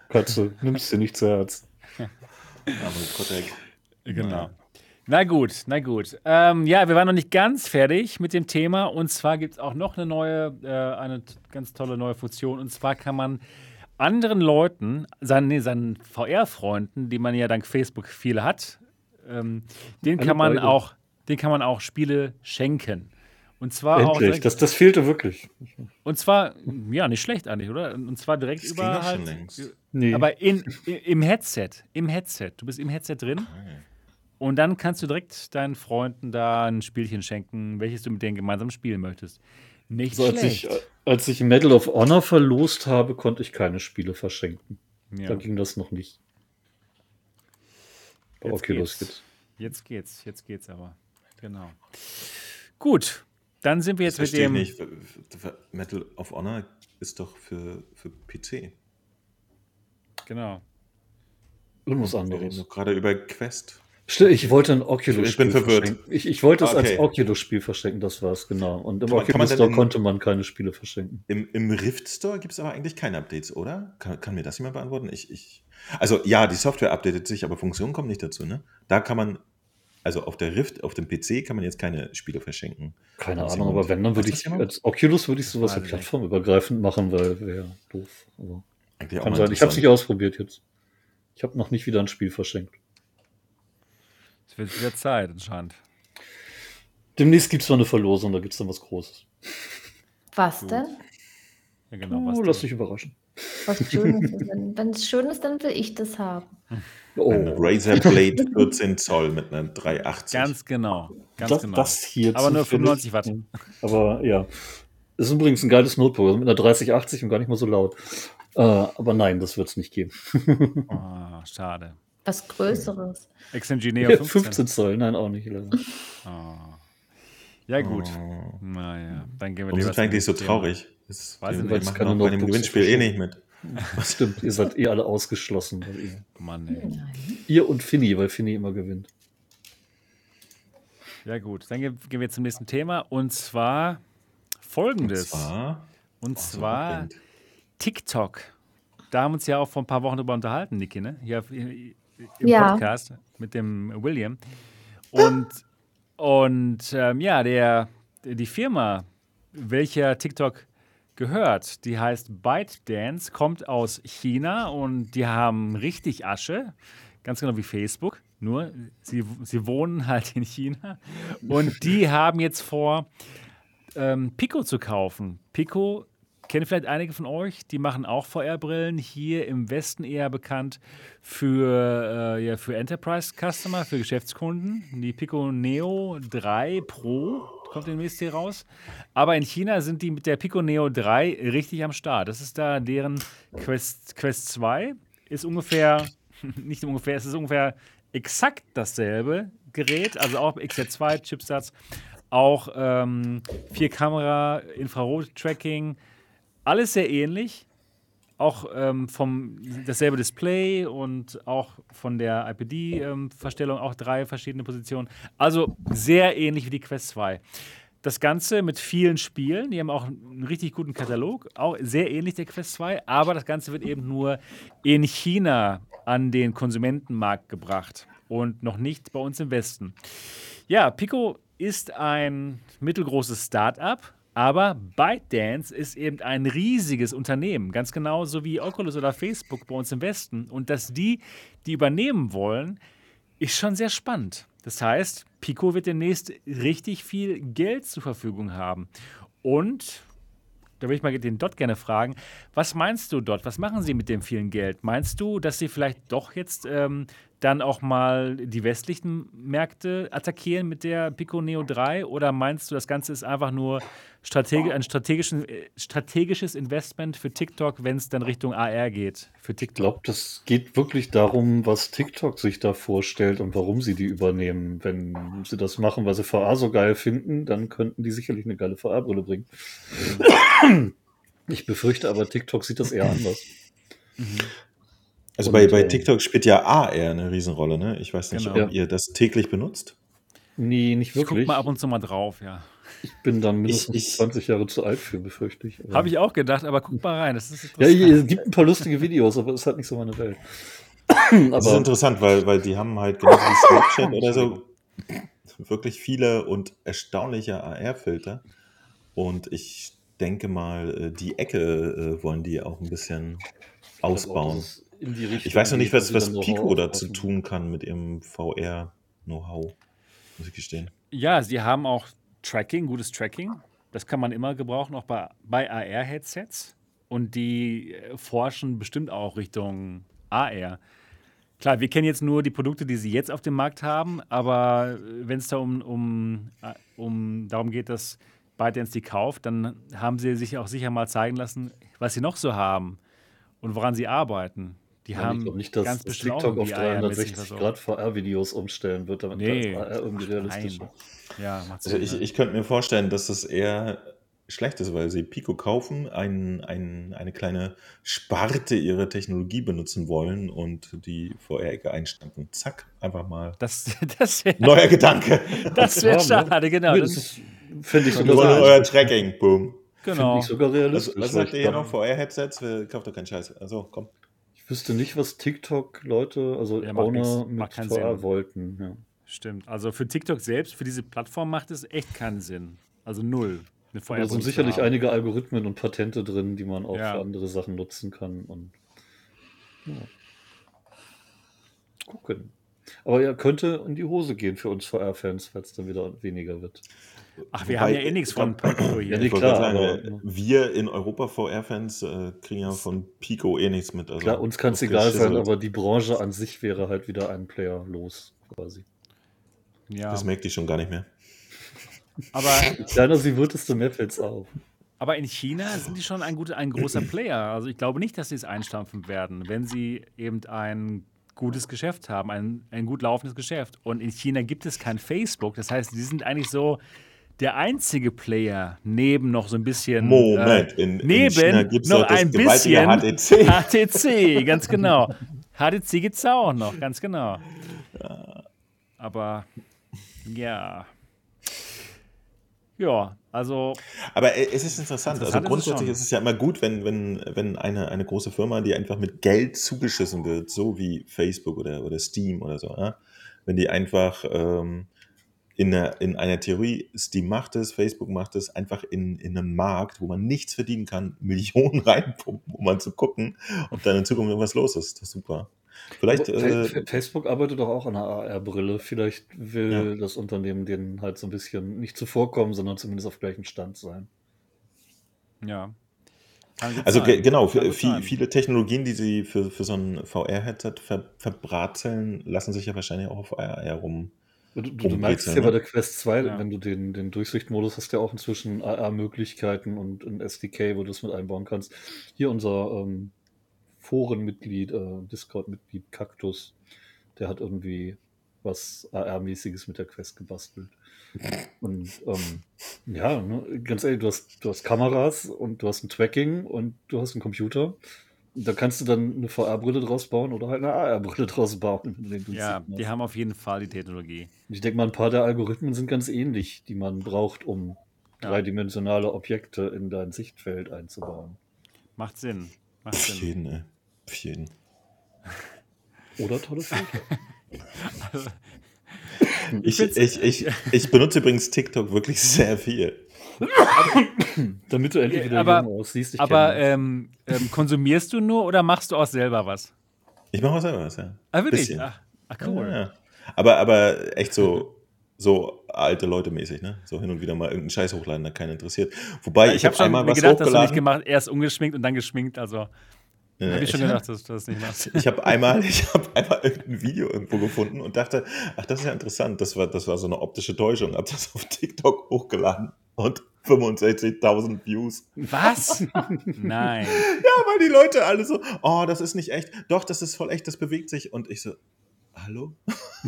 Katze, nimm's dir nicht zu Herz. aber Kotek. Genau. Na gut, na gut. Ähm, ja, wir waren noch nicht ganz fertig mit dem Thema. Und zwar gibt es auch noch eine neue, äh, eine ganz tolle neue Funktion. Und zwar kann man anderen Leuten, seinen, nee, seinen VR-Freunden, die man ja dank Facebook viele hat, ähm, denen Alle kann man auch, denen kann man auch Spiele schenken. Und zwar auch Endlich, direkt, das, das fehlte wirklich. und zwar, ja, nicht schlecht eigentlich, oder? Und zwar direkt Das über halt, schon längst. Nee. aber in, im Headset, im Headset. Du bist im Headset drin. Und dann kannst du direkt deinen Freunden da ein Spielchen schenken, welches du mit denen gemeinsam spielen möchtest. Nicht so, als, schlecht. ich, als ich Medal of Honor verlost habe, konnte ich keine Spiele verschenken. Da ja. ging das noch nicht. Bei Jetzt Oculus geht's. geht's. Jetzt geht's, jetzt geht's aber. Genau. Gut, dann sind wir jetzt Das mit verstehe ich dem. nicht. Metal of Honor ist doch für, für PC. Genau. Irgendwas Wir reden anderes. doch gerade über Quest. Stimmt, ich wollte ein Oculus-Spiel Ich bin verwirrt. verschenken. Ich, ich wollte es als Okay. Oculus-Spiel verschenken, das war's, genau. Und im Kann man- kann man Oculus denn Store in- konnte man keine Spiele verschenken. Im, Im Rift Store gibt es aber eigentlich keine Updates, oder? Kann, kann mir das jemand beantworten? Ich, ich, also ja, die Software updatet sich, aber Funktionen kommen nicht dazu, ne? Da kann man, also auf der Rift, auf dem PC kann man jetzt keine Spiele verschenken. Keine Ahnung, aber wenn, dann würde ich, jemand? als Oculus würde ich sowas ja nicht. plattformübergreifend machen, weil wäre doof. Aber Eigentlich auch kann sein. Ich habe es nicht ausprobiert jetzt. Ich habe noch nicht wieder ein Spiel verschenkt. Es wird wieder Zeit anscheinend. Demnächst gibt es noch eine Verlosung, da gibt es dann was Großes. Was denn? Ja, genau. was oh, denn? lass dich überraschen. Was Schönes. Wenn es schön ist, dann will ich das haben. Oh, Ein Razer Blade 14 Zoll mit einer 380. Ganz genau. Ganz das, genau. das hier Aber nur zufällig- 95 Watt. Aber ja. Es ist übrigens ein geiles Notebook, also mit einer 3080 und gar nicht mal so laut. Äh, aber nein, das wird es nicht geben. Oh, schade. Was Größeres. XMG Neo 15. 15 Zoll, nein, auch nicht. Oh. Ja, gut. Oh. Naja, dann gehen wir Warum lieber sind wir eigentlich so traurig? Das, Weiß ich nicht. machen keine auch bei dem Gewinnspiel eh nicht mit. Stimmt, ihr seid eh alle ausgeschlossen. Ihr, Mann, ey. Nein. ihr und Finny, weil Finny immer gewinnt. Ja, gut. Dann ge- gehen wir zum nächsten Thema. Und zwar Und folgendes. zwar, Und Oh, so zwar. TikTok. Da haben wir uns ja auch vor ein paar Wochen drüber unterhalten, Niki, ne? Hier im Ja. Podcast mit dem William. Und, und ähm, ja, der, die Firma, welcher TikTok gehört, die heißt ByteDance, kommt aus China und die haben richtig Asche, ganz genau wie Facebook. Nur, sie, sie wohnen halt in China. Und die haben jetzt vor, ähm, Pico zu kaufen. Pico kennen vielleicht einige von euch, die machen auch VR-Brillen, hier im Westen eher bekannt für, äh, ja, für Enterprise-Customer, für Geschäftskunden. Die Pico Neo 3 Pro kommt demnächst hier raus. Aber in China sind die mit der Pico Neo 3 richtig am Start. Das ist da deren Quest, Quest 2. Ist ungefähr, nicht ungefähr, es ist ungefähr exakt dasselbe Gerät, also auch XZ2 Chipsatz, auch ähm, vier Kamera, Infrarot-Tracking, alles sehr ähnlich. Auch ähm, vom dasselbe Display und auch von der IPD-Verstellung ähm, auch drei verschiedene Positionen. Also sehr ähnlich wie die Quest 2. Das Ganze mit vielen Spielen. Die haben auch einen richtig guten Katalog. Auch sehr ähnlich der Quest 2. Aber das Ganze wird eben nur in China an den Konsumentenmarkt gebracht und noch nicht bei uns im Westen. Ja, Pico ist ein mittelgroßes Start-up. Aber ByteDance ist eben ein riesiges Unternehmen, ganz genauso wie Oculus oder Facebook bei uns im Westen. Und dass die die übernehmen wollen, ist schon sehr spannend. Das heißt, Pico wird demnächst richtig viel Geld zur Verfügung haben. Und da würde ich mal den Dot gerne fragen, was meinst du dort? Was machen sie mit dem vielen Geld? Meinst du, dass sie vielleicht doch jetzt ähm, dann auch mal die westlichen Märkte attackieren mit der Pico Neo 3? Oder meinst du, das Ganze ist einfach nur Strategi ein äh, strategisches Investment für TikTok, wenn es dann Richtung AR geht? Für TikTok? Ich glaube, das geht wirklich darum, was TikTok sich da vorstellt und warum sie die übernehmen. Wenn sie das machen, weil sie VR so geil finden, dann könnten die sicherlich eine geile VR-Brille bringen. Ich befürchte aber, TikTok sieht das eher anders. Mhm. Also bei, bei äh, TikTok spielt ja AR eine Riesenrolle, ne? Ich weiß nicht, genau. ob ihr das täglich benutzt. Nee, nicht wirklich. Ich guck mal ab und zu mal drauf, ja. Ich bin dann mindestens ich, ich, 20 Jahre zu alt für, befürchte ich. Habe ich auch gedacht, aber guck mal rein. Das ist ja, es gibt ein paar lustige Videos, aber es ist halt nicht so meine Welt. das ist interessant, weil, weil die haben halt genau wie Snapchat oder so wirklich viele und erstaunliche AR-Filter. Und ich denke mal, äh, die Ecke äh, wollen die auch ein bisschen ausbauen. Ich weiß noch nicht, was, was Pico dazu tun kann mit ihrem VR-Know-how, muss ich gestehen. Ja, sie haben auch Tracking, gutes Tracking. Das kann man immer gebrauchen, auch bei, bei AR-Headsets. Und die äh, forschen bestimmt auch Richtung AR. Klar, wir kennen jetzt nur die Produkte, die sie jetzt auf dem Markt haben, aber äh, wenn es da um, um, äh, um darum geht, dass ByteDance die kauft, dann haben sie sich auch sicher mal zeigen lassen, was sie noch so haben und woran sie arbeiten. Die ja, haben ich glaube nicht, dass ganz das TikTok auf 360 Grad VR-Videos umstellen wird, damit nee. VR irgendwie realistisch ist. Ja, also ich, ich könnte mir vorstellen, dass das eher schlecht ist, weil sie Pico kaufen, ein, ein, eine kleine Sparte ihrer Technologie benutzen wollen und die VR-Ecke einstampfen. Zack, einfach mal. Das, das wär, Neuer Gedanke. Das wäre schade, genau. Das finde ich sogar. Wir euer Tracking, boom. Genau. Ich sogar realistisch. Was, was sagt ihr hier noch? VR-Headsets? Kauft doch keinen Scheiß. Also, komm. Wüsste nicht, was TikTok-Leute, also ja, Owner mit VR wollten. Ja. Stimmt. Also für TikTok selbst, für diese Plattform macht es echt keinen Sinn. Also null. Da sind sicherlich einige Algorithmen und Patente drin, die man auch ja. für andere Sachen nutzen kann. Und ja. gucken. Aber ja, könnte in die Hose gehen für uns VR-Fans, falls dann wieder weniger wird. Ach, wir Wobei, haben ja eh nichts von Pico hier. Ja, nicht klar, sagen, aber, wir in Europa VR-Fans äh, kriegen ja von Pico eh nichts mit. Also klar, uns kann es egal sein, aber die Branche an sich wäre halt wieder ein Player los, quasi. Ja. Das merkt ich schon gar nicht mehr. Aber Je kleiner sie wird, desto mehr fällt es auf. Aber in China sind die schon ein, guter, ein großer Player. Also ich glaube nicht, dass sie es einstampfen werden, wenn sie eben ein gutes Geschäft haben, ein, ein gut laufendes Geschäft. Und in China gibt es kein Facebook. Das heißt, sie sind eigentlich so der einzige Player neben noch so ein bisschen. Moment, äh, in, neben in noch ein bisschen HTC. HTC, ganz genau. HTC gibt es auch noch, ganz genau. Aber ja. Ja, also. Aber äh, es ist interessant. Also grundsätzlich ist es, ist es, ja immer gut, wenn, wenn, wenn eine, eine große Firma, die einfach mit Geld zugeschissen wird, so wie Facebook oder, oder Steam oder so, ja? wenn die einfach ähm, in, einer, in einer Theorie, Steam macht es, Facebook macht es, einfach in, in einem Markt, wo man nichts verdienen kann, Millionen reinpumpen, um mal zu gucken, ob da in Zukunft irgendwas los ist. Das ist super. Vielleicht, äh, Facebook arbeitet doch auch an einer AR-Brille. Vielleicht will ja. das Unternehmen denen halt so ein bisschen nicht zuvorkommen, sondern zumindest auf gleichem Stand sein. Ja. Also ge genau, viel, viele Technologien, die sie für, für so ein VR-Headset ver, verbrateln, lassen sich ja wahrscheinlich auch auf AR herum. Du, du, du merkst ja bei ne? der Quest 2, ja. wenn du den, den Durchsichtmodus hast, ja auch inzwischen AR-Möglichkeiten und ein SDK, wo du es mit einbauen kannst. Hier unser ähm, Forenmitglied, äh, Discord-Mitglied Cactus, der hat irgendwie was AR-mäßiges mit der Quest gebastelt. Und ähm, ja, ne, ganz ehrlich, du hast, du hast Kameras und du hast ein Tracking und du hast einen Computer. Da kannst du dann eine VR-Brille draus bauen oder halt eine AR-Brille draus bauen. ja, die haben auf jeden Fall die Technologie. Ich denke mal, ein paar der Algorithmen sind ganz ähnlich, die man braucht, um ja. dreidimensionale Objekte in dein Sichtfeld einzubauen. Macht Sinn. Macht Sinn. Auf jeden, ey. Auf jeden. Oder tolle Filter. also, ich, ich, ich, ich, benutze übrigens TikTok wirklich sehr viel. Damit du endlich wieder aber, jung aussiehst. Ich aber ähm, ähm, konsumierst du nur oder machst du auch selber was? Ich mache auch selber was, ja. Ah, wirklich? Ach, ach, cool. Ja, ja. Aber, aber echt so, so alte Leute mäßig, ne? So hin und wieder mal irgendeinen Scheiß hochladen, der keinen interessiert. Wobei, ich, ich habe hab einmal was gedacht, hochgeladen. Dass du nicht gemacht, erst ungeschminkt und dann geschminkt, also. Ja, habe ich schon gedacht, dass du das nicht machst. Ich habe einmal, ich habe einmal irgendein Video irgendwo gefunden und dachte, ach, das ist ja interessant. Das war, das war so eine optische Täuschung. Habe das auf TikTok hochgeladen und 65.000 Views. Was? Nein. Ja, weil die Leute alle so, oh, das ist nicht echt. Doch, das ist voll echt, das bewegt sich. Und ich so, hallo?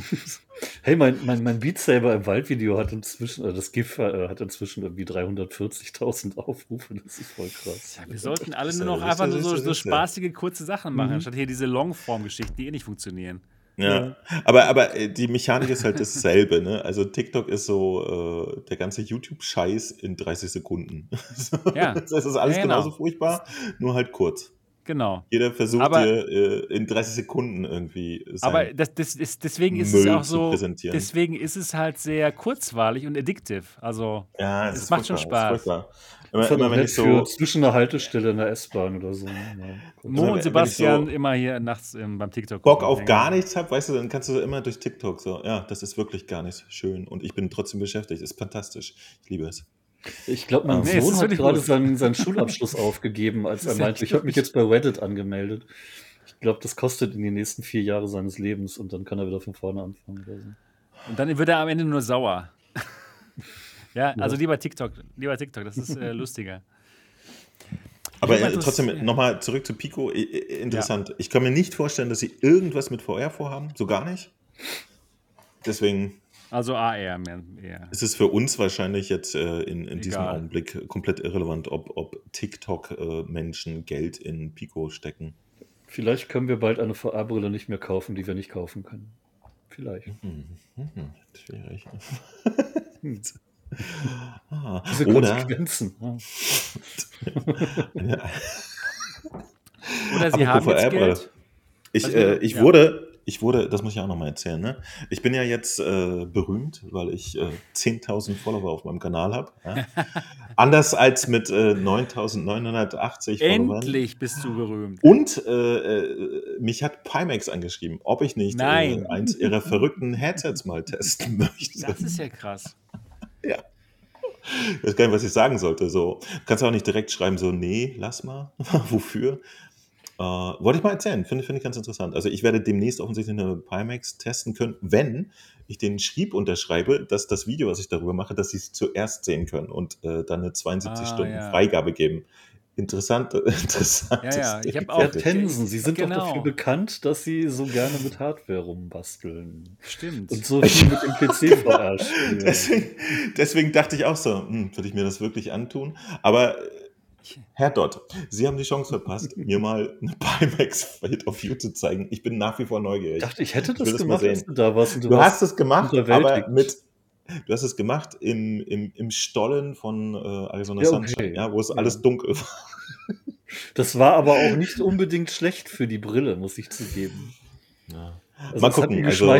hey, mein, mein, mein Beat Saber im Waldvideo hat inzwischen, das GIF äh, hat inzwischen irgendwie 340.000 Aufrufe. Das ist voll krass. Ja, wir sollten alle nur noch einfach so, so spaßige, kurze Sachen machen, mhm. anstatt hier diese Longform-Geschichten, die eh nicht funktionieren. Ja, ja. aber, aber äh, die Mechanik ist halt dasselbe. Ne? Also TikTok ist so äh, der ganze YouTube-Scheiß in 30 Sekunden. Ja. das ist alles ja, genau. genauso furchtbar, nur halt kurz. Genau. Jeder versucht aber, dir äh, in 30 Sekunden irgendwie. Aber das, das ist, deswegen ist Müll es auch so. Deswegen ist es halt sehr kurzweilig und addictive. Also, ja, es macht schon Spaß. Immer, immer wenn ich so zwischen einer Haltestelle in der S-Bahn oder so. Ja, Mo und Sebastian so immer hier nachts ähm, beim TikTok. Bock auf gar nichts hab, weißt du, dann kannst du immer durch TikTok so, ja, das ist wirklich gar nicht schön und ich bin trotzdem beschäftigt. Ist fantastisch. Ich liebe es. Ich glaube, mein nee, Sohn hat gerade seinen, seinen Schulabschluss aufgegeben, als er meinte, ich habe mich jetzt bei Reddit angemeldet. Ich glaube, das kostet in den nächsten vier Jahre seines Lebens und dann kann er wieder von vorne anfangen. Und dann wird er am Ende nur sauer. Ja, also lieber TikTok, lieber TikTok, das ist äh, lustiger. Aber äh, trotzdem, nochmal zurück zu Pico. Interessant. Ja. Ich kann mir nicht vorstellen, dass sie irgendwas mit VR vorhaben. So gar nicht. Deswegen also AR mehr. eher. Es ist für uns wahrscheinlich jetzt äh, in, in diesem Augenblick komplett irrelevant, ob, ob TikTok-Menschen äh, Geld in Pico stecken. Vielleicht können wir bald eine VR-Brille nicht mehr kaufen, die wir nicht kaufen können. Vielleicht. Mhm. Mhm. Schwierig. ah, Diese Konsequenzen. Oder sie haben jetzt Geld. Ich, also, äh, ich ja. wurde ich wurde, das muss ich auch nochmal erzählen, ne? Ich bin ja jetzt äh, berühmt, weil ich äh, 10.000 Follower auf meinem Kanal habe. Ja? Anders als mit äh, 9.980 Followern. Endlich bist du berühmt. Und äh, äh, mich hat Pimax angeschrieben, ob ich nicht äh, eins ihrer verrückten Headsets mal testen möchte. Das ist ja krass. Ja. Ich weiß gar nicht, was ich sagen sollte. So, kannst du auch nicht direkt schreiben, so, nee, lass mal. Wofür? Äh, wollte ich mal erzählen, finde find ich ganz interessant. Also ich werde demnächst offensichtlich eine Pimax testen können, wenn ich den Schrieb unterschreibe, dass das Video, was ich darüber mache, dass sie es zuerst sehen können und äh, dann eine 72 ah, Stunden ja. Freigabe geben. Interessant, interessant. Ja, ja, ich habe auch Tensen. Sie sind genau. doch dafür bekannt, dass sie so gerne mit Hardware rumbasteln. Stimmt. Und so viel mit dem PC verarscht. deswegen, deswegen dachte ich auch so, hm, würde ich mir das wirklich antun? Aber Herr Dott, Sie haben die Chance verpasst, mir mal eine Pimax-Feld auf YouTube zu zeigen. Ich bin nach wie vor neugierig. Ich dachte, ich hätte das, das gemacht, als du da warst. Du, du hast es gemacht, aber mit, du hast es gemacht im, im, im Stollen von äh, Arizona ja, okay. Sunshine, ja, wo es ja. alles dunkel war. Das war aber auch nicht unbedingt schlecht für die Brille, muss ich zugeben. Ja. Also Mal gucken. Also,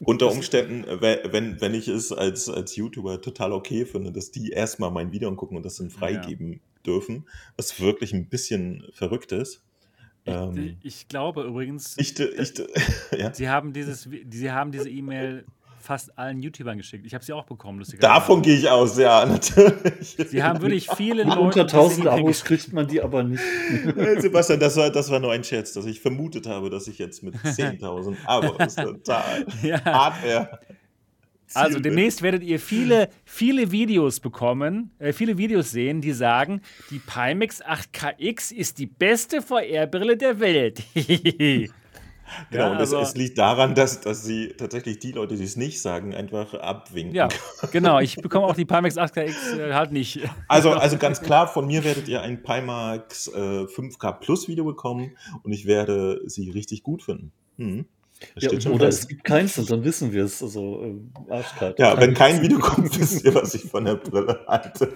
unter Umständen, wenn, wenn ich es als, als YouTuber total okay finde, dass die erstmal mein Video angucken und das dann freigeben ja. dürfen, was wirklich ein bisschen verrückt ist. Ich, ähm, ich glaube übrigens, ich, ich, ja? sie haben dieses, sie haben diese E-Mail fast allen YouTubern geschickt. Ich habe sie auch bekommen, lustigerweise. Davon gehe ich aus, ja, natürlich. Sie haben wirklich viele Leute. Unter 1000 Abos kriegt man die aber nicht. Sebastian, das war, das war nur ein Scherz, dass ich vermutet habe, dass ich jetzt mit 10.000 Abos total ja. Hardware. Also demnächst werdet ihr viele, viele Videos bekommen, äh, viele Videos sehen, die sagen, die Pimax 8KX ist die beste VR-Brille der Welt. Genau, Ja, und also- es, es liegt daran, dass, dass sie tatsächlich die Leute, die es nicht sagen, einfach abwinken. Ja, genau. Ich bekomme auch die Pimax 8KX äh, halt nicht. Also, also ganz klar, von mir werdet ihr ein Pimax äh, 5K Plus Video bekommen und ich werde sie richtig gut finden. Hm. Das Ja, oder es gibt keins und dann wissen wir es. Also ähm, Arschkarte. Ja, wenn kein Video kommt, wisst ihr, was ich von der Brille halte.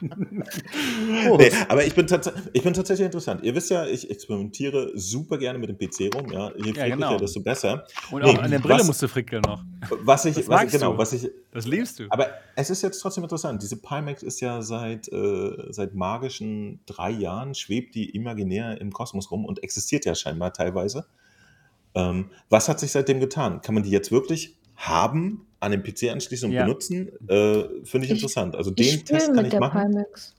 Oh, nee, aber ich bin, ich bin tatsächlich interessant. Ihr wisst ja, ich experimentiere super gerne mit dem PC rum. Ja, je friedlicher, genau. desto besser. Und Nee, auch an der Brille was- musst du frickeln noch. Was ich, Das was ich magst genau, du. was ich, Das liebst du. aber es ist jetzt trotzdem interessant. Diese Pimax ist ja seit, äh, seit magischen drei Jahren, schwebt die imaginär im Kosmos rum und existiert ja scheinbar teilweise. Ähm, was hat sich seitdem getan? Kann man die jetzt wirklich haben, an den PC anschließen und Ja. benutzen? Äh, Finde ich, Ich- interessant. Also Ich den Test spiele kann mit ich der machen. Pimax.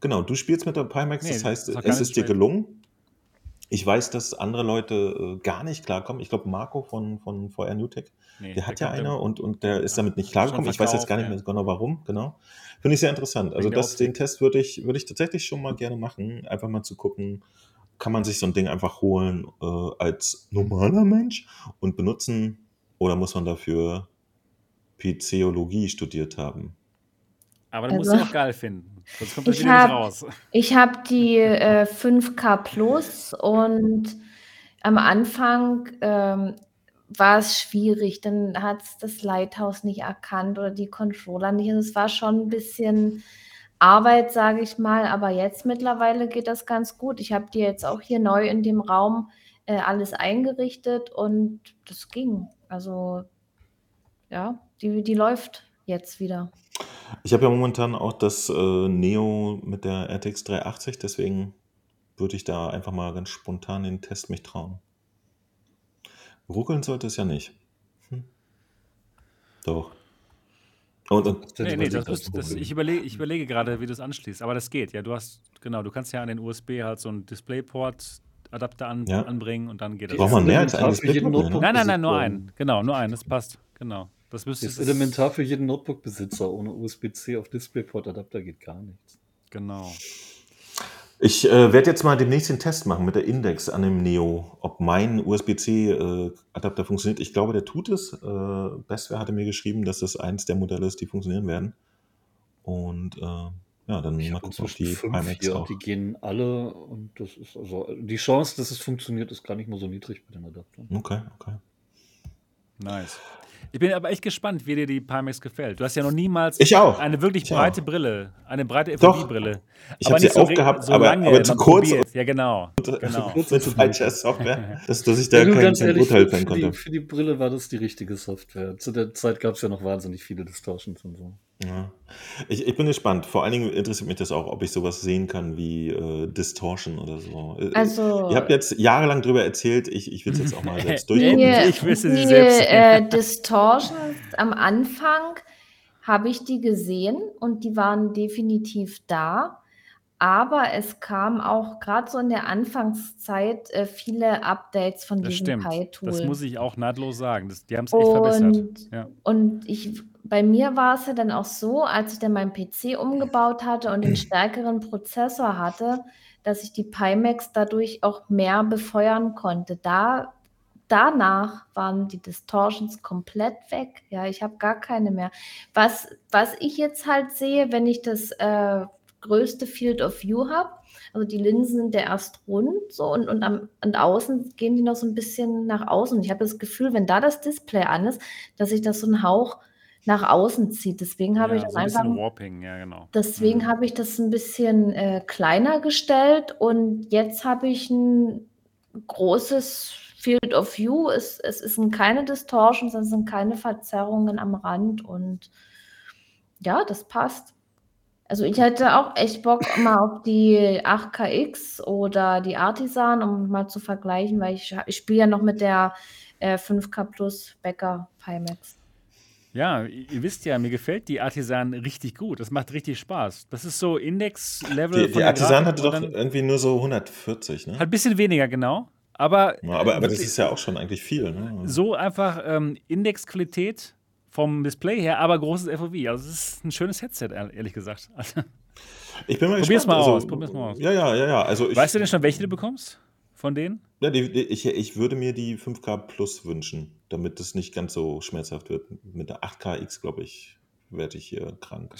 Genau, du spielst mit der Pimax, Nee, das heißt, doch es ist dir gelungen. Ich weiß, dass andere Leute äh, gar nicht klarkommen. Ich glaube, Marco von, von VR Newtech, Nee, der hat ja eine und, und der ist Ja, damit nicht klargekommen. Ich weiß jetzt gar nicht mehr genau warum, genau. Finde ich sehr interessant. Also das, den. Test würde ich, würde ich tatsächlich schon mal gerne machen. Einfach mal zu gucken, kann man sich so ein Ding einfach holen äh, als normaler Mensch und benutzen oder muss man dafür Pizeologie studiert haben? Aber dann musst Also- du auch geil finden. Sonst kommt das Ich wieder hab- raus. Ich habe die äh, 5K Plus und am Anfang ähm, war es schwierig. Dann hat das Lighthouse nicht erkannt oder die Controller nicht. Also es war schon ein bisschen Arbeit, sage ich mal. Aber jetzt mittlerweile geht das ganz gut. Ich habe die jetzt auch hier neu in dem Raum äh, alles eingerichtet und das ging. Also ja, die, die läuft jetzt wieder. Ich habe ja momentan auch das äh, Neo mit der RTX 380, deswegen würde ich da einfach mal ganz spontan den Test mich trauen. Ruckeln sollte es ja nicht. Hm. Doch. Und, und Nee, nee, das ist, das, ich, überlege, ich überlege gerade, wie du es anschließt. Aber das geht. Ja, du hast, genau, du kannst ja an den USB halt so einen Displayport-Adapter an, Ja. anbringen und dann geht das. Braucht man mehr als Elementar ein für jeden Displayport, ne? Notebook- Nein, nein, nein, nur einen. Genau, nur einen. Das passt. Genau. Das müsste ist elementar für jeden Notebook-Besitzer. Ohne USB-C auf DisplayPort-Adapter geht gar nichts. Genau. Ich äh, werde jetzt mal demnächst den Test machen mit der Index an dem Neo, ob mein USB-C-Adapter funktioniert. Ich glaube, der tut es. Äh, Bestware hatte mir geschrieben, dass das eins der Modelle ist, die funktionieren werden. Und äh, ja, dann Ich mal habe gucken, ob die fünf Pimax hier auch. und die gehen alle und das ist also die Chance, dass es funktioniert, ist gar nicht mal so niedrig mit den Adaptern. Okay, okay. Nice. Ich bin aber echt gespannt, wie dir die Pimax gefällt. Du hast ja noch niemals Ich auch. eine wirklich Ich breite auch. Brille, eine breite. FOV-Brille. Ich hab sie auch gehabt, aber- aber zu kurz probiert. Ja, genau. genau. kurz Mit zu falscher Software, dass, dass ich da Ja, kein, Urteil fällen für, die, konnte. für die Brille war das die richtige Software. Zu der Zeit gab es ja noch wahnsinnig viele Distortions und so. Ja. Ich, ich bin gespannt. Vor allen Dingen interessiert mich das auch, ob ich sowas sehen kann wie äh, Distortion oder so. Äh, Also Ihr habt jetzt jahrelang drüber erzählt, ich, ich will es jetzt auch mal selbst Die- durchgucken. Nee, ich wüsste sie selbst. Äh, Distortions am Anfang habe ich die gesehen und die waren definitiv da. Aber es kam auch gerade so in der Anfangszeit äh, viele Updates von Das diesem stimmt. Pi-Tool. Das muss ich auch nahtlos sagen. Das, die haben es echt verbessert. Ja. und ich, bei mir war es ja dann auch so, als ich dann meinen PC umgebaut hatte und den stärkeren Prozessor hatte, dass ich die Pimax dadurch auch mehr befeuern konnte. Da, danach waren die Distortions komplett weg. Ja, ich habe gar keine mehr. Was, was ich jetzt halt sehe, wenn ich das äh, größte Field of View habe, also die Linsen sind ja erst rund so und, und am und außen gehen die noch so ein bisschen nach außen. Ich habe das Gefühl, wenn da das Display an ist, dass sich das so einen Hauch nach außen zieht. Deswegen habe ja, ich das so ein einfach. bisschen Warping, ja, genau. Deswegen Mhm. habe ich das ein bisschen äh, kleiner gestellt und jetzt habe ich ein großes Field of View. Es, es sind keine Distortions, es sind keine Verzerrungen am Rand und ja, das passt. Also ich hätte auch echt Bock mal auf die 8KX oder die Artisan, um mal zu vergleichen, weil ich, ich spiele ja noch mit der äh, 5K Plus Becker Pimax. Ja, ihr wisst ja, mir gefällt die Artisan richtig gut. Das macht richtig Spaß. Das ist so Index-Level. Die, die Artisan hatte doch irgendwie nur so 140, ne? Halt ein bisschen weniger, genau. Aber, Ja, aber, aber das ist ja auch schon eigentlich viel, ne? so einfach ähm, Indexqualität vom Display her, aber großes FOV. Also es ist ein schönes Headset, ehr- ehrlich gesagt. Also, Ich bin mal Probier's gespannt. mal also, aus, probier's mal aus. Ja, ja, ja, ja. Also ich, weißt du denn schon, welche du bekommst? von denen? Ja, die, die, ich, ich würde mir die 5K Plus wünschen, damit es nicht ganz so schmerzhaft wird. Mit der 8KX, glaube ich, werde ich hier krank.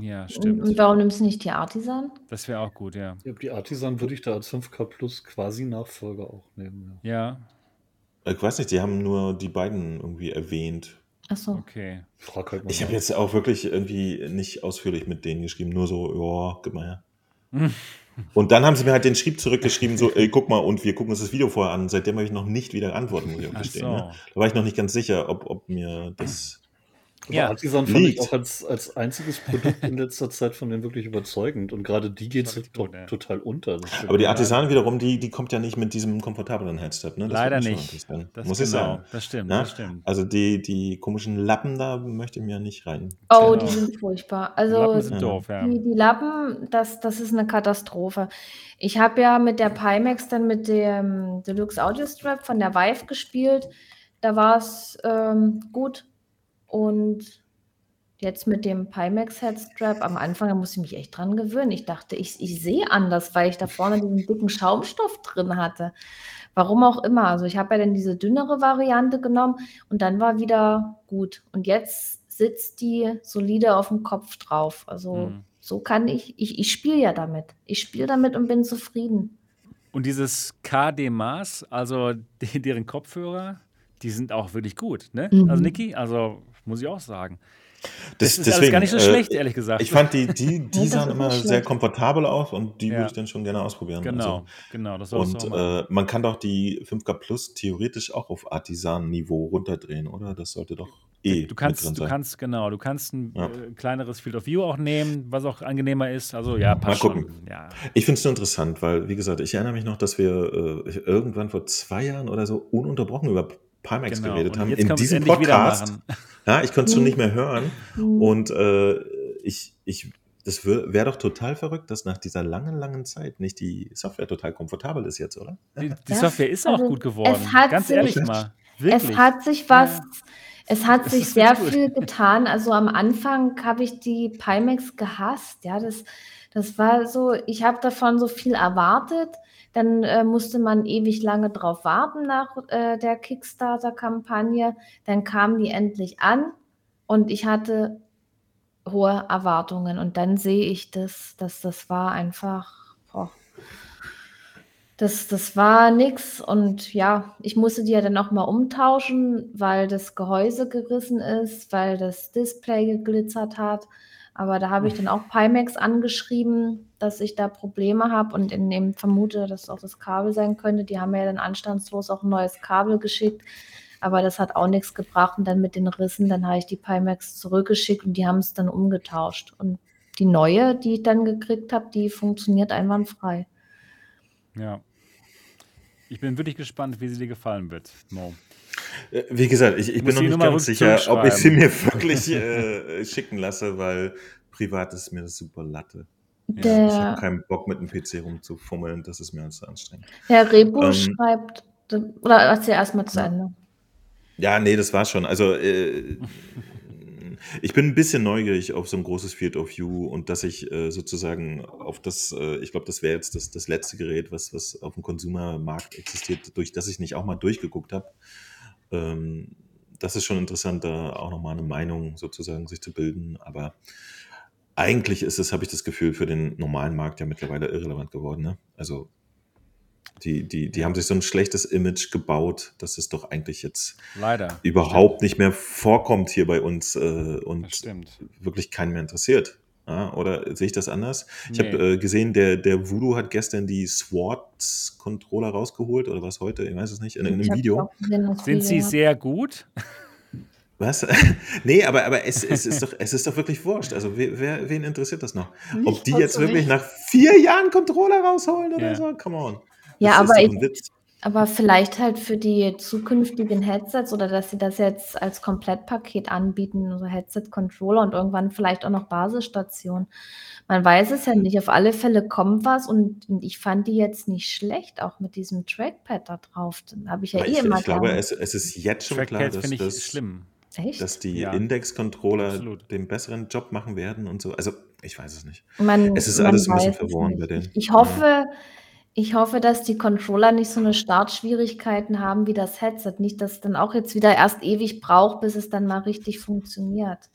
Ja, stimmt. und warum nimmst du nicht die Artisan? Das wäre auch gut, ja. Ja, die Artisan würde ich da als 5K Plus quasi Nachfolger auch nehmen. Ja. Ja, Ich weiß nicht, die haben nur die beiden irgendwie erwähnt. Achso. okay. Frag halt mal. Ich habe jetzt auch wirklich irgendwie nicht ausführlich mit denen geschrieben, nur so, ja, gib mal her. Und dann haben sie mir halt den Schrieb zurückgeschrieben, so, ey, guck mal, und wir gucken uns das Video vorher an. Seitdem habe ich noch nicht wieder geantwortet, muss ich auch gestehen. so. Ne? Da war ich noch nicht ganz sicher, ob, ob mir das. Aber Ja, Artisan fand ich liegt. auch als, als einziges Produkt in letzter Zeit von denen wirklich überzeugend. Und gerade die geht doch gut, ja. total unter. Aber die Artisan wiederum, die, die kommt ja nicht mit diesem komfortablen Headset. Ne? Das Leider nicht. Das muss genau, ich sagen. Das stimmt, Ja? das stimmt. Also die, die komischen Lappen da möchte ich mir nicht rein. Oh, Genau. die sind furchtbar. Die Lappen Also sind Ja. doof, ja. die, die Lappen, das, das ist eine Katastrophe. Ich habe ja mit der Pimax dann mit dem Deluxe Audio Strap von der Vive gespielt. Da war es ähm, gut. Und jetzt mit dem Pimax Headstrap am Anfang, da musste ich mich echt dran gewöhnen. Ich dachte, ich, ich sehe anders, weil ich da vorne diesen dicken Schaumstoff drin hatte. Warum auch immer. Also ich habe ja dann diese dünnere Variante genommen und dann war wieder gut. Und jetzt sitzt die solide auf dem Kopf drauf. Also Mhm. so kann ich, ich, ich spiele ja damit. Ich spiele damit und bin zufrieden. Und dieses KD-Maß, also die, deren Kopfhörer, die sind auch wirklich gut, ne? Mhm. Also Niki, also muss ich auch sagen. Das, Das ist alles gar nicht so schlecht, ehrlich gesagt. Ich fand die, die, die das sahen immer nicht sehr schlecht. komfortabel aus und die Ja. würde ich dann schon gerne ausprobieren. Genau, Also, genau, das sollst und du äh, man kann doch die 5K Plus theoretisch auch auf Artisan-Niveau runterdrehen, oder? Das sollte doch eh Du mit kannst, drin du sein. kannst, genau, du kannst ein Ja. äh, kleineres Field of View auch nehmen, was auch angenehmer ist. Also ja, passt Mal gucken. schon. Ja. Ich finde es nur interessant, weil, wie gesagt, ich erinnere mich noch, dass wir äh, irgendwann vor zwei Jahren oder so ununterbrochen über Pimax Genau. geredet Und haben. jetzt In diesem Podcast. Ja, ich konnte es schon nicht mehr hören. Mhm. Und äh, ich, ich, das wäre doch total verrückt, dass nach dieser langen, langen Zeit nicht die Software total komfortabel ist jetzt, oder? Die, die Software ist auch also gut geworden. es hat Ganz sich- ehrlich mal. Wirklich. Es hat sich was, Ja. es hat sich sehr gut. viel getan. Also am Anfang habe ich die Pimax gehasst. Ja, das, das war so, ich habe davon so viel erwartet. Dann äh, musste man ewig lange drauf warten nach äh, der Kickstarter-Kampagne. Dann kamen die endlich an und ich hatte hohe Erwartungen. Und dann sehe ich das, dass das war einfach, boah, das, das war nix. Und ja, ich musste die ja dann auch mal umtauschen, weil das Gehäuse gerissen ist, weil das Display geglitzert hat. Aber da habe ich dann auch Pimax angeschrieben, dass ich da Probleme habe und in dem vermute, dass auch das Kabel sein könnte. Die haben mir ja dann anstandslos auch ein neues Kabel geschickt. Aber das hat auch nichts gebracht. Und dann mit den Rissen, dann habe ich die Pimax zurückgeschickt und die haben es dann umgetauscht. Und die neue, die ich dann gekriegt habe, die funktioniert einwandfrei. Ja. Ich bin wirklich gespannt, wie sie dir gefallen wird, Mo. Äh, Wie gesagt, ich, ich bin noch nicht Nummer ganz sicher, ob ich sie mir wirklich äh, schicken lasse, weil privat ist mir das super Latte. Ich Der, habe keinen Bock, mit dem PC rumzufummeln, das ist mir alles zu anstrengend. Herr Rebu Ähm, schreibt, oder erzähl erstmal zu. Ende. Ja, nee, das war schon. Also, äh, ich bin ein bisschen neugierig auf so ein großes Field of View und dass ich äh, sozusagen auf das, äh, ich glaube, das wäre jetzt das, das letzte Gerät, was, was auf dem Konsumermarkt existiert, durch das ich nicht auch mal durchgeguckt habe. Ähm, das ist schon interessant, da auch nochmal eine Meinung sozusagen sich zu bilden. Aber eigentlich ist es, habe ich das Gefühl, für den normalen Markt ja mittlerweile irrelevant geworden. Ne? Also die, die, die haben sich so ein schlechtes Image gebaut, dass es doch eigentlich jetzt Leider. überhaupt nicht mehr vorkommt hier bei uns äh, und stimmt. wirklich keinen mehr interessiert. Ja, oder sehe ich das anders? Ich Nee. habe äh, gesehen, der, der Voodoo hat gestern die SWAT-Controller rausgeholt oder was heute, ich weiß es nicht, in, in Ich einem Video. gesehen, Sind sie sehr gut? Was? nee, aber, aber es, es, ist doch, es ist doch wirklich wurscht. Also wer, wer, wen interessiert das noch? Ob Mich die jetzt wirklich nicht. nach vier Jahren Controller rausholen oder Ja. so? Come on. Ja, Das aber ist doch ich, ein Witz. aber vielleicht halt für die zukünftigen Headsets oder dass sie das jetzt als Komplettpaket anbieten, also Headset-Controller und irgendwann vielleicht auch noch Basisstation. Man weiß es ja nicht. Auf alle Fälle kommt was und und ich fand die jetzt nicht schlecht, auch mit diesem Trackpad da drauf. Habe ich ja Aber eh ich, immer ich glaube, es, es ist jetzt schon klar, Trackpads dass, finde ich dass, schlimm. Echt? dass die Ja. Index-Controller den besseren Job machen werden und so. Also, ich weiß es nicht. Man, Es ist alles ein bisschen verworren bei denen. Ich, hoffe, Ich hoffe, dass die Controller nicht so eine Startschwierigkeiten haben wie das Headset. Nicht, dass es dann auch jetzt wieder erst ewig braucht, bis es dann mal richtig funktioniert.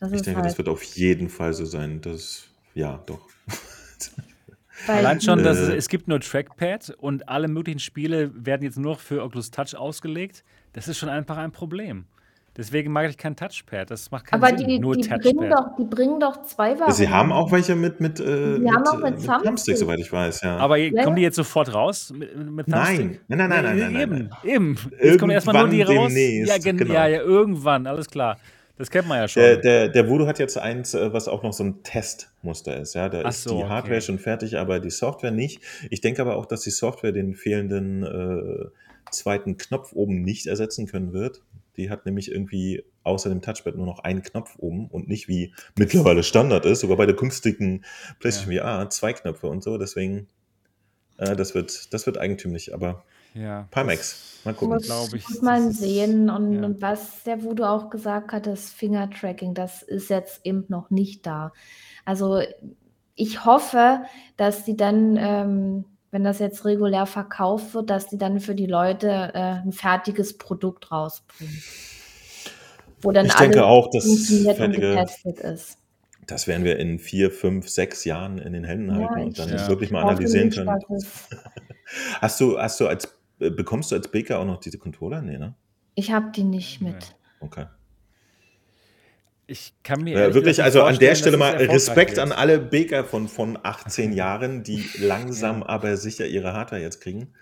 Das ich denke, halt das wird auf jeden Fall so sein. Das, ja, doch. Allein schon, dass es, äh. es gibt nur Trackpad und alle möglichen Spiele werden jetzt nur für Oculus Touch ausgelegt. Das ist schon einfach ein Problem. Deswegen mag ich kein Touchpad. Das macht keinen Aber Sinn. Die, nur die Bringen doch, die bringen doch zwei Varianten. Sie haben auch welche mit, mit, äh, mit, haben auch mit, mit Thumbstick, soweit ich weiß. Ja. Aber ja. kommen die jetzt sofort raus mit, mit Nein, nein, nein, nein, nein, nein, Eben, nein. eben. Jetzt kommen erstmal nur die raus. Ja, genau. ja, ja, irgendwann, alles klar. Das kennt man ja schon. Der, der, der Voodoo hat jetzt eins, äh, was auch noch so ein Testmuster ist. Ja, da Ach ist so, die Hardware okay. schon fertig, aber die Software nicht. Ich denke aber auch, dass die Software den fehlenden äh, zweiten Knopf oben nicht ersetzen können wird. Die hat nämlich irgendwie außer dem Touchpad nur noch einen Knopf oben und nicht wie mittlerweile Standard ist, sogar bei der günstigen PlayStation ja. VR zwei Knöpfe und so. Deswegen, äh, das wird, das wird eigentümlich. Aber ja. Pimax, mal gucken. Muss, ich. muss man sehen. Und, ja. und was der Voodoo auch gesagt hat, das Finger-Tracking, das ist jetzt eben noch nicht da. Also ich hoffe, dass die dann, ähm, wenn das jetzt regulär verkauft wird, dass die dann für die Leute äh, ein fertiges Produkt rausbringen. Wo dann ich denke auch, dass fertige, ist. Das werden wir in vier, fünf, sechs Jahren in den Händen ja, halten und dann ja. wirklich mal analysieren können. hast du, hast du als äh, bekommst du als Baker auch noch diese Controller? Nee, ne? Ich habe die nicht mit. Okay. Ich kann mir ja, wirklich, also an der Stelle mal Respekt an alle Baker von, von 18 Jahren, die langsam ja. aber sicher ihre Hardware jetzt kriegen.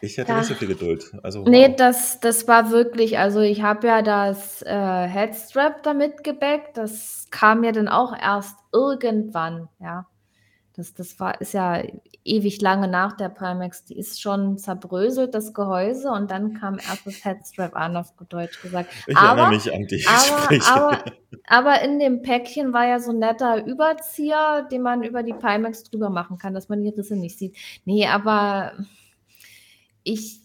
Ich hätte ja. nicht so viel Geduld. Also, wow. Nee, das, das war wirklich, also ich habe ja das äh, Headstrap damit gebackt. Das kam ja dann auch erst irgendwann, ja. Das, das war, ist ja ewig lange nach der Primax. Die ist schon zerbröselt, das Gehäuse, und dann kam erst das Headstrap an, auf Deutsch gesagt. Ich aber, erinnere mich an die aber, aber, aber, in dem Päckchen war ja so ein netter Überzieher, den man über die Primax drüber machen kann, dass man die Risse nicht sieht. Nee, aber ich,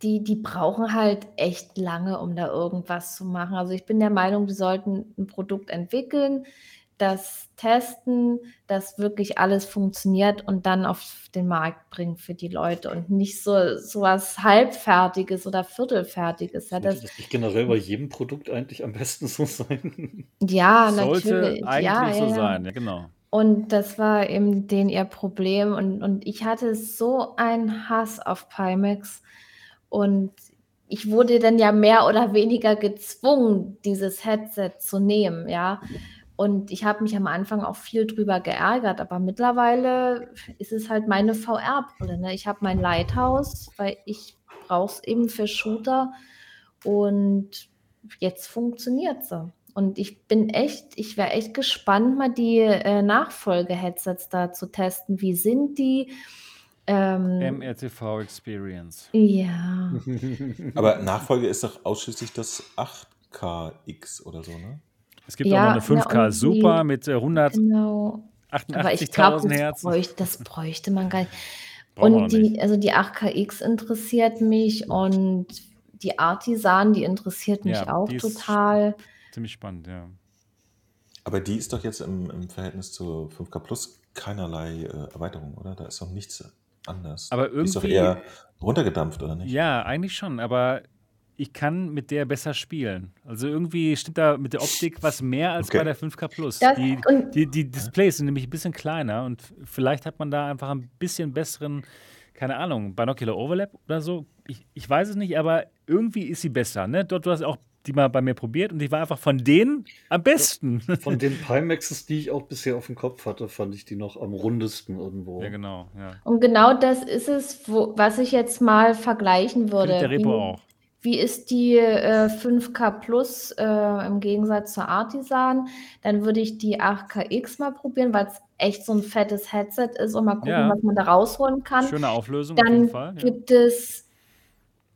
die, die brauchen halt echt lange, um da irgendwas zu machen. Also ich bin der Meinung, die sollten ein Produkt entwickeln, das testen, dass wirklich alles funktioniert und dann auf den Markt bringen für die Leute und nicht so, so was Halbfertiges oder Viertelfertiges. Ja, das, das nicht generell bei jedem Produkt eigentlich am besten so sein? Ja, Sollte natürlich. eigentlich ja, so ja, sein, ja, genau. Und das war eben den ihr Problem. Und, und ich hatte so einen Hass auf Pimax. Und ich wurde dann ja mehr oder weniger gezwungen, dieses Headset zu nehmen, ja. Und ich habe mich am Anfang auch viel drüber geärgert, aber mittlerweile ist es halt meine VR-Brille. Ne? Ich habe mein Lighthouse, weil ich brauche es eben für Shooter und jetzt funktioniert sie. Und ich bin echt, ich wäre echt gespannt, mal die äh, Nachfolge-Headsets da zu testen. Wie sind die? Ähm, MRTV Experience. Ja. Aber Nachfolge ist doch ausschließlich das 8KX oder so, ne? Es gibt ja, auch noch eine 5K ja, Super mit äh, genau. 188.000 Hertz. Bräuchte, das bräuchte man gar nicht. Brauchen und die, nicht. also die 8KX interessiert mich und die Artisan, die interessiert mich Ja, auch die ist total. Ziemlich spannend, ja. Aber die ist doch jetzt im, im Verhältnis zu 5K Plus keinerlei äh, Erweiterung, oder? Da ist doch nichts anders. Aber die ist doch irgendwie- eher runtergedampft, oder nicht? Ja, eigentlich schon, aber ich kann mit der besser spielen. Also irgendwie stimmt da mit der Optik was mehr als Okay. bei der 5K Plus. Das- Die, die, die Displays sind nämlich ein bisschen kleiner und vielleicht hat man da einfach ein bisschen besseren, keine Ahnung, Binocular Overlap oder so. Ich, ich weiß es nicht, aber irgendwie ist sie besser. Ne? Dort, du hast auch die mal bei mir probiert und die war einfach von denen am besten. Von den Pimaxes, die ich auch bisher auf dem Kopf hatte, fand ich die noch am rundesten irgendwo. ja, genau. Ja. Und genau das ist es, wo, was ich jetzt mal vergleichen würde. Findet der Repo auch. Wie ist die äh, 5K Plus äh, im Gegensatz zur Artisan? Dann würde ich die 8KX mal probieren, weil es echt so ein fettes Headset ist und mal gucken, Ja. was man da rausholen kann. Schöne Auflösung auf Dann jeden Fall. Ja. gibt es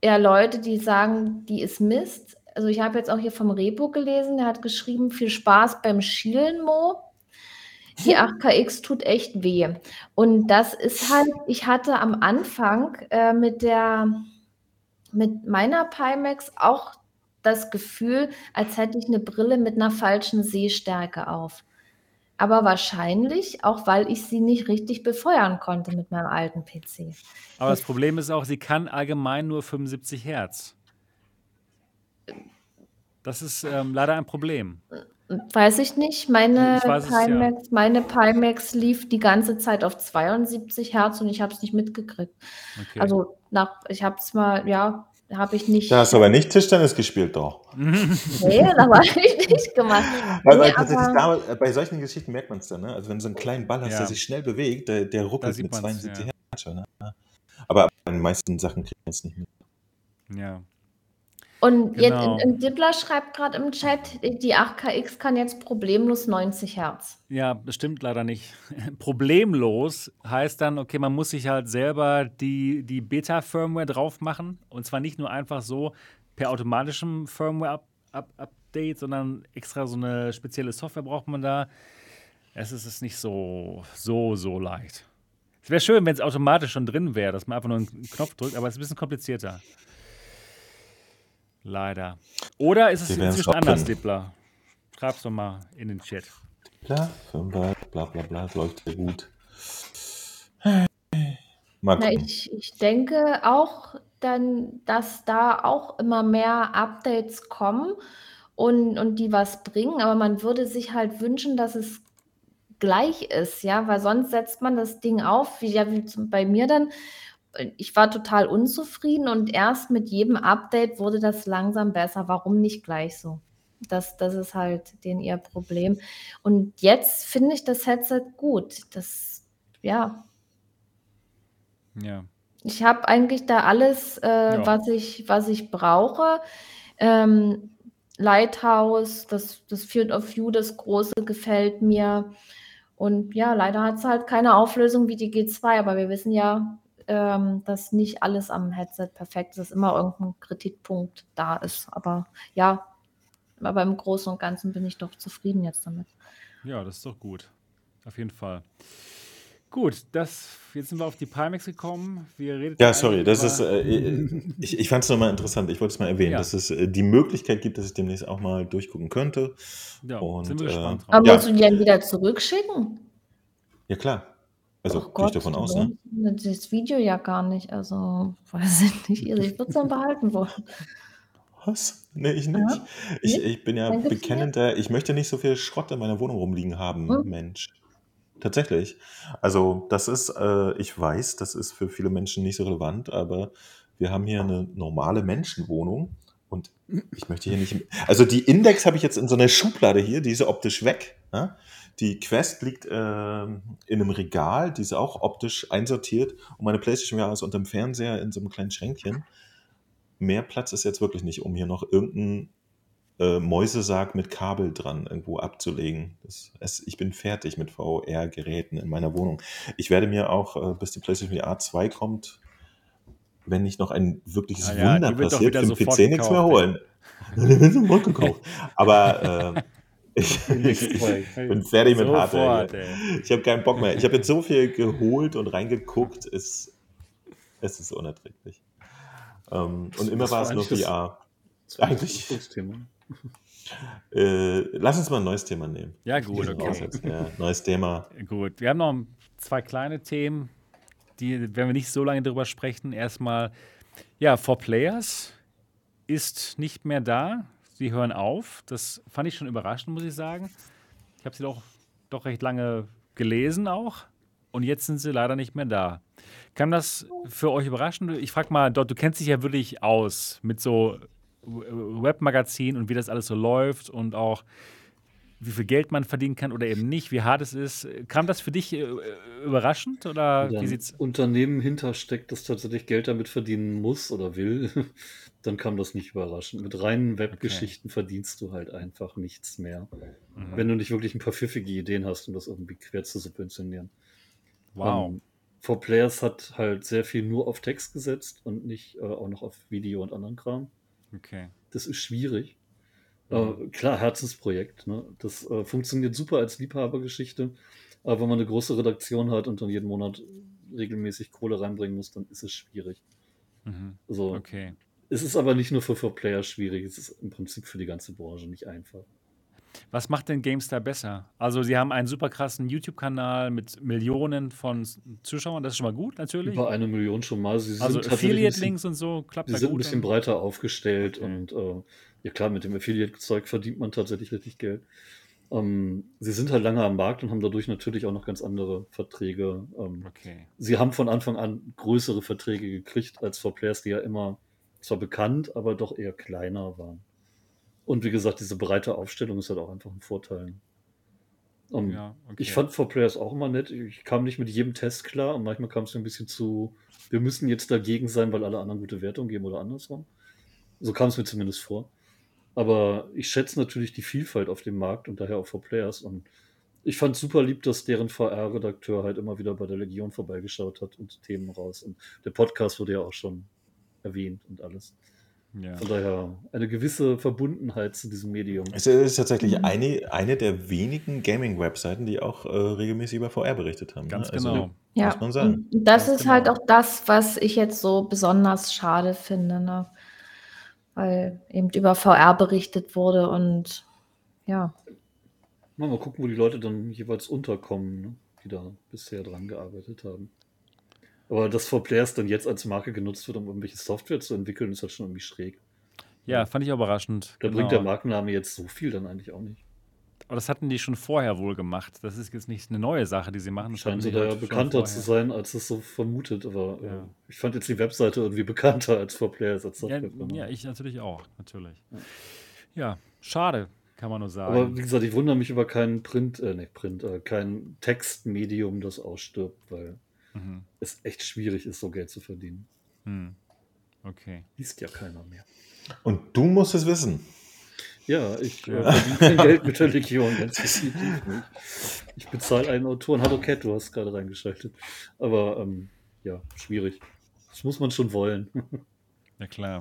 ja Leute, die sagen, die ist Mist. Also ich habe jetzt auch hier vom Repo gelesen, der hat geschrieben, viel Spaß beim Schielen, Mo. Die 8KX tut echt weh. Und das ist halt, ich hatte am Anfang äh, mit der, mit meiner Pimax auch das Gefühl, als hätte ich eine Brille mit einer falschen Sehstärke auf. aber wahrscheinlich auch, weil ich sie nicht richtig befeuern konnte mit meinem alten PC. Aber das Problem ist auch, sie kann allgemein nur 75 Hertz. Das ist ähm, leider ein Problem. Weiß ich nicht. Meine, Ich weiß es, ja. Pimax, meine Pimax lief die ganze Zeit auf 72 Hertz und ich habe es nicht mitgekriegt. Okay. Also nach, ich habe es mal, ja, habe ich nicht. Da hast du aber nicht Tischtennis gespielt, doch. Nee, das habe ich nicht gemacht. Weil, weil Nee, tatsächlich aber- da, bei solchen Geschichten merkt man es dann, ne? Also wenn du so einen kleinen Ball hast, Ja. der sich schnell bewegt, der, der ruckelt mit man's, 72 ja. Hertz schon. Ne? Aber bei den meisten Sachen kriegt man es nicht mit. ja. Und Genau. jetzt, Dibbler schreibt gerade im Chat, die 8KX kann jetzt problemlos 90 Hertz. Ja, das stimmt leider nicht. Problemlos heißt dann, okay, man muss sich halt selber die, die Beta-Firmware drauf machen. Und zwar nicht nur einfach so per automatischem Firmware-Update, sondern extra so eine spezielle Software braucht man da. Es ist es nicht so, so, so leicht. Es wäre schön, wenn es automatisch schon drin wäre, dass man einfach nur einen Knopf drückt, aber es ist ein bisschen komplizierter. Leider. Oder ist es inzwischen anders. Dippler? Schreib's doch mal in den Chat. Bla, bla, bla, bla, bla, läuft sehr gut. Na, ich, ich denke auch dann, dass da auch immer mehr Updates kommen und, und die was bringen, aber man würde sich halt wünschen, dass es gleich ist, ja, weil sonst setzt man das Ding auf, wie, ja, wie zum, bei mir dann. Ich war total unzufrieden und erst mit jedem Update wurde das langsam besser. Warum nicht gleich so? Das, das ist halt den ihr Problem. Und jetzt finde ich das Headset gut. Das, ja, Ja. ich habe eigentlich da alles, äh, Ja. was ich, was ich brauche. Ähm, Lighthouse, das, das Field of View, das große, gefällt mir. Und ja, leider hat es halt keine Auflösung wie die G2, aber wir wissen ja, ähm, dass nicht alles am Headset perfekt ist, dass immer irgendein Kritikpunkt da ist. Aber ja, aber im Großen und Ganzen bin ich doch zufrieden jetzt damit. Ja, das ist doch gut. Auf jeden Fall. Gut, das, jetzt sind wir auf die Pimax gekommen. Wir reden Ja, sorry, das ist, äh, ich, ich fand es nochmal interessant. Ich wollte es mal erwähnen, Ja. dass es äh, die Möglichkeit gibt, dass ich demnächst auch mal durchgucken könnte. ja, und, sind wir äh, gespannt drauf. Aber Ja. musst du die dann wieder zurückschicken? Ja, klar. Also, Ach gehe ich davon aus, ne? Das Video ja gar nicht, also weiß ich nicht. Also ich würde es dann behalten wollen. Was? Nee, ich nicht. Ja, Ich, ich bin ja bekennender, ich möchte nicht so viel Schrott in meiner Wohnung rumliegen haben, Hm. Mensch. Tatsächlich. Also, das ist, äh, ich weiß, das ist für viele Menschen nicht so relevant, aber wir haben hier eine normale Menschenwohnung und ich möchte hier nicht. Also, die Index habe ich jetzt in so einer Schublade hier, die ist optisch weg. Ja? Die Quest liegt ähm, in einem Regal, die ist auch optisch einsortiert und meine Playstation ja ist unterm Fernseher in so einem kleinen Schränkchen. Mehr Platz ist jetzt wirklich nicht, um hier noch irgendeinen äh, Mäusesarg mit Kabel dran irgendwo abzulegen. Das, es, ich bin fertig mit VR-Geräten in meiner Wohnung. Ich werde mir auch, äh, bis die PlayStation VR 2 kommt, wenn nicht noch ein wirkliches ja, Wunder doch passiert, für den PC nichts mehr holen. Gekauft. Aber äh, ich, ich, bin fertig mit Hardware. Ich habe keinen Bock mehr. Ich habe jetzt so viel geholt und reingeguckt, es, es ist unerträglich. Ähm, und immer Das war es nur das- VR. Das war Eigentlich- das Thema. Äh, lass uns mal ein neues Thema nehmen. Ja, gut, okay. Ja, neues Thema. Gut, wir haben noch zwei kleine Themen, die werden wir nicht so lange drüber sprechen. Erstmal, ja, For Players ist nicht mehr da. Sie hören auf. Das fand ich schon überraschend, muss ich sagen. Ich habe sie doch, doch recht lange gelesen auch. Und jetzt sind sie leider nicht mehr da. Kam das für euch überraschend? Ich frage mal, dort, du kennst dich ja wirklich aus mit so Webmagazin und wie das alles so läuft und auch wie viel Geld man verdienen kann oder eben nicht, wie hart es ist. Kam das für dich äh, überraschend oder Wenn wie ein sieht's? Unternehmen hintersteckt, das tatsächlich Geld damit verdienen muss oder will, dann kam das nicht überraschend. Mit reinen Webgeschichten verdienst du halt einfach nichts mehr. Mhm. Wenn du nicht wirklich ein paar pfiffige Ideen hast, um das irgendwie quer zu subventionieren. Wow. Ähm, For Players hat halt sehr viel nur auf Text gesetzt und nicht äh, auch noch auf Video und anderen Kram. Okay. Das ist schwierig. Mhm. Äh, klar, Herzensprojekt. Ne? Das äh, funktioniert super als Liebhabergeschichte. Aber wenn man eine große Redaktion hat und dann jeden Monat regelmäßig Kohle reinbringen muss, dann ist es schwierig. Mhm. Also, Okay. Es ist aber nicht nur für For Player schwierig, es ist im Prinzip für die ganze Branche nicht einfach. Was macht denn GameStar besser? Also, sie haben einen super krassen YouTube-Kanal mit Millionen von Zuschauern. Das ist schon mal gut, natürlich. Über eine Million schon mal. Sie Also, Affiliate-Links und so klappt Sie da sind ein gut. bisschen und- breiter aufgestellt Okay. und äh, ja klar, mit dem Affiliate-Zeug verdient man tatsächlich richtig Geld. Ähm, sie sind halt lange am Markt und haben dadurch natürlich auch noch ganz andere Verträge. Ähm, Okay. sie haben von Anfang an größere Verträge gekriegt als vor Players, die ja immer zwar bekannt, aber doch eher kleiner waren. Und wie gesagt, diese breite Aufstellung ist halt auch einfach ein Vorteil. Ähm, Ja, okay. ich fand 4Players auch immer nett. Ich kam nicht mit jedem Test klar und manchmal kam es mir ein bisschen zu, wir müssen jetzt dagegen sein, weil alle anderen gute Wertungen geben oder andersrum. So kam es mir zumindest vor. Aber ich schätze natürlich die Vielfalt auf dem Markt und daher auch 4Players. Und ich fand super lieb, dass deren VR-Redakteur halt immer wieder bei der Legion vorbeigeschaut hat und Themen raus. Und der Podcast wurde ja auch schon erwähnt und alles. ja. Von daher eine gewisse Verbundenheit zu diesem Medium. Es ist tatsächlich Mhm. eine, eine der wenigen Gaming-Webseiten, die auch äh, regelmäßig über VR berichtet haben. Ganz ne? Also, genau. Ja, Muss man sagen. und das Ganz ist halt genau. auch das, was ich jetzt so besonders schade finde, ne? Weil eben über VR berichtet wurde und ja, Mal, mal gucken, wo die Leute dann jeweils unterkommen, ne? die da bisher dran gearbeitet haben. Aber dass 4Players dann jetzt als Marke genutzt wird, um irgendwelche Software zu entwickeln, ist halt schon irgendwie schräg. ja, fand ich auch überraschend. Da Genau. bringt der Markenname jetzt so viel dann eigentlich auch nicht. Aber das hatten die schon vorher wohl gemacht. Das ist jetzt nicht eine neue Sache, die sie machen. So die da ja bekannter zu sein, als es so vermutet. Aber Ja. äh, ich fand jetzt die Webseite irgendwie bekannter als 4Players als Ja, ja, ich natürlich auch, natürlich. Ja. Ja, schade, kann man nur sagen. Aber wie gesagt, ich wundere mich über keinen Print, äh, nicht Print, äh, kein Textmedium, das ausstirbt, weil mhm. es echt schwierig ist, so Geld zu verdienen. hm. Okay. Liest ja keiner mehr. Und du musst es wissen. Ja, ich äh, verdiene kein Geld mit der Legion, ganz definitiv nicht. Ich bezahle einen Autoren. Hallo Cat, du hast gerade reingeschaltet. Aber ähm, ja, schwierig. Das muss man schon wollen. Ja, klar.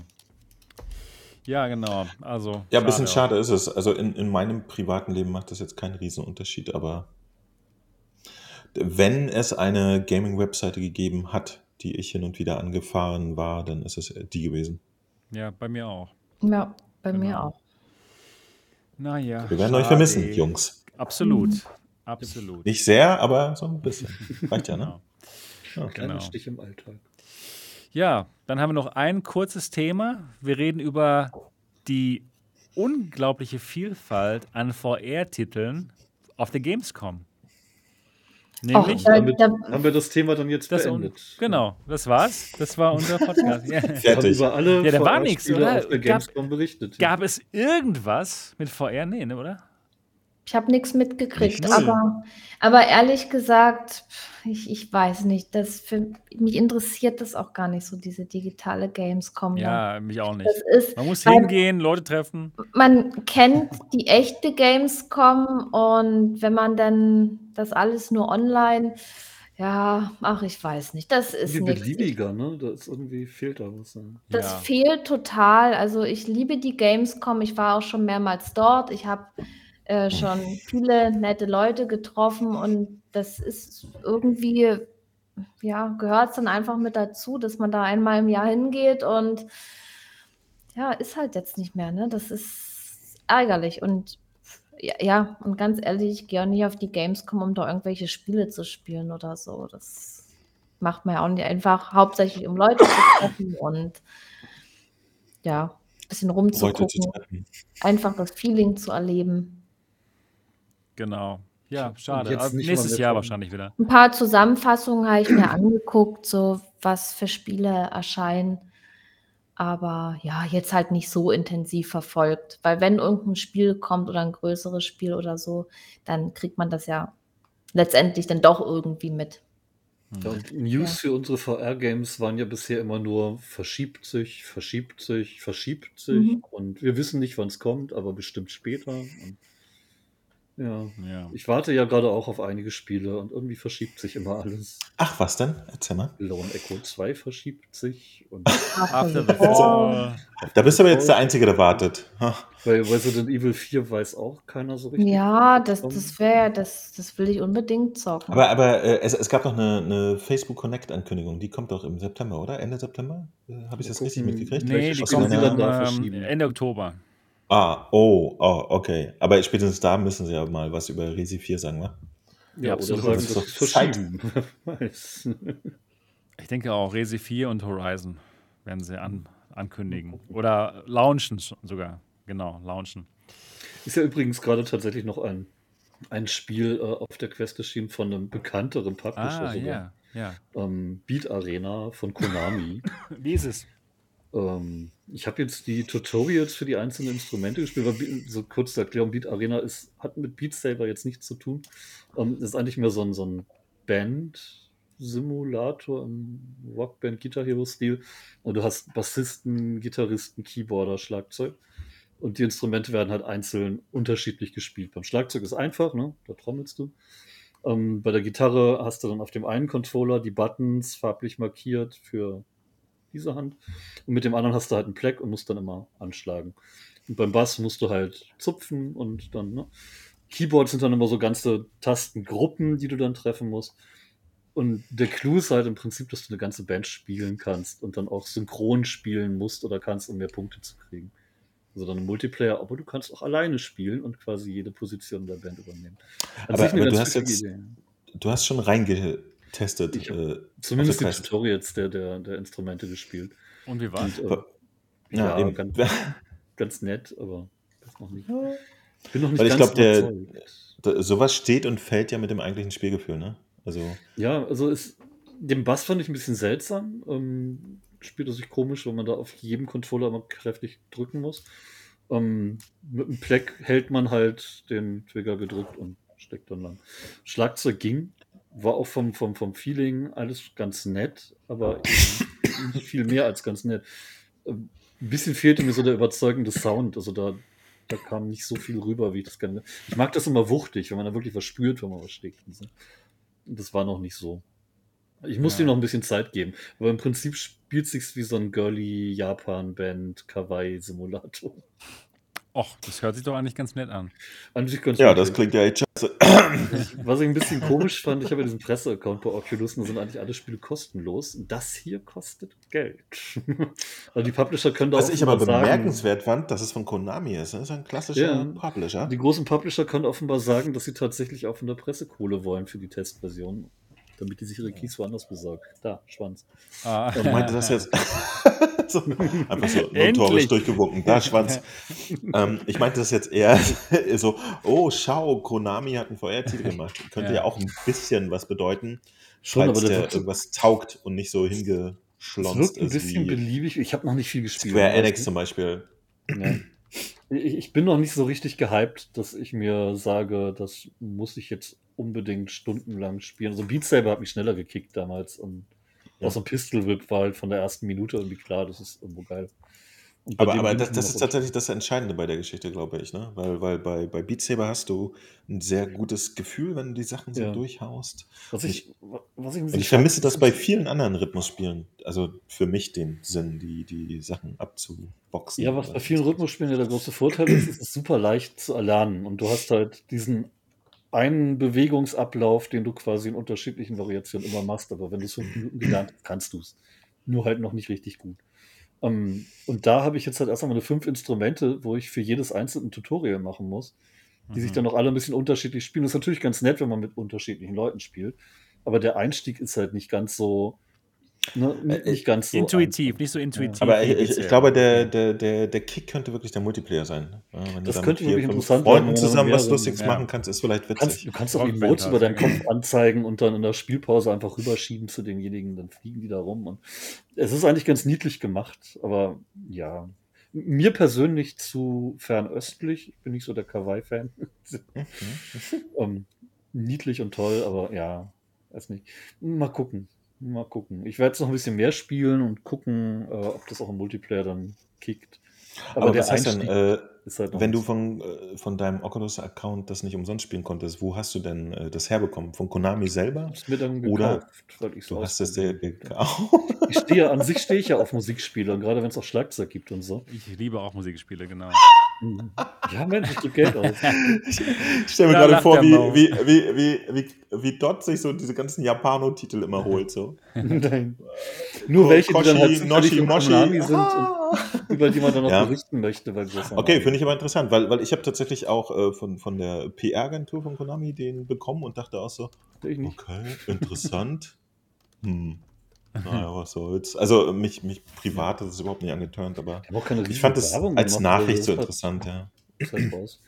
Ja, genau. Also. Ja, ein bisschen auch. schade ist es. Also in, in meinem privaten Leben macht das jetzt keinen Riesenunterschied, aber wenn es eine Gaming-Webseite gegeben hat, die ich hin und wieder angefahren war, dann ist es die gewesen. Ja, bei mir auch. ja, bei mir Genau. auch. Naja. Wir werden euch schade. vermissen, Jungs. Absolut. Mhm. Absolut. Nicht sehr, aber so ein bisschen. Reicht ja, ne? Genau. Ja. Kleiner Genau. Stich im Alltag. Ja, dann haben wir noch ein kurzes Thema. Wir reden über die unglaubliche Vielfalt an VR-Titeln auf der Gamescom. Nämlich. da- Damit da- haben wir das Thema dann jetzt das un beendet. genau, das war's. Das war unser Podcast. ja. Wir haben Fertig. über alle Ja, da war nichts, oder? Gab-. Gab es irgendwas mit VR? Nee, ne, oder? Ich habe nichts mitgekriegt, Nicht aber, aber ehrlich gesagt, ich, ich weiß nicht, das für mich interessiert das auch gar nicht so, diese digitale Gamescom. Ja, mich auch nicht. Das ist, Man muss hingehen, Leute treffen. man kennt die echte Gamescom und wenn man dann das alles nur online, ja, ach, ich weiß nicht, das ist Wie nichts. beliebiger, ne? Da ist irgendwie fehlt da was. Ne? Das Ja. fehlt total. Also ich liebe die Gamescom. Ich war auch schon mehrmals dort. Ich habe äh, schon viele nette Leute getroffen und das ist irgendwie, ja, gehört es dann einfach mit dazu, dass man da einmal im Jahr hingeht und ja, ist halt jetzt nicht mehr, ne? Das ist ärgerlich und ja, ja, und ganz ehrlich, ich gehe auch nicht auf die Gamescom, um da irgendwelche Spiele zu spielen oder so. Das macht man ja auch nicht einfach hauptsächlich, um Leute zu treffen und ja, ein bisschen rumzugucken, einfach das Feeling zu erleben. Genau. Ja, schade. nicht nächstes Jahr wahrscheinlich wieder. Ein paar Zusammenfassungen habe ich mir angeguckt, so was für Spiele erscheinen. Aber ja, jetzt halt nicht so intensiv verfolgt. Weil wenn irgendein Spiel kommt oder ein größeres Spiel oder so, dann kriegt man das ja letztendlich dann doch irgendwie mit. Ja, und News für unsere VR-Games waren ja bisher immer nur verschiebt sich, verschiebt sich, verschiebt sich. Mhm. Und wir wissen nicht, wann es kommt, aber bestimmt später. Und ja, Ja. ich warte ja gerade auch auf einige Spiele und irgendwie verschiebt sich immer alles. Ach, was denn? Erzähl mal. Lone Echo 2 verschiebt sich und After the Oh, Fall. Da bist du aber jetzt der Einzige, der wartet. Bei Resident Evil 4 weiß auch keiner so richtig. Ja, das, das wäre, das, das will ich unbedingt zocken. Aber, aber äh, es, es gab noch eine, eine Facebook Connect-Ankündigung, die kommt doch im September, oder? Ende September? Äh, Habe ich das richtig mitgekriegt? Nee, die kommt dann da ähm, verschieben? Ende Oktober. Ah, oh, oh, okay. Aber spätestens da müssen sie ja mal was über Resi 4 sagen, wa? Ja, oder absolut. sagen, Das das verschieben. Ich denke auch, Resi 4 und Horizon werden sie an, ankündigen. Oder launchen sogar. Genau, launchen. Ist ja übrigens gerade tatsächlich noch ein, ein Spiel äh, auf der Quest erschienen von einem bekannteren Publisher Ah, sogar. ja, ja. Ähm, Beat Arena von Konami. Wie ist es? Ähm, ich habe jetzt die Tutorials für die einzelnen Instrumente gespielt. weil So kurz zur Erklärung, Beat Arena ist, hat mit Beat Saber jetzt nichts zu tun. Ähm, ist eigentlich mehr so ein, so ein Band-Simulator im Rockband Guitar Hero-Stil. Und du hast Bassisten, Gitarristen, Keyboarder, Schlagzeug. Und die Instrumente werden halt einzeln unterschiedlich gespielt. Beim Schlagzeug ist einfach, ne? da trommelst du. Ähm, bei der Gitarre hast du dann auf dem einen Controller die Buttons farblich markiert für diese Hand. Und mit dem anderen hast du halt einen Pleck und musst dann immer anschlagen. Und beim Bass musst du halt zupfen und dann, ne? Keyboards sind dann immer so ganze Tastengruppen, die du dann treffen musst. Und der Clou ist halt im Prinzip, dass du eine ganze Band spielen kannst und dann auch synchron spielen musst oder kannst, um mehr Punkte zu kriegen. Also dann im Multiplayer, aber du kannst auch alleine spielen und quasi jede Position der Band übernehmen. An Aber- aber du hast jetzt- Idee. Du hast schon reingetestet. Ich äh, Zumindest die der Quest. Tutorials der, der, der Instrumente gespielt. Und wie war's? Und, äh, Ja, ja, eben. ganz, ganz nett, aber das noch nicht. Ich bin noch nicht Weil ich ganz glaub, der- überzeugt. Da- Sowas steht und fällt ja mit dem eigentlichen Spielgefühl, ne? Also, Ja, also es, den Bass fand ich ein bisschen seltsam. Ähm, spielt er sich komisch, weil man da auf jedem Controller immer kräftig drücken muss. Ähm, mit dem Pleck hält man halt den Trigger gedrückt und steckt dann lang. Schlagzeug ging, war auch vom, vom, vom Feeling alles ganz nett, aber nicht viel mehr als ganz nett. Ähm, Ein bisschen fehlte mir so der überzeugende Sound. Also da, da kam nicht so viel rüber, wie ich das gerne. Ich mag das immer wuchtig, wenn man da wirklich was spürt, wenn man was. Und das war noch nicht so. Ich musste Ja. ihm noch ein bisschen Zeit geben. Aber im Prinzip spielt sich's wie so ein girly Japan-Band Kawaii-Simulator. Och, das hört sich doch eigentlich ganz nett an. An sich ganz ja, okay. das klingt ja echt scheiße. Was ich ein bisschen komisch fand, ich habe ja diesen Presseaccount bei Oculus und da sind eigentlich alle Spiele kostenlos. Das hier kostet Geld. also die Publisher können da Was ich aber offenbar sagen, bemerkenswert fand, dass es von Konami ist. Das ist ein klassischer Ja. Publisher. die großen Publisher können offenbar sagen, dass sie tatsächlich auch von der Presse Kohle wollen für die Testversion, damit die sich ihre Keys woanders besorgen. Da, Schwanz. Ah. Ich meinte das jetzt so, einfach so notorisch durchgewunken. Da, Schwanz. ähm, ich meinte das jetzt eher so, oh, schau, Konami hat einen VR-Titel gemacht. Könnte ja. Ja. auch ein bisschen was bedeuten, Schon, aber der irgendwas taugt und nicht so Es hingeschlonzt wirkt ein ist bisschen wie beliebig. Ich habe noch nicht viel gespielt. Square Enix zum Beispiel. Ja. Ich, ich bin noch nicht so richtig gehypt, dass ich mir sage, das muss ich jetzt unbedingt stundenlang spielen. Also Beat Saber hat mich schneller gekickt damals und Ja. auch so ein Pistol Whip war halt von der ersten Minute irgendwie klar, das ist irgendwo geil. Aber, aber das, das ist tatsächlich das Entscheidende bei der Geschichte, glaube ich. Ne? Weil, weil bei, bei Beat Saber hast du ein sehr gutes Gefühl, wenn du die Sachen so Ja. durchhaust. Was ich, was ich, ich vermisse das bei vielen anderen Rhythmusspielen. Also für mich den Sinn, die, die Sachen abzuboxen. Ja, was bei vielen Rhythmusspielen ja der große Vorteil ist, ist es super leicht zu erlernen. Und du hast halt diesen einen Bewegungsablauf, den du quasi in unterschiedlichen Variationen immer machst. Aber wenn du es fünf Minuten gelernt hast, kannst du es. Nur halt noch nicht richtig gut. Ähm, und da habe ich jetzt halt erst einmal fünf Instrumente, wo ich für jedes einzelne ein Tutorial machen muss, die sich Mhm. dann auch alle ein bisschen unterschiedlich spielen. Das ist natürlich ganz nett, wenn man mit unterschiedlichen Leuten spielt. Aber der Einstieg ist halt nicht ganz so. Ne, Äh, nicht ganz so. Intuitiv, nicht so intuitiv. Aber wie ich, ich, ich glaube, der, der, der, der Kick könnte wirklich der Multiplayer sein. Ja, wenn Das könnte wirklich interessant werden, Freunden zusammen was Lustiges ja. machen kannst, ist vielleicht Du kannst, witzig. du kannst auch Emotes über deinen Kopf anzeigen und dann in der Spielpause einfach rüberschieben zu denjenigen, dann fliegen die da rum. Und es ist eigentlich ganz niedlich gemacht, aber ja. Mir persönlich zu fernöstlich, ich bin nicht so der Kawaii-Fan. Mhm. ähm, niedlich und toll, aber ja, weiß nicht. Mal gucken. Mal gucken. Ich werde jetzt noch ein bisschen mehr spielen und gucken, äh, ob das auch im Multiplayer dann kickt. Aber, was heißt denn, äh, ist halt noch wenn du von, äh, von deinem Oculus-Account das nicht umsonst spielen konntest, wo hast du denn äh, das herbekommen? Von Konami selber? mir dann Oder gekauft, weil ich's Du hast es dir ausprobieren gekauft. Ich stehe, an sich stehe ich ja auf Musikspiele, und gerade wenn es auch Schlagzeug gibt und so. Ich liebe auch Musikspiele, genau. Ja, Mensch, ich gebe Geld aus. Ich stelle mir Da gerade vor, wie, wie, wie, wie, wie, wie Dot sich so diese ganzen Japano-Titel immer holt. So. Nein. Nur welche, die dann halt Koshi, Noshi, von Moshi. Konami sind Ah. und über die man dann noch Ja. berichten möchte. Weil Okay, finde ich aber interessant, weil, weil ich habe tatsächlich auch äh, von, von der PR-Agentur von Konami den bekommen und dachte auch so, Ich nicht. okay, interessant. hm. Naja, was soll's. Also mich, mich privat hat es überhaupt nicht angeturnt, aber ich fand es als gemacht, Nachricht also so interessant, ja. ist halt.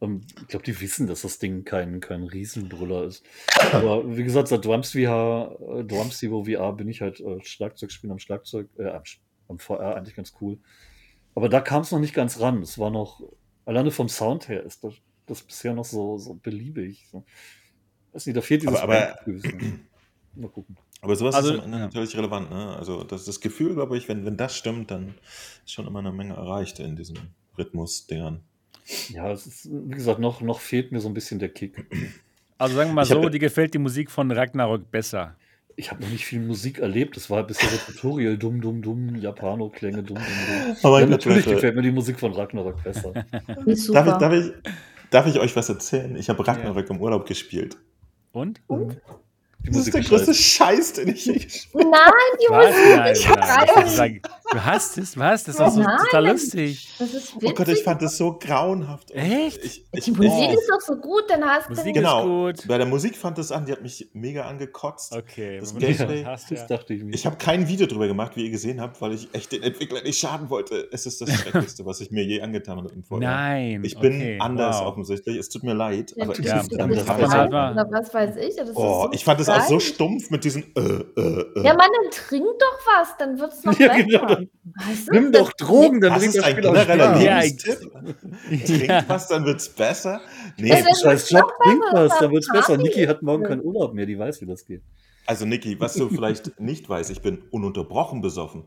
Ähm, ich glaube, die wissen, dass das Ding kein, kein Riesenbrüller ist. Aber wie gesagt, seit Drums VR, äh, Drums VR bin ich halt äh, Schlagzeug spielen am Schlagzeug, äh, am, am VR eigentlich ganz cool. Aber da kam es noch nicht ganz ran. Es war noch, alleine vom Sound her ist das, das bisher noch so, so beliebig. So. Weiß nicht, da fehlt dieses Aber- aber-. Mal gucken. Aber sowas Also, ist am Ende ja. natürlich relevant, ne? Also das, das Gefühl, glaube ich, wenn, wenn das stimmt, dann ist schon immer eine Menge erreicht in diesen Rhythmus-Dingern. Ja, es ist, wie gesagt, noch, noch fehlt mir so ein bisschen der Kick. Also sagen wir mal Ich hab- so, dir gefällt die Musik von Ragnarök besser. Ich habe noch nicht viel Musik erlebt. Das war bisher so Tutorial, dumm, dumm, dumm, Japano-Klänge, dumm, dumm, dumm. Ja, natürlich gefällt mir die Musik von Ragnarok besser. Darf ich, darf, ich, darf ich euch was erzählen? Ich habe Ragnarök im Urlaub gespielt. Und? Die Das ist Musik der ist größte scheiße. Scheiß, den ich je gespielt Nein, die Was? Musik Nein, ist nein, das sagen- Du hast es, was? Das ist doch so Nein, total das- lustig. Das ist Oh. Gott, ich fand das so grauenhaft. Echt? Ich, die ich, Musik oh, ist doch so gut, dann hast Musik du. genau. ist gut. Bei der Musik fand das an, die hat mich mega angekotzt. Okay, Das Gameplay- das hast, Das ja. dachte ich mir. Ich habe kein Video drüber gemacht, wie ihr gesehen habt, weil ich echt den Entwickler nicht schaden wollte. Es ist das Schrecklichste, was ich mir je angetan habe im Vorjahr. Nein. Ich bin okay, anders wow. offensichtlich. Es tut mir leid, Ja, aber ich, Ja, das halt oder was weiß ich. Das ist oh, so ich fand es auch so stumpf mit diesen äh, äh, äh. Ja, Mann, dann trink doch was, dann wird es noch Ja, besser. genau. Du, Nimm das- doch Drogen, dann bringt ist das Spiel auch genereller. Ja, Ja. was, dann wird's besser. Nee, scheiß Job, trink besser, was, dann wird's besser. Niki hat morgen keinen Urlaub mehr, die weiß, wie das geht. also Niki, was du vielleicht nicht weißt, ich bin ununterbrochen besoffen.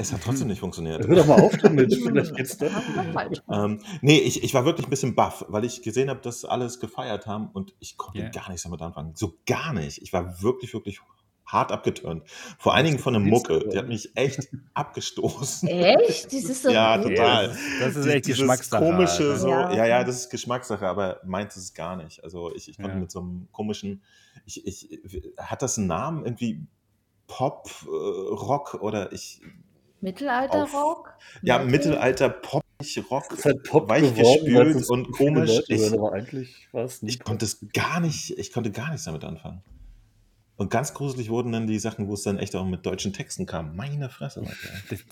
Es hat trotzdem nicht funktioniert. Hör doch mal auf damit, vielleicht geht's falsch. Ähm, nee, ich, ich war wirklich ein bisschen baff, weil ich gesehen habe, dass alles gefeiert haben und ich konnte Ja. gar nichts damit anfangen. So gar nicht. Ich war wirklich, wirklich hart abgeturnt. Vor allen Dingen von du Mucke. Die hat mich echt abgestoßen. Echt? Das ist so Ja, total. Das ist, echt Geschmackssache. komische, so, Ja. ja. ja, das ist Geschmackssache, aber meins ist es gar nicht. Also ich, ich konnte Ja. mit so einem komischen, ich, ich, hat das einen Namen? Irgendwie Pop, äh, Rock oder ich, Mittelalterrock? ja, Metal? Mittelalter Pop, Rock, Es ist halt Pop weich geworden, gespült und komisch. Ich, aber eigentlich ich konnte es gar nicht, ich konnte gar nichts damit anfangen. Und ganz gruselig wurden dann die Sachen, wo es dann echt auch mit deutschen Texten kam. Meine Fresse, Leute.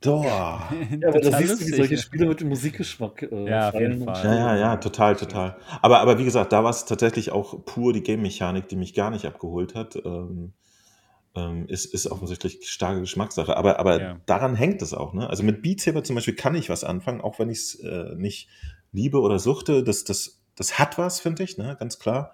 Doch. Ja, aber da Total siehst du, wie solche. Spiele mit dem Musikgeschmack äh, Ja, auf jeden Fall. Ja, ja, ja, total, total. Aber, aber wie gesagt, da war es tatsächlich auch pur die Game-Mechanik, die mich gar nicht abgeholt hat. Ähm, ist, ist offensichtlich starke Geschmackssache. Aber, aber Ja. daran hängt es auch. Ne? Also mit Beat Saber zum Beispiel kann ich was anfangen, auch wenn ich es äh, nicht liebe oder suchte. Das, das, das hat was, finde ich, ne? ganz klar.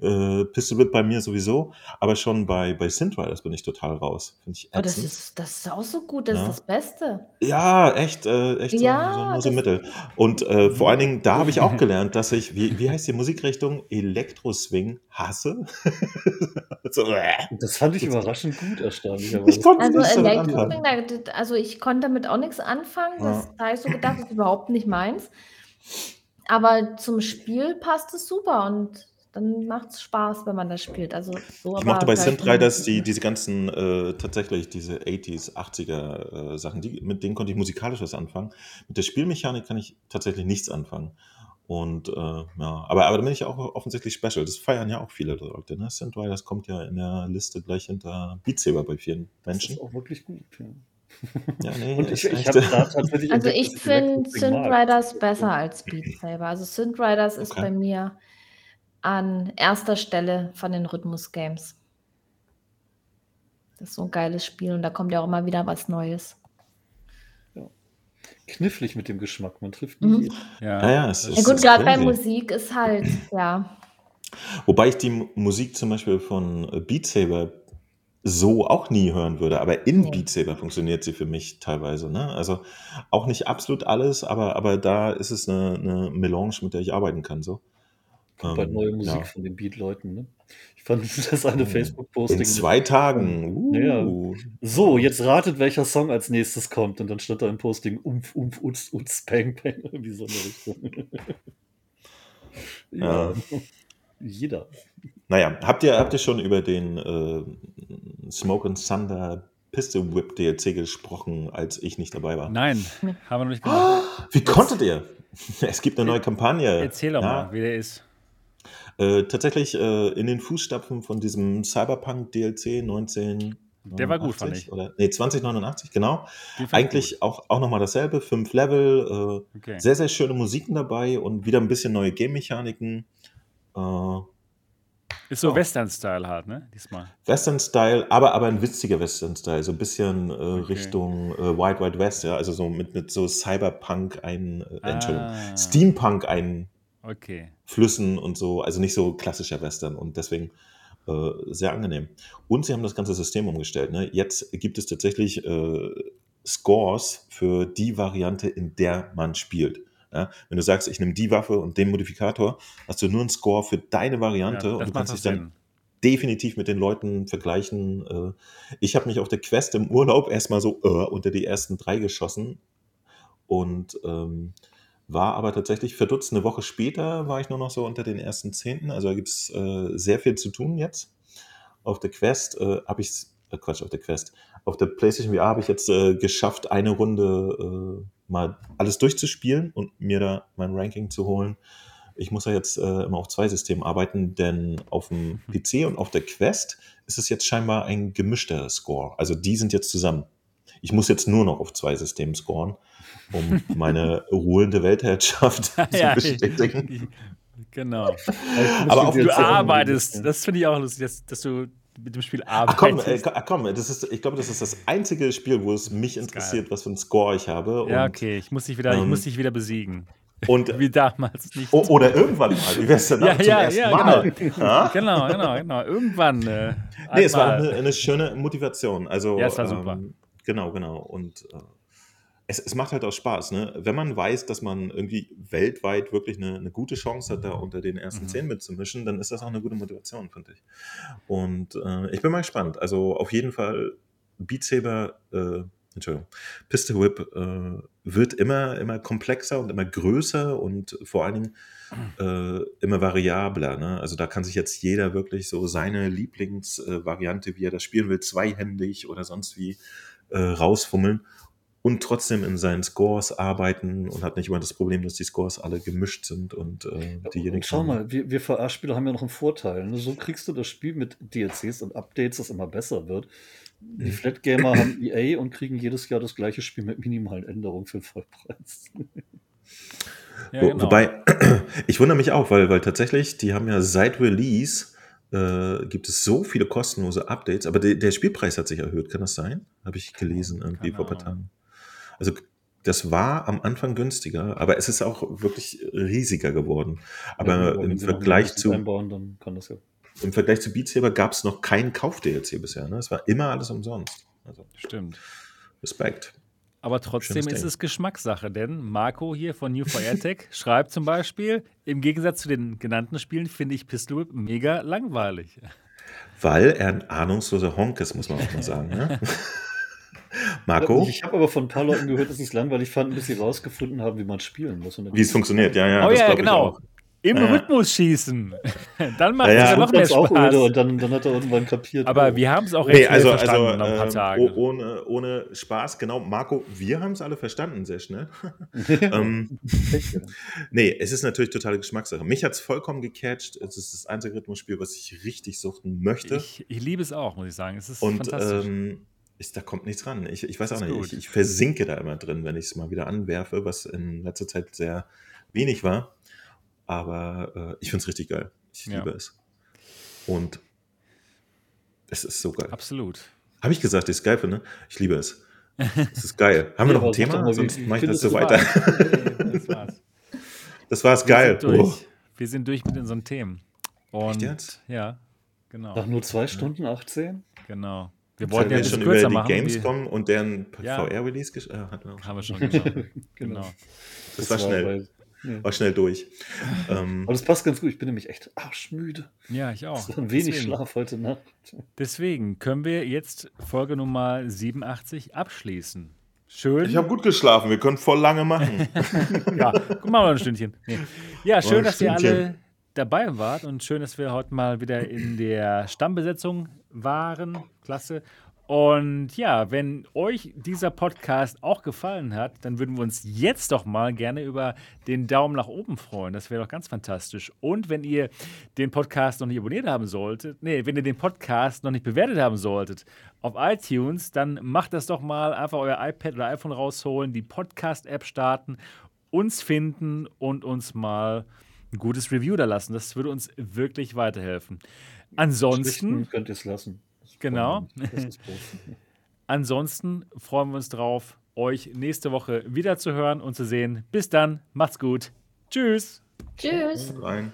Äh, Pistol Whip bei mir sowieso. Aber schon bei, bei Synth Riders bin ich total raus. Finde ich Oh, das, ist, das ist auch so gut, das Ja. ist das Beste. Ja, echt, äh, echt Ja, so, so, nur so Mittel. Und äh, vor allen Dingen, da habe ich auch gelernt, dass ich, wie, wie heißt die Musikrichtung? Elektro-Swing hasse. so, äh. Das fand ich überraschend gut, erstaunlicherweise. Ich konnte Also Elektroswing, da- also ich konnte damit auch nichts anfangen. Das da habe ich so gedacht, das ist überhaupt nicht meins. Aber zum Spiel passt es super und dann macht es Spaß, wenn man das spielt. Also so Ich mochte bei gleich Synth Riders die, diese ganzen, äh, tatsächlich diese 80s, 80er äh, Sachen, die, mit denen konnte ich musikalisch was anfangen. Mit der Spielmechanik kann ich tatsächlich nichts anfangen. Und äh, ja, aber, aber da bin ich auch offensichtlich special. Das feiern ja auch viele Leute. Ne? Synth Riders kommt ja in der Liste gleich hinter Beat Saber bei vielen Das Menschen. ist auch wirklich gut. Ja. Ja, nee, Und ich, ich habe da tatsächlich Also ich finde Synth. Riders besser als Beat Saber. Also Synth Riders ist Okay. bei mir an erster Stelle von den Rhythmus-Games. Das ist so ein geiles Spiel und da kommt ja auch immer wieder was Neues. Knifflig mit dem Geschmack, man trifft Mhm. nie jeden. Ja. Ja, ja, es Ja ist- gut, ist gerade bei. Musik ist halt, ja. Wobei ich die Musik zum Beispiel von Beat Saber so auch nie hören würde, aber in Nee. Beat Saber funktioniert sie für mich teilweise. Ne? Also auch nicht absolut alles, aber, aber da ist es eine, eine Melange, mit der ich arbeiten kann. So. Kommt Ähm, neue Musik ja. von den Beat-Leuten. Ne? Ich fand das eine In Facebook-Posting. In zwei Tagen. Ja, Uh. So, jetzt ratet, welcher Song als nächstes kommt. Und dann stand da im Posting Umf, Umf, Utz, Utz, Peng, Peng. Irgendwie so eine Richtung. ja. Jeder. Naja, habt ihr, habt ihr schon über den äh, Smoke and Thunder Pistol Whip DLC gesprochen, als ich nicht dabei war? Nein, haben wir noch nicht gemacht. Wie konntet ihr? Es gibt eine neue Kampagne. Erzähl doch Ja. mal, wie der ist. Äh, tatsächlich äh, in den Fußstapfen von diesem Cyberpunk DLC 19. Der war gut, fand ich. Oder, nee, 2089, genau. Eigentlich auch, auch nochmal dasselbe, fünf Level, äh. Okay. sehr, sehr schöne Musiken dabei und wieder ein bisschen neue Game-Mechaniken. Ist so Oh. Western-Style halt, ne? Diesmal. Western-Style, aber, aber ein witziger Western-Style, so ein bisschen äh, Richtung äh, Wild Wild West, ja, also so mit, mit so Cyberpunk ein, äh, Entschuldigung, Ah. Steampunk ein Okay. Flüssen und so, also nicht so klassischer Western und deswegen äh, sehr angenehm. Und sie haben das ganze System umgestellt. Ne? Jetzt gibt es tatsächlich äh, Scores für die Variante, in der man spielt. Ja? Wenn du sagst, ich nehme die Waffe und den Modifikator, hast du nur einen Score für deine Variante Ja, und du kannst dich dann definitiv mit den Leuten vergleichen. Äh, Ich habe mich auf der Quest im Urlaub erstmal so äh, unter die ersten drei geschossen und ähm, war aber tatsächlich verdutzt. Eine Woche später war ich nur noch so unter den ersten Zehnten. Also da gibt es äh, sehr viel zu tun jetzt. Auf der Quest äh, habe ich, äh, Quatsch, auf der Quest, auf der PlayStation VR habe ich jetzt äh, geschafft, eine Runde äh, mal alles durchzuspielen und mir da mein Ranking zu holen. Ich muss ja jetzt äh, immer auf zwei Systemen arbeiten, denn auf dem PC und auf der Quest ist es jetzt scheinbar ein gemischter Score. Also die sind jetzt zusammen. Ich muss jetzt nur noch auf zwei Systemen scoren, um meine ruhende Weltherrschaft zu Ja, bestätigen. Genau. Aber auf- Du arbeitest. Das finde ich auch lustig, dass, dass du mit dem Spiel Ach komm, arbeitest. äh, komm, das ist, ich glaube, das ist das einzige Spiel, wo es mich geil. interessiert, was für einen Score ich habe. ja, Und, okay. Ich muss dich wieder, ich ähm, muss dich wieder besiegen. und Wie damals nicht. oder irgendwann mal, wie wär's denn Ja, zum ja, ersten ja, Mal? genau. Ja? Genau, genau, genau. Irgendwann. Äh, Nee, es war eine, eine schöne Motivation. Also, Ja, es war super. Ähm, genau, genau. Und äh, es, es macht halt auch Spaß, ne? Wenn man weiß, dass man irgendwie weltweit wirklich eine, eine gute Chance hat, da unter den ersten Mhm. zehn mitzumischen, dann ist das auch eine gute Motivation, finde ich. Und äh, ich bin mal gespannt. Also auf jeden Fall Beat Saber, äh, Entschuldigung, Pistol Whip äh, wird immer, immer komplexer und immer größer und vor allen Dingen äh, immer variabler. Ne? Also da kann sich jetzt jeder wirklich so seine Lieblingsvariante, wie er das spielen will, zweihändig oder sonst wie äh, rausfummeln und trotzdem in seinen Scores arbeiten und hat nicht immer das Problem, dass die Scores alle gemischt sind und äh, diejenigen. Und schau mal, wir, wir VR-Spieler haben ja noch einen Vorteil. Ne? So kriegst du das Spiel mit DLCs und Updates, das immer besser wird. Die Mhm. Flat Gamer haben EA und kriegen jedes Jahr das gleiche Spiel mit minimalen Änderungen für den Vollpreis. Ja, Wo, genau. Wobei, ich wundere mich auch, weil, weil tatsächlich, die haben ja seit Release äh, gibt es so viele kostenlose Updates, aber der, der Spielpreis hat sich erhöht, kann das sein? Habe ich gelesen irgendwie vor ein paar. Tagen. Also das war am Anfang günstiger, aber es ist auch wirklich riesiger geworden. Aber Ja, im Vergleich zu Einbauen, dann kann das ja. im Vergleich zu Beat Saber gab es noch keinen Kauf-DLC bisher. Ne? Es war immer alles umsonst. Also Stimmt. Respekt. Aber trotzdem Schönes ist Ding. es Geschmackssache, denn Marco hier von New for AirTech schreibt zum Beispiel, im Gegensatz zu den genannten Spielen finde ich Pistol Whip mega langweilig. Weil er ein ahnungsloser Honk ist, muss man auch mal sagen. Ne? Marco, Ich habe aber von ein paar Leuten gehört, dass sie es langweilig fanden, bis sie rausgefunden haben, wie man spielen muss. Wie es funktioniert, ja, ja. oh das ja, genau. auch. Im Ja, ja. Rhythmus schießen. Dann macht Ja, es ja. ja noch mehr ganz auch Spaß. öde und dann, dann hat er irgendwann kapiert. Aber oh. wir haben es auch recht Nee, schnell also, also verstanden nach ein paar ähm, Tagen. oh- ohne, ohne Spaß, genau. Marco, wir haben es alle verstanden, sehr schnell. ähm, nee, es ist natürlich totale Geschmackssache. Mich hat es vollkommen gecatcht. Es ist das einzige Rhythmusspiel, was ich richtig suchten möchte. ich, ich liebe es auch, muss ich sagen. Es ist Und fantastisch. ähm, ist, da kommt nichts ran. Ich, ich weiß auch nicht. Ich, ich versinke da immer drin, wenn ich es mal wieder anwerfe, was in letzter Zeit sehr wenig war. Aber äh, ich finde es richtig geil. Ich Ja. liebe es. Und es ist so geil. Absolut. Habe ich gesagt, ich es geil finde? Ich liebe es. Es ist geil. Haben wir noch ein Thema? Sonst mache ich das so weiter. Das war's. Das war's Wir geil. sind durch. Oh. Wir sind durch mit unseren Themen. Und jetzt? ja, genau. Nach nur zwei Stunden 18? Genau. Wir wollten ja wir ein bisschen schon über die machen. Gamescom und deren Ja. VR-Release gesch- äh. Haben wir schon geschafft. genau. Das war schnell. ja. War schnell durch. ähm, Aber das passt ganz gut. Ich bin nämlich echt arschmüde. Ja, ich auch. So ein wenig Deswegen. Schlaf heute Nacht. Deswegen können wir jetzt Folge Nummer 87 abschließen. Schön. ich habe gut geschlafen. Wir können voll lange machen. ja, guck mal, ein Stündchen. Nee. Ja, schön, dass ihr alle dabei wart und schön, dass wir heute mal wieder in der Stammbesetzung waren. Klasse. Und ja, wenn euch dieser Podcast auch gefallen hat, dann würden wir uns jetzt doch mal gerne über den Daumen nach oben freuen. Das wäre doch ganz fantastisch. Und wenn ihr den Podcast noch nicht abonniert haben solltet, nee, wenn ihr den Podcast noch nicht bewertet haben solltet auf iTunes, dann macht das doch mal einfach euer iPad oder iPhone rausholen, die Podcast-App starten, uns finden und uns mal ein gutes Review da lassen. Das würde uns wirklich weiterhelfen. Ansonsten Schlichten könnt ihr es lassen. Das Genau. Ansonsten freuen wir uns drauf, euch nächste Woche wieder zu hören und zu sehen. Bis dann, macht's gut. Tschüss. Tschüss. Rein.